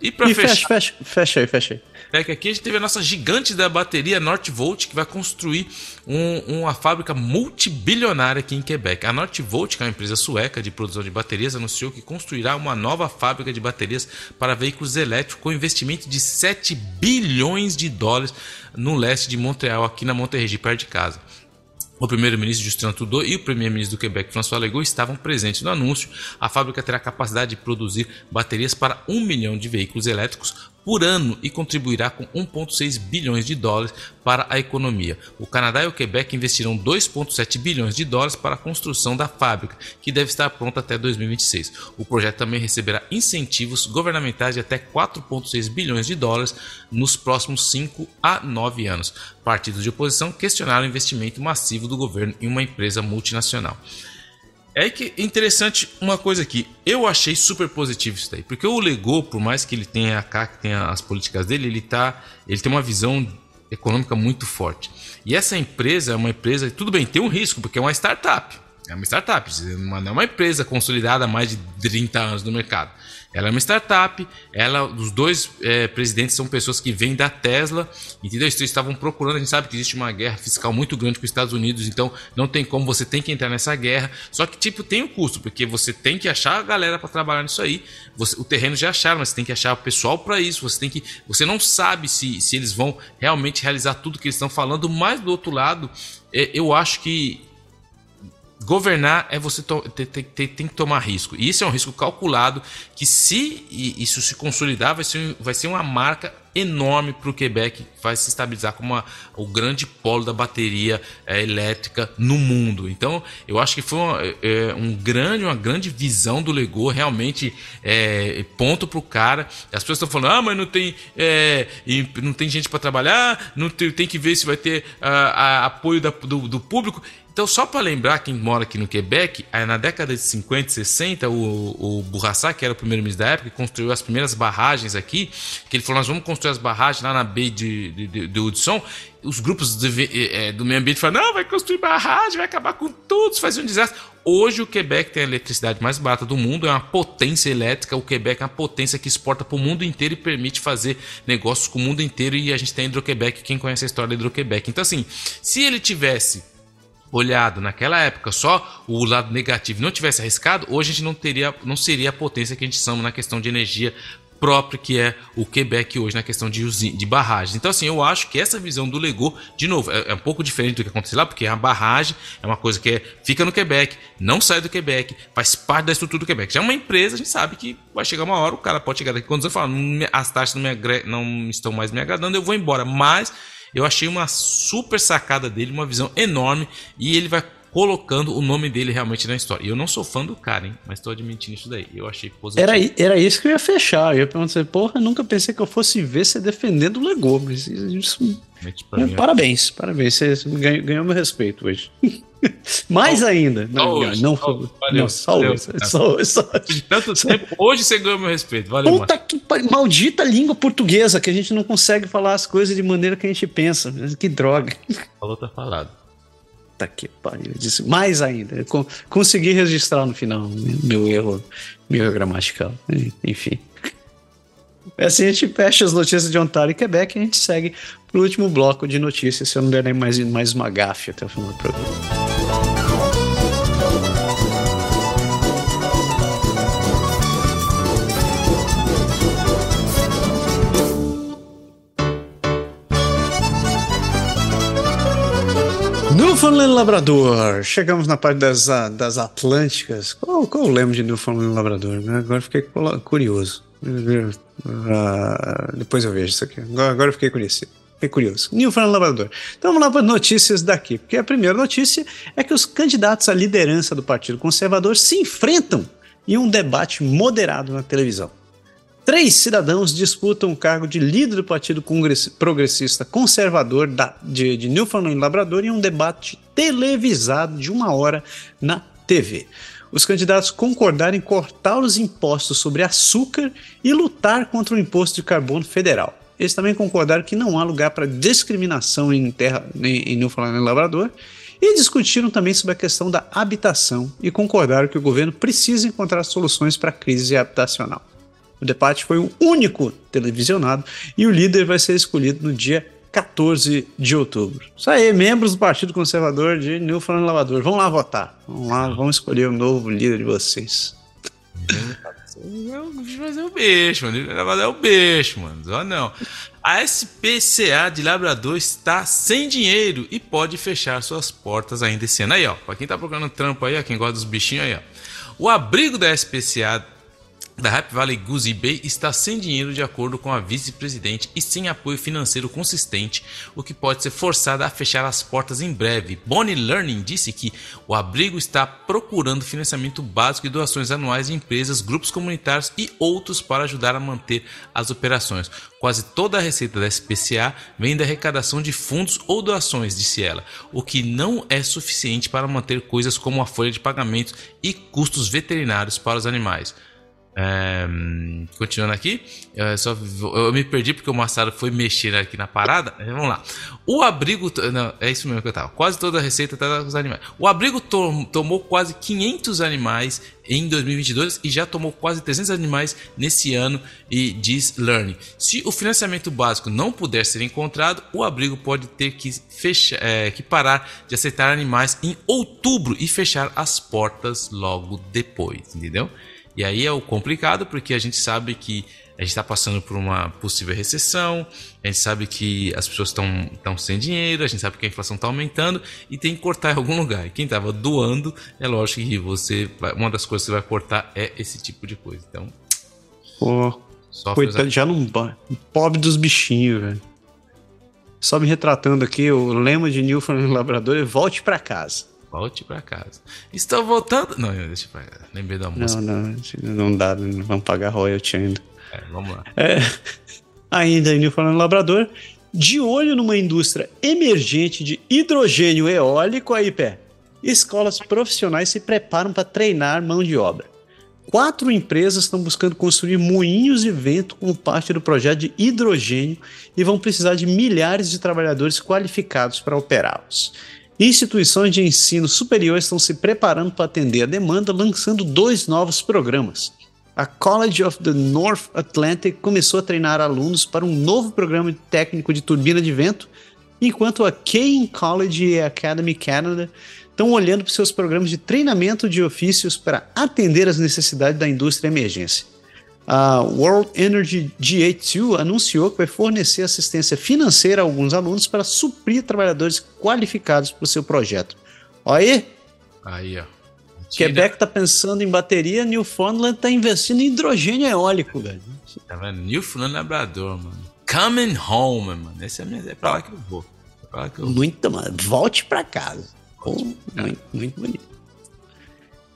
E pra
e
fechar.
Fecha, fecha, fecha aí, fecha aí.
É que aqui a gente teve a nossa gigante da bateria Northvolt, que vai construir um, uma fábrica multibilionária aqui em Quebec. A Northvolt, que é uma empresa sueca de produção de baterias, anunciou que construirá uma nova fábrica de baterias para veículos elétricos com investimento de 7 bilhões de dólares no leste de Montreal, aqui na Monterrey, perto de casa. O primeiro-ministro Justin Trudeau e o primeiro-ministro do Quebec, François Legault, estavam presentes no anúncio. A fábrica terá capacidade de produzir baterias para um milhão de veículos elétricos por ano e contribuirá com 1,6 bilhões de dólares para a economia. O Canadá e o Quebec investirão 2,7 bilhões de dólares para a construção da fábrica, que deve estar pronta até 2026. O projeto também receberá incentivos governamentais de até 4,6 bilhões de dólares nos próximos 5 a 9 anos. Partidos de oposição questionaram o investimento massivo do governo em uma empresa multinacional. É que interessante uma coisa aqui. Eu achei super positivo isso daí. Porque o Lego, por mais que ele tenha a CAC, tenha as políticas dele, ele, tá, ele tem uma visão econômica muito forte. E essa empresa é uma empresa, tudo bem, tem um risco, porque é uma startup. É uma startup, não é uma empresa consolidada há mais de 30 anos no mercado. Ela é uma startup, ela, os dois é, presidentes são pessoas que vêm da Tesla, entendeu? Eles estavam procurando, a gente sabe que existe uma guerra fiscal muito grande com os Estados Unidos, então não tem como, você tem que entrar nessa guerra. Só que, tipo, tem um custo, porque você tem que achar a galera para trabalhar nisso aí. Você, o terreno já acharam, mas você tem que achar o pessoal para isso. Você tem que. Você não sabe se, se eles vão realmente realizar tudo que eles estão falando, mas do outro lado, é, eu acho que governar é você tem, tem, que tomar risco. E isso é um risco calculado que, se isso se consolidar, vai ser, vai ser uma marca enorme para o Quebec, vai se estabilizar como o grande polo da bateria é, elétrica no mundo. Então, eu acho que foi uma, é, um grande, uma grande visão do Lego, realmente é, ponto para o cara. As pessoas estão falando, ah, mas não tem, não tem gente para trabalhar, não tem, tem, que ver se vai ter a, a, apoio da, do, do público Então, só para lembrar, quem mora aqui no Quebec, na década de 50 e 60, o, o Bourassa, que era o primeiro-ministro da época, construiu as primeiras barragens aqui, que ele falou, nós vamos construir as barragens lá na Baía de, de, de, de Hudson. Os grupos de, é, do meio ambiente falaram, não, vai construir barragem, vai acabar com tudo, isso faz um desastre. Hoje o Quebec tem a eletricidade mais barata do mundo, é uma potência elétrica. O Quebec é uma potência que exporta para o mundo inteiro e permite fazer negócios com o mundo inteiro. E a gente tem a Hidroquebec, quem conhece a história da Hidroquebec. Então, assim, se ele tivesse olhado naquela época só o lado negativo não tivesse arriscado, hoje a gente não teria, não seria a potência que a gente somos na questão de energia própria que é o Quebec hoje na questão de, de barragens. Então, assim, eu acho que essa visão do Lego, de novo, é, é, um pouco diferente do que aconteceu lá, porque a barragem é uma coisa que é, fica no Quebec, não sai do Quebec, faz parte da estrutura do Quebec. Já é uma empresa, a gente sabe que vai chegar uma hora, o cara pode chegar daqui quando você fala, as taxas não, me não estão mais me agradando, eu vou embora. Mas eu achei uma super sacada dele, uma visão enorme e ele vai colocando o nome dele realmente na história. E eu não sou fã do cara, hein? Mas tô admitindo isso daí. Eu achei positivo.
Era, era isso que eu ia fechar. Eu ia perguntar, porra, nunca pensei que eu fosse ver você defendendo o Lego, mas isso. É, parabéns, parabéns. Você ganhou, ganhou meu respeito hoje. Mais oh, ainda. Não, hoje, não, oh, valeu, não, só valeu, hoje. Só, só,
De tanto tempo, hoje você ganhou meu respeito. Valeu,
Puta que maldita língua portuguesa que a gente não consegue falar as coisas de maneira que a gente pensa. Que droga.
Falou, tá falado.
Puta que pariu. Disse, mais ainda. consegui registrar no final meu erro, meu erro gramatical. Enfim. Assim a gente fecha as notícias de Ontário e Quebec e a gente segue pro último bloco de notícias, se eu não der nem mais, mais uma gafe até o final do programa. Newfoundland Labrador. Chegamos na parte das, das Atlânticas. Qual, qual o lema de Newfoundland Labrador? Né? Agora fiquei curioso. Uh, depois eu vejo isso aqui. Agora, agora eu fiquei curioso. Fiquei curioso. Newfoundland Labrador. Então vamos lá para notícias daqui. Porque a primeira notícia é que os candidatos à liderança do Partido Conservador se enfrentam em um debate moderado na televisão. Três cidadãos disputam o cargo de líder do Partido Progressista Conservador da, de, de Newfoundland e Labrador em um debate televisado de uma hora na TV. Os candidatos concordaram em cortar os impostos sobre açúcar e lutar contra o imposto de carbono federal. Eles também concordaram que não há lugar para discriminação em, terra, em, em Newfoundland e Labrador e discutiram também sobre a questão da habitação e concordaram que o governo precisa encontrar soluções para a crise habitacional. O debate foi o único televisionado e o líder vai ser escolhido no dia 14 de outubro. Isso aí, membros do Partido Conservador de Newfoundland Lavador, vão lá votar. Vão lá, vão escolher o novo líder de vocês.
Fazer o beijo, mano. Dar o beijo, mano. Só não. A SPCA de Labrador está sem dinheiro e pode fechar suas portas ainda esse ano. Aí, ó. Pra quem tá procurando trampo aí, ó, quem gosta dos bichinhos aí, ó. O abrigo da SPCA da Happy Valley Goose Bay está sem dinheiro de acordo com a vice-presidente e sem apoio financeiro consistente, o que pode ser forçado a fechar as portas em breve. Bonnie Learning disse que o abrigo está procurando financiamento básico e doações anuais de empresas, grupos comunitários e outros para ajudar a manter as operações. Quase toda a receita da SPCA vem da arrecadação de fundos ou doações, disse ela, o que não é suficiente para manter coisas como a folha de pagamentos e custos veterinários para os animais. Continuando aqui, eu, só, eu me perdi porque o Massaro foi mexer aqui na parada. Vamos lá. O abrigo. Não, é isso mesmo que eu tava. Quase toda a receita tá com os animais. O abrigo to, tomou quase 500 animais em 2022 e já tomou quase 300 animais nesse ano. E diz Learning. Se o financiamento básico não puder ser encontrado, o abrigo pode ter que, fechar, é, que parar de aceitar animais em outubro e fechar as portas logo depois. Entendeu? E aí é o complicado porque a gente sabe que a gente está passando por uma possível recessão, a gente sabe que as pessoas estão sem dinheiro, a gente sabe que a inflação está aumentando e tem que cortar em algum lugar. E quem estava doando, é lógico que você vai, uma das coisas que você vai cortar é esse tipo de coisa. Então,
Pô, coitado, já não. Pobre dos bichinhos, velho. Só me retratando aqui, o lema de Newfoundland Labrador é volte para casa.
Volte para casa. Estou voltando. Não, deixa eu Lembrei da música.
Não, não, não dá, não vamos pagar royalty ainda.
É, vamos lá.
É, ainda em Newfoundland Labrador, de olho numa indústria emergente de hidrogênio eólico aí, pé. escolas profissionais se preparam para treinar mão de obra. Quatro empresas estão buscando construir moinhos de vento como parte do projeto de hidrogênio e vão precisar de milhares de trabalhadores qualificados para operá-los. Instituições de ensino superior estão se preparando para atender a demanda, lançando dois novos programas. A College of the North Atlantic começou a treinar alunos para um novo programa técnico de turbina de vento, enquanto a Kane College e a Academy Canada estão olhando para seus programas de treinamento de ofícios para atender às necessidades da indústria emergência. A World Energy GA2 anunciou que vai fornecer assistência financeira a alguns alunos para suprir trabalhadores qualificados para o seu projeto. Olha aí.
Aí, ó.
Quebec está pensando em bateria, Newfoundland está investindo em hidrogênio eólico, velho.
Tá vendo? Newfoundland Labrador, mano. Coming home, mano. Esse é, é pra lá que eu vou. É pra lá que eu vou.
Muito, mano. Volte para casa. Muito, muito bonito.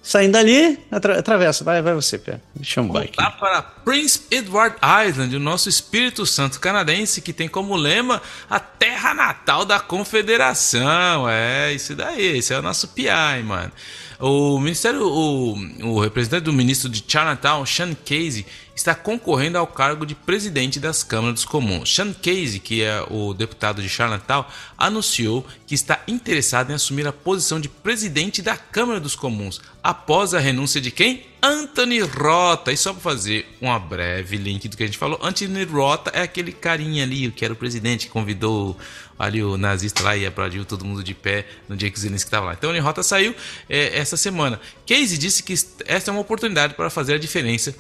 Saindo dali, atra atravessa. Vai, vai você, Pé. Chama o bike.
Lá para Prince Edward Island, o nosso Espírito Santo canadense, que tem como lema a terra natal da confederação. É, isso daí. Esse é o nosso PI, mano. O ministério, o, o representante do ministro de Chinatown, Sean Casey, está concorrendo ao cargo de presidente das câmaras dos comuns. Sean Casey, que é o deputado de Chinatown, anunciou que está interessado em assumir a posição de presidente da Câmara dos Comuns após a renúncia de quem? Anthony Rota. E só para fazer um breve link do que a gente falou, Anthony Rota é aquele carinha ali, que era o presidente que convidou ali o nazista lá e aplaudiu todo mundo de pé no dia que Zelensky estava lá. Então, Anthony Rota saiu é, essa semana. Casey disse que esta é uma oportunidade para fazer a diferença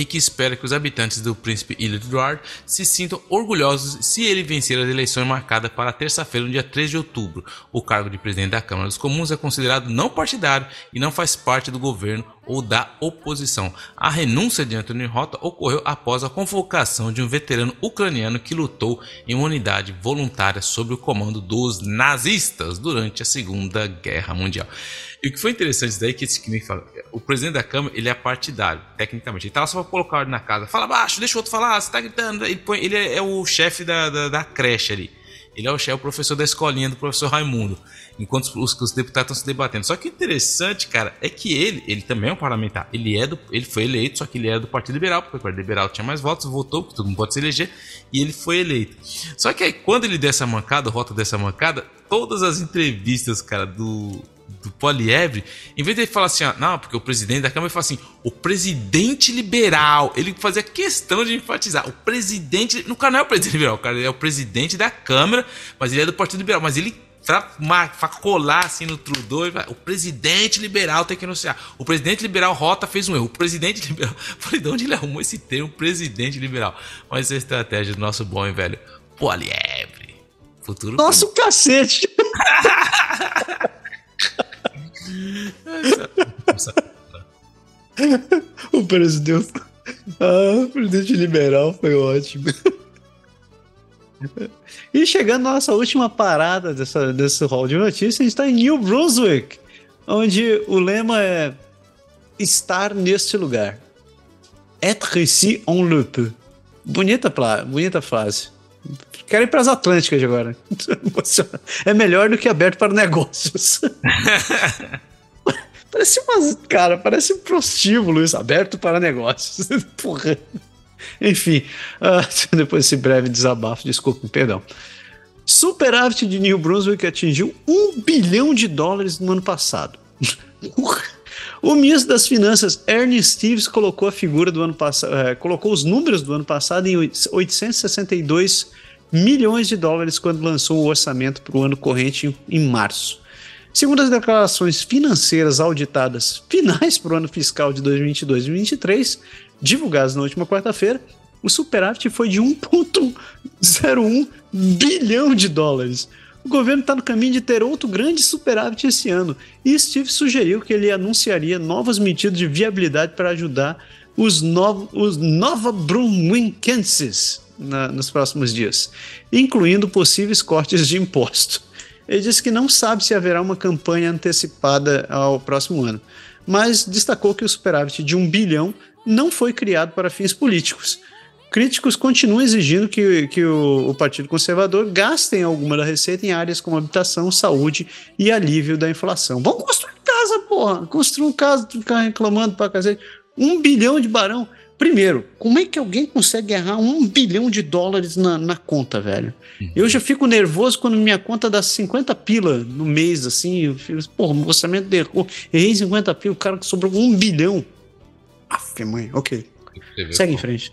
e que espera que os habitantes do príncipe Edward se sintam orgulhosos se ele vencer as eleições marcadas para terça-feira, no dia 3 de outubro. O cargo de presidente da Câmara dos Comuns é considerado não partidário e não faz parte do governo ou da oposição. A renúncia de Anthony Rota ocorreu após a convocação de um veterano ucraniano que lutou em uma unidade voluntária sob o comando dos nazistas durante a Segunda Guerra Mundial. E o que foi interessante daí é que o presidente da Câmara, ele é partidário, tecnicamente. Ele tá lá só pra colocar na casa. Fala baixo, deixa o outro falar, você tá gritando. Ele, põe, ele é, é o chefe da, da, da, creche ali. Ele é o chefe, o professor da escolinha do professor Raimundo. Enquanto os, os deputados estão se debatendo. Só que o interessante, cara, é que ele, ele também é um parlamentar. Ele é do, ele foi eleito, só que ele era do Partido Liberal, porque o Partido Liberal tinha mais votos, votou, porque todo mundo pode se eleger, e ele foi eleito. Só que aí, quando ele dessa mancada, rota dessa mancada, todas as entrevistas, cara, do, do Poliebre, em vez de ele falar assim, ó, não, porque o presidente da Câmara ele fala assim, o presidente liberal, ele fazia questão de enfatizar, o presidente, no canal é o presidente liberal, o cara é o presidente da Câmara, mas ele é do Partido Liberal, mas ele para colar assim no Trudeau, o presidente liberal tem que anunciar. O presidente liberal Rota fez um erro. O presidente liberal. Falei, de onde ele arrumou esse termo, presidente liberal? Mas essa é a estratégia do nosso bom e velho Poliebre. Futuro.
Nosso como... cacete! o presidente. Ah, o presidente liberal foi ótimo. E chegando à nossa última parada dessa, desse hall de notícias, a gente está em New Brunswick, onde o lema é estar neste lugar. Être ici on le peut. Bonita, bonita frase. Quero ir para as Atlânticas agora. É melhor do que aberto para negócios. parece uma. Cara, parece um prostíbulo isso, aberto para negócios. Porra. Enfim, uh, depois desse breve desabafo, desculpe, perdão. Superávit de New Brunswick atingiu um bilhão de dólares no ano passado. o ministro das Finanças, Ernie Stevens, colocou a figura do ano passado, uh, colocou os números do ano passado em 862 milhões de dólares quando lançou o orçamento para o ano corrente em março. Segundo as declarações financeiras auditadas finais para o ano fiscal de 2022 e 2023, divulgadas na última quarta-feira, o superávit foi de 1,01 bilhão de dólares. O governo está no caminho de ter outro grande superávit esse ano, e Steve sugeriu que ele anunciaria novas medidas de viabilidade para ajudar os, no, os Nova Brunswickenses na, nos próximos dias, incluindo possíveis cortes de imposto. Ele disse que não sabe se haverá uma campanha antecipada ao próximo ano, mas destacou que o superávit de um bilhão não foi criado para fins políticos. críticos continuam exigindo que, que o, o Partido Conservador gastem alguma da receita em áreas como habitação, saúde e alívio da inflação. Vamos construir casa, porra! Construir um casa, ficar reclamando pra cacete. Um bilhão de barão. Primeiro, como é que alguém consegue errar um bilhão de dólares na, na conta, velho? Uhum. Eu já fico nervoso quando minha conta dá 50 pila no mês, assim. Eu fico, porra, o orçamento derrou. Errei 50 pila, o cara que sobrou um bilhão. Aff, mãe, ok. Segue em frente.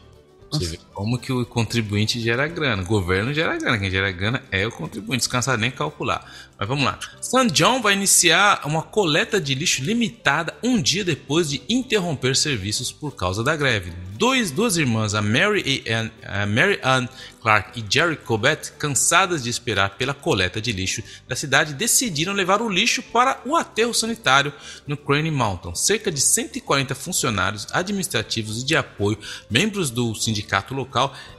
Vê como que o contribuinte gera grana. O governo gera grana. Quem gera grana é o contribuinte. Descansa nem calcular. Mas vamos lá. St. John vai iniciar uma coleta de lixo limitada um dia depois de interromper serviços por causa da greve. Dois, duas irmãs, a Mary, Ann, a Mary Ann Clark e Jerry Cobbett, cansadas de esperar pela coleta de lixo da cidade, decidiram levar o lixo para o aterro sanitário no Crane Mountain. Cerca de 140 funcionários administrativos e de apoio, membros do sindicato local,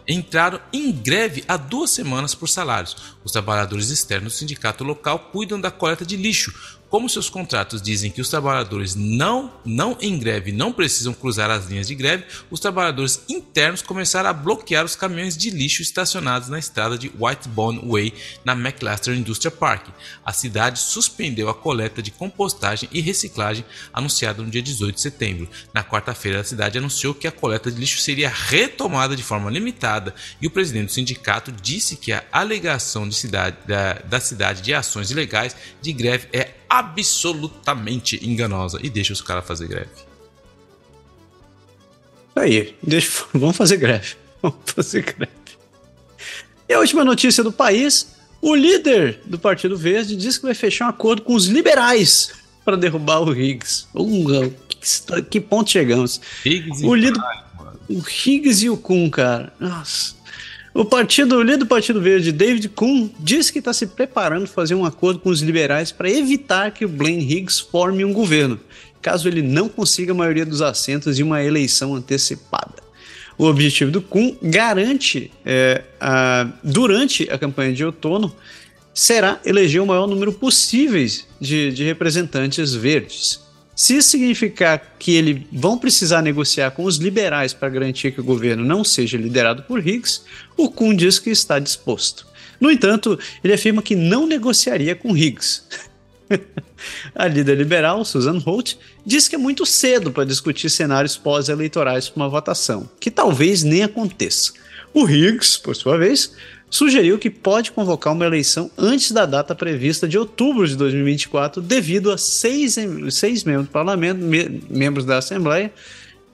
entraram em greve há duas semanas por salários. Os trabalhadores externos do sindicato local cuidam da coleta de lixo, como seus contratos dizem que os trabalhadores não, não em greve não precisam cruzar as linhas de greve, os trabalhadores internos começaram a bloquear os caminhões de lixo estacionados na estrada de Whitebone Way, na McLaster Industrial Park. A cidade suspendeu a coleta de compostagem e reciclagem anunciada no dia 18 de setembro. Na quarta-feira, a cidade anunciou que a coleta de lixo seria retomada de forma limitada e o presidente do sindicato disse que a alegação de cidade, da, da cidade de ações ilegais de greve é absolutamente enganosa e deixa os caras fazer greve.
Aí, deixa, vamos fazer greve. Vamos fazer greve. E a última notícia do país: o líder do Partido Verde diz que vai fechar um acordo com os liberais para derrubar o Higgs. Uh, que, que ponto chegamos?
Higgs
o líder, o Higgs e o Kuhn, cara. Nossa. O partido, o líder do Partido Verde, David Kuhn, disse que está se preparando para fazer um acordo com os liberais para evitar que o Blaine Higgs forme um governo, caso ele não consiga a maioria dos assentos em uma eleição antecipada. O objetivo do Kuhn garante, é, a, durante a campanha de outono, será eleger o maior número possível de, de representantes verdes. Se isso significar que eles vão precisar negociar com os liberais para garantir que o governo não seja liderado por Higgs, o Kuhn diz que está disposto. No entanto, ele afirma que não negociaria com Higgs. A líder liberal, Susan Holt, diz que é muito cedo para discutir cenários pós-eleitorais para uma votação, que talvez nem aconteça. O Higgs, por sua vez, sugeriu que pode convocar uma eleição antes da data prevista de outubro de 2024, devido a seis, seis membros do parlamento, me, membros da Assembleia,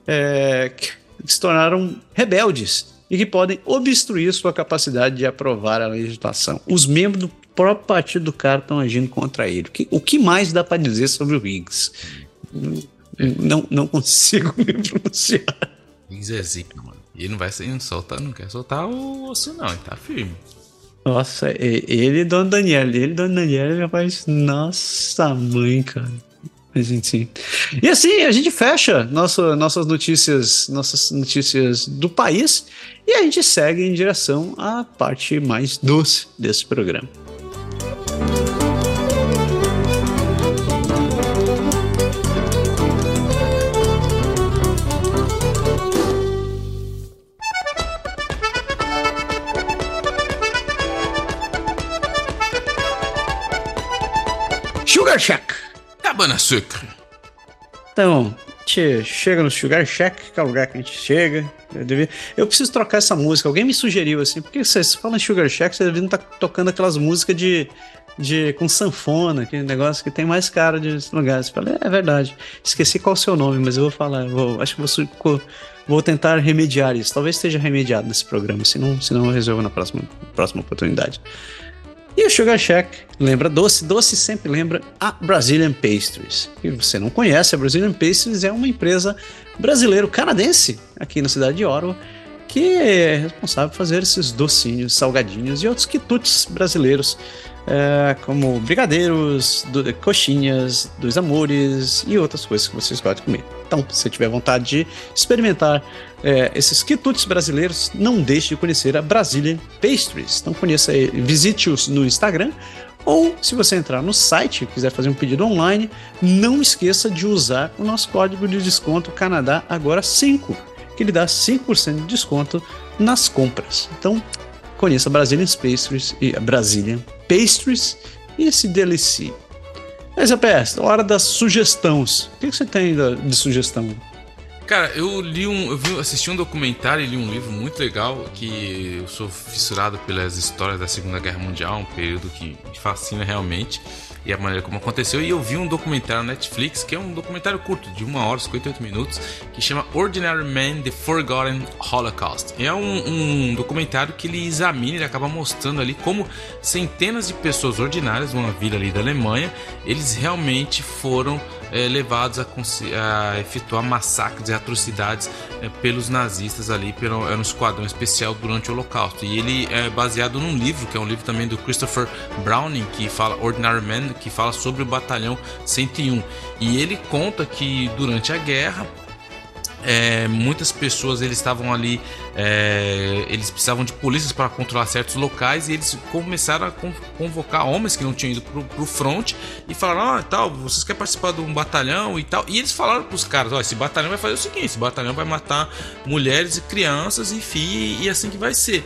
é, que se tornaram rebeldes e que podem obstruir sua capacidade de aprovar a legislação. Os membros do próprio partido do cara estão agindo contra ele. O que, o que mais dá para dizer sobre o Higgs? Não, não consigo me pronunciar.
Higgs é zica, mano. E ele não vai não soltar, não quer soltar o osso, não, ele tá firme.
Nossa, ele e Dona Daniela, ele e Dona Daniela, rapaz, nossa mãe, cara. Mas enfim. E assim, a gente fecha nossa, nossas notícias, nossas notícias do país e a gente segue em direção à parte mais doce desse programa. Sugar Shack.
Cabana Sucre.
Então, a gente chega no Sugar Shack, que é o lugar que a gente chega. Eu, devia... eu preciso trocar essa música. Alguém me sugeriu assim, porque vocês falam em Sugar Shack, vocês deviam estar tá tocando aquelas músicas de, de com sanfona, aquele negócio que tem mais cara de lugares. Falei, é, é verdade. Esqueci qual é o seu nome, mas eu vou falar. Vou, acho que vou, vou tentar remediar isso. Talvez esteja remediado nesse programa, se não, se não eu resolvo na próxima, próxima oportunidade. E o Sugar Shack lembra doce, doce sempre lembra a Brazilian Pastries. E você não conhece, a Brazilian Pastries é uma empresa brasileiro-canadense aqui na cidade de Ottawa que é responsável por fazer esses docinhos, salgadinhos e outros quitutes brasileiros é, como brigadeiros, do, coxinhas, dos amores e outras coisas que vocês de comer. Então, se você tiver vontade de experimentar é, esses quitutes brasileiros, não deixe de conhecer a Brazilian Pastries. Então, conheça, visite-os no Instagram ou se você entrar no site e quiser fazer um pedido online, não esqueça de usar o nosso código de desconto Canadá Agora 5, que lhe dá 5% de desconto nas compras. Então, conheça Brazilian Pastries e Brazilian Pastries e esse DLC. Mas, PS, hora das sugestões. O que você tem de sugestão?
Cara, eu li um. Eu vi, assisti um documentário e li um livro muito legal que eu sou fissurado pelas histórias da Segunda Guerra Mundial, um período que me fascina realmente e a maneira como aconteceu. E eu vi um documentário na Netflix, que é um documentário curto, de 1 hora e 58 minutos, que chama Ordinary Man The Forgotten Holocaust. É um, um documentário que ele examina, ele acaba mostrando ali como centenas de pessoas ordinárias, numa vila ali da Alemanha, eles realmente foram é, levados a, a, efetuar massacres e atrocidades é, pelos nazistas ali, pelo, era um esquadrão especial durante o Holocausto. E ele é baseado num livro, que é um livro também do Christopher Browning, que fala Ordinary Man, que fala sobre o Batalhão 101. E ele conta que durante a guerra é, muitas pessoas eles estavam ali, é, eles precisavam de polícias para controlar certos locais e eles começaram a convocar homens que não tinham ido para o front e falaram: ah, tal, vocês querem participar de um batalhão e tal. E eles falaram para os caras: ó, esse batalhão vai fazer o seguinte: esse batalhão vai matar mulheres e crianças, enfim, e assim que vai ser.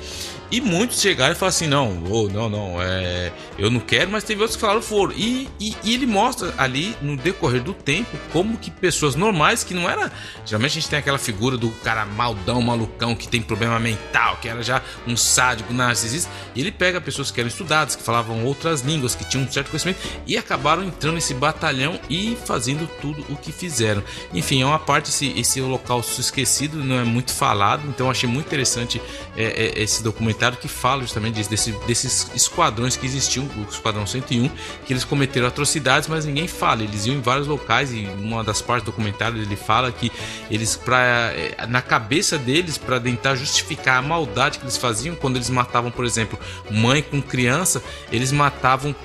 E muitos chegaram e falaram assim: não, oh, não, não, é, eu não quero, mas teve outros que falaram foram. E, e, e, ele mostra ali no decorrer do tempo como que pessoas normais, que não era. Geralmente a gente tem aquela figura do cara maldão, malucão, que tem problema mental, que era já um sádico, narcisista. E ele pega pessoas que eram estudadas, que falavam outras línguas, que tinham um certo conhecimento, e acabaram entrando nesse batalhão e fazendo tudo o que fizeram. Enfim, é uma parte, esse, esse holocausto esquecido, não é muito falado, então achei muito interessante é, é, esse documento documentário que fala justamente desse, desses esquadrões que existiam, o Esquadrão 101, que eles cometeram atrocidades, mas ninguém fala. Eles iam em vários locais e uma das partes do documentário ele fala que eles, pra, eh, na cabeça deles, para tentar justificar a maldade que eles faziam, quando eles matavam, por exemplo, mãe com criança, eles matavam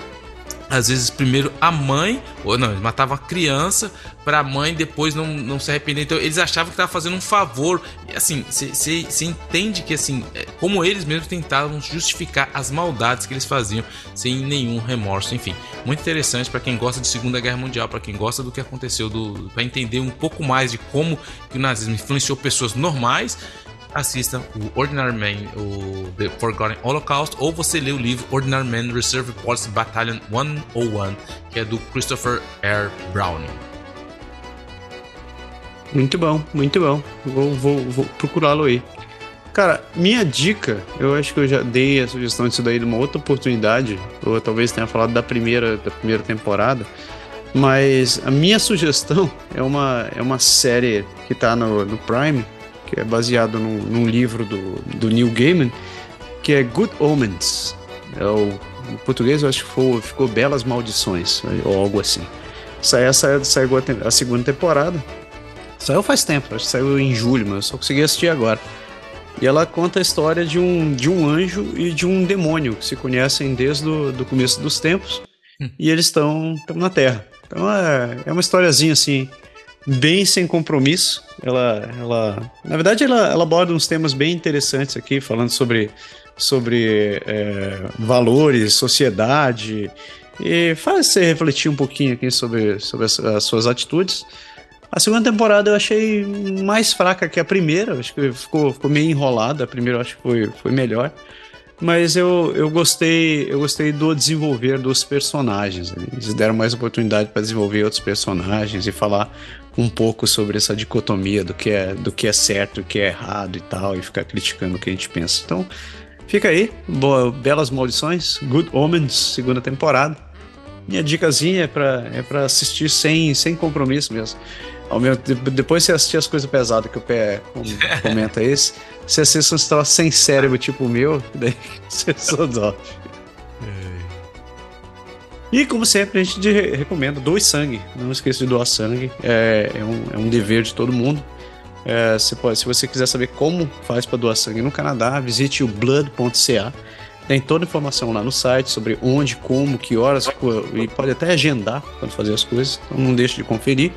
às vezes primeiro a mãe, ou não, eles matavam a criança para a mãe depois não, não se arrepender. Então eles achavam que estava fazendo um favor. E assim, você entende que assim, é, como eles mesmos tentavam justificar as maldades que eles faziam sem nenhum remorso. Enfim, muito interessante para quem gosta de Segunda Guerra Mundial, para quem gosta do que aconteceu, para entender um pouco mais de como que o nazismo influenciou pessoas normais assista o Ordinary Man, o The Forgotten Holocaust, ou você lê o livro Ordinary Man Reserve Policy Battalion 101, que é do Christopher R. Browning.
Muito bom, muito bom. Vou, vou, vou procurá-lo aí. Cara, minha dica, eu acho que eu já dei a sugestão disso daí numa outra oportunidade, ou talvez tenha falado da primeira, da primeira temporada, mas a minha sugestão é uma, é uma série que tá no, no Prime, que é baseado num, num livro do, do Neil Gaiman, que é Good Omens. É o, em português eu acho que ficou, ficou Belas Maldições, ou algo assim. Saiu, saiu, saiu a, a segunda temporada. Saiu faz tempo, acho que saiu em julho, mas eu só consegui assistir agora. E ela conta a história de um, de um anjo e de um demônio que se conhecem desde o do começo dos tempos. Hum. E eles estão na Terra. Então é, é uma historiazinha assim, bem sem compromisso. Ela, ela, na verdade, ela, ela aborda uns temas bem interessantes aqui, falando sobre, sobre é, valores, sociedade, e faz você refletir um pouquinho aqui sobre, sobre as, as, suas atitudes. A segunda temporada eu achei mais fraca que a primeira, acho que ficou, ficou meio enrolada. A primeira eu acho que foi, foi melhor. Mas eu, eu gostei eu gostei do desenvolver dos personagens. Eles deram mais oportunidade para desenvolver outros personagens e falar um pouco sobre essa dicotomia do que é, do que é certo e o que é errado e tal, e ficar criticando o que a gente pensa. Então, fica aí, boa, belas maldições, Good Omens, segunda temporada. Minha dicasinha é pra, é pra assistir sem, sem compromisso mesmo. Ao meu, depois você assistir as coisas pesadas que o pé comenta esse, você assiste um troço sem cérebro tipo o meu, daí você só dó. E como sempre, a gente recomenda, doe sangue. Não esqueça de doar sangue. É, é, um, é um dever de todo mundo. É, você pode, se você quiser saber como faz para doar sangue no Canadá, visite o blood.ca. Tem toda a informação lá no site sobre onde, como, que horas, e pode até agendar quando fazer as coisas. Então não deixe de conferir.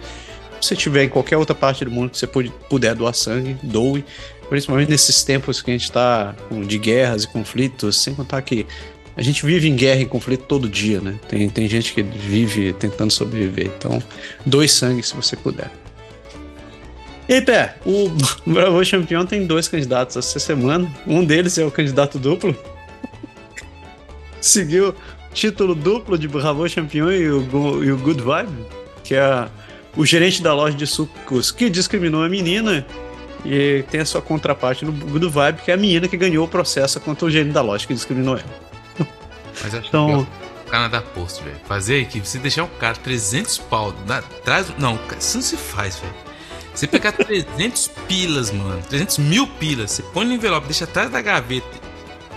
Se estiver em qualquer outra parte do mundo que você puder doar sangue, doe. Principalmente nesses tempos que a gente está de guerras e conflitos, sem contar que a gente vive em guerra e conflito todo dia, né? Tem, tem gente que vive tentando sobreviver. Então, doe sangue se você puder. E aí, Pé, o Bravo Champion tem dois candidatos essa semana. Um deles é o candidato duplo. Seguiu título duplo de Bravo Champion e o, e o Good Vibe, que é o gerente da loja de sucos que discriminou a menina e tem a sua contraparte no Good Vibe, que é a menina que ganhou o processo contra o gerente da loja que discriminou ela.
Mas acho então, que o Canadá Post, velho. Fazer equipe, você deixar um cara 300 pau atrás. Não, isso não se faz, velho. Você pegar 300 pilas, mano. 300 mil pilas. Você põe no envelope, deixa atrás da gaveta.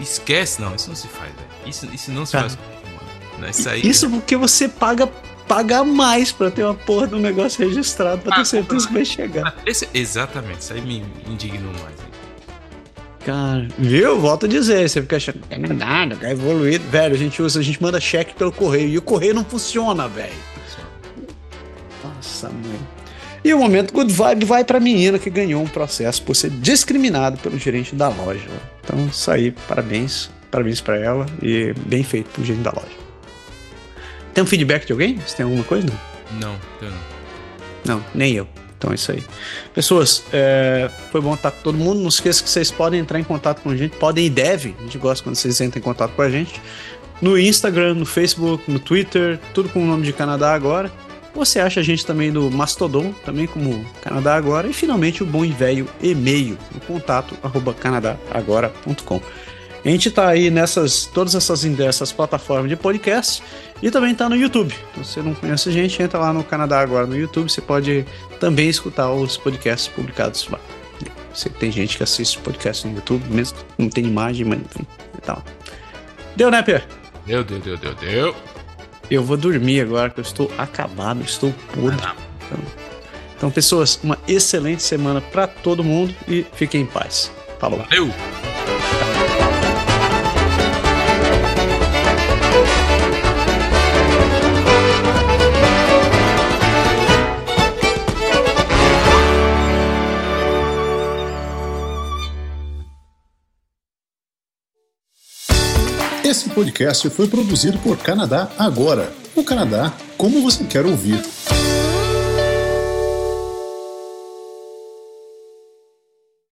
Esquece, não. Isso não se faz, velho. Isso, isso não se
tá.
faz.
Mano. Isso, aí, isso porque você paga pagar mais pra ter uma porra do negócio registrado pra ah, ter certeza que vai chegar.
Esse, exatamente, isso aí me indignou mais.
Cara, viu? Volto a dizer, você fica achando que é nada, que é evoluído. Velho, a gente usa, a gente manda cheque pelo correio e o correio não funciona, velho. Nossa, mãe. E o momento good vibe vai pra menina que ganhou um processo por ser discriminado pelo gerente da loja. Então, isso aí, parabéns. Parabéns para ela e bem feito pro gerente da loja. Tem um feedback de alguém? Você tem alguma coisa?
Não, não.
Não, nem eu. Então é isso aí. Pessoas, é, foi bom estar com todo mundo. Não esqueça que vocês podem entrar em contato com a gente, podem e devem. A gente gosta quando vocês entram em contato com a gente. No Instagram, no Facebook, no Twitter, tudo com o nome de Canadá Agora. Você acha a gente também no Mastodon, também como Canadá Agora, e finalmente o bom e velho e-mail, no contato arroba canadagora.com. A gente está aí nessas todas essas, essas plataformas de podcast e também está no YouTube. Se você não conhece a gente, entra lá no Canadá Agora no YouTube, você pode também escutar os podcasts publicados lá. Você tem gente que assiste podcast no YouTube, mesmo que não tem imagem, mas enfim, tal. Deu, né, Pierre?
Deu, deu, deu, deu, deu.
Eu vou dormir agora que eu estou acabado, estou podre. Então, então, pessoas, uma excelente semana para todo mundo e fiquem em paz. Falou.
Valeu!
Esse podcast foi produzido por Canadá Agora. O Canadá como você quer ouvir.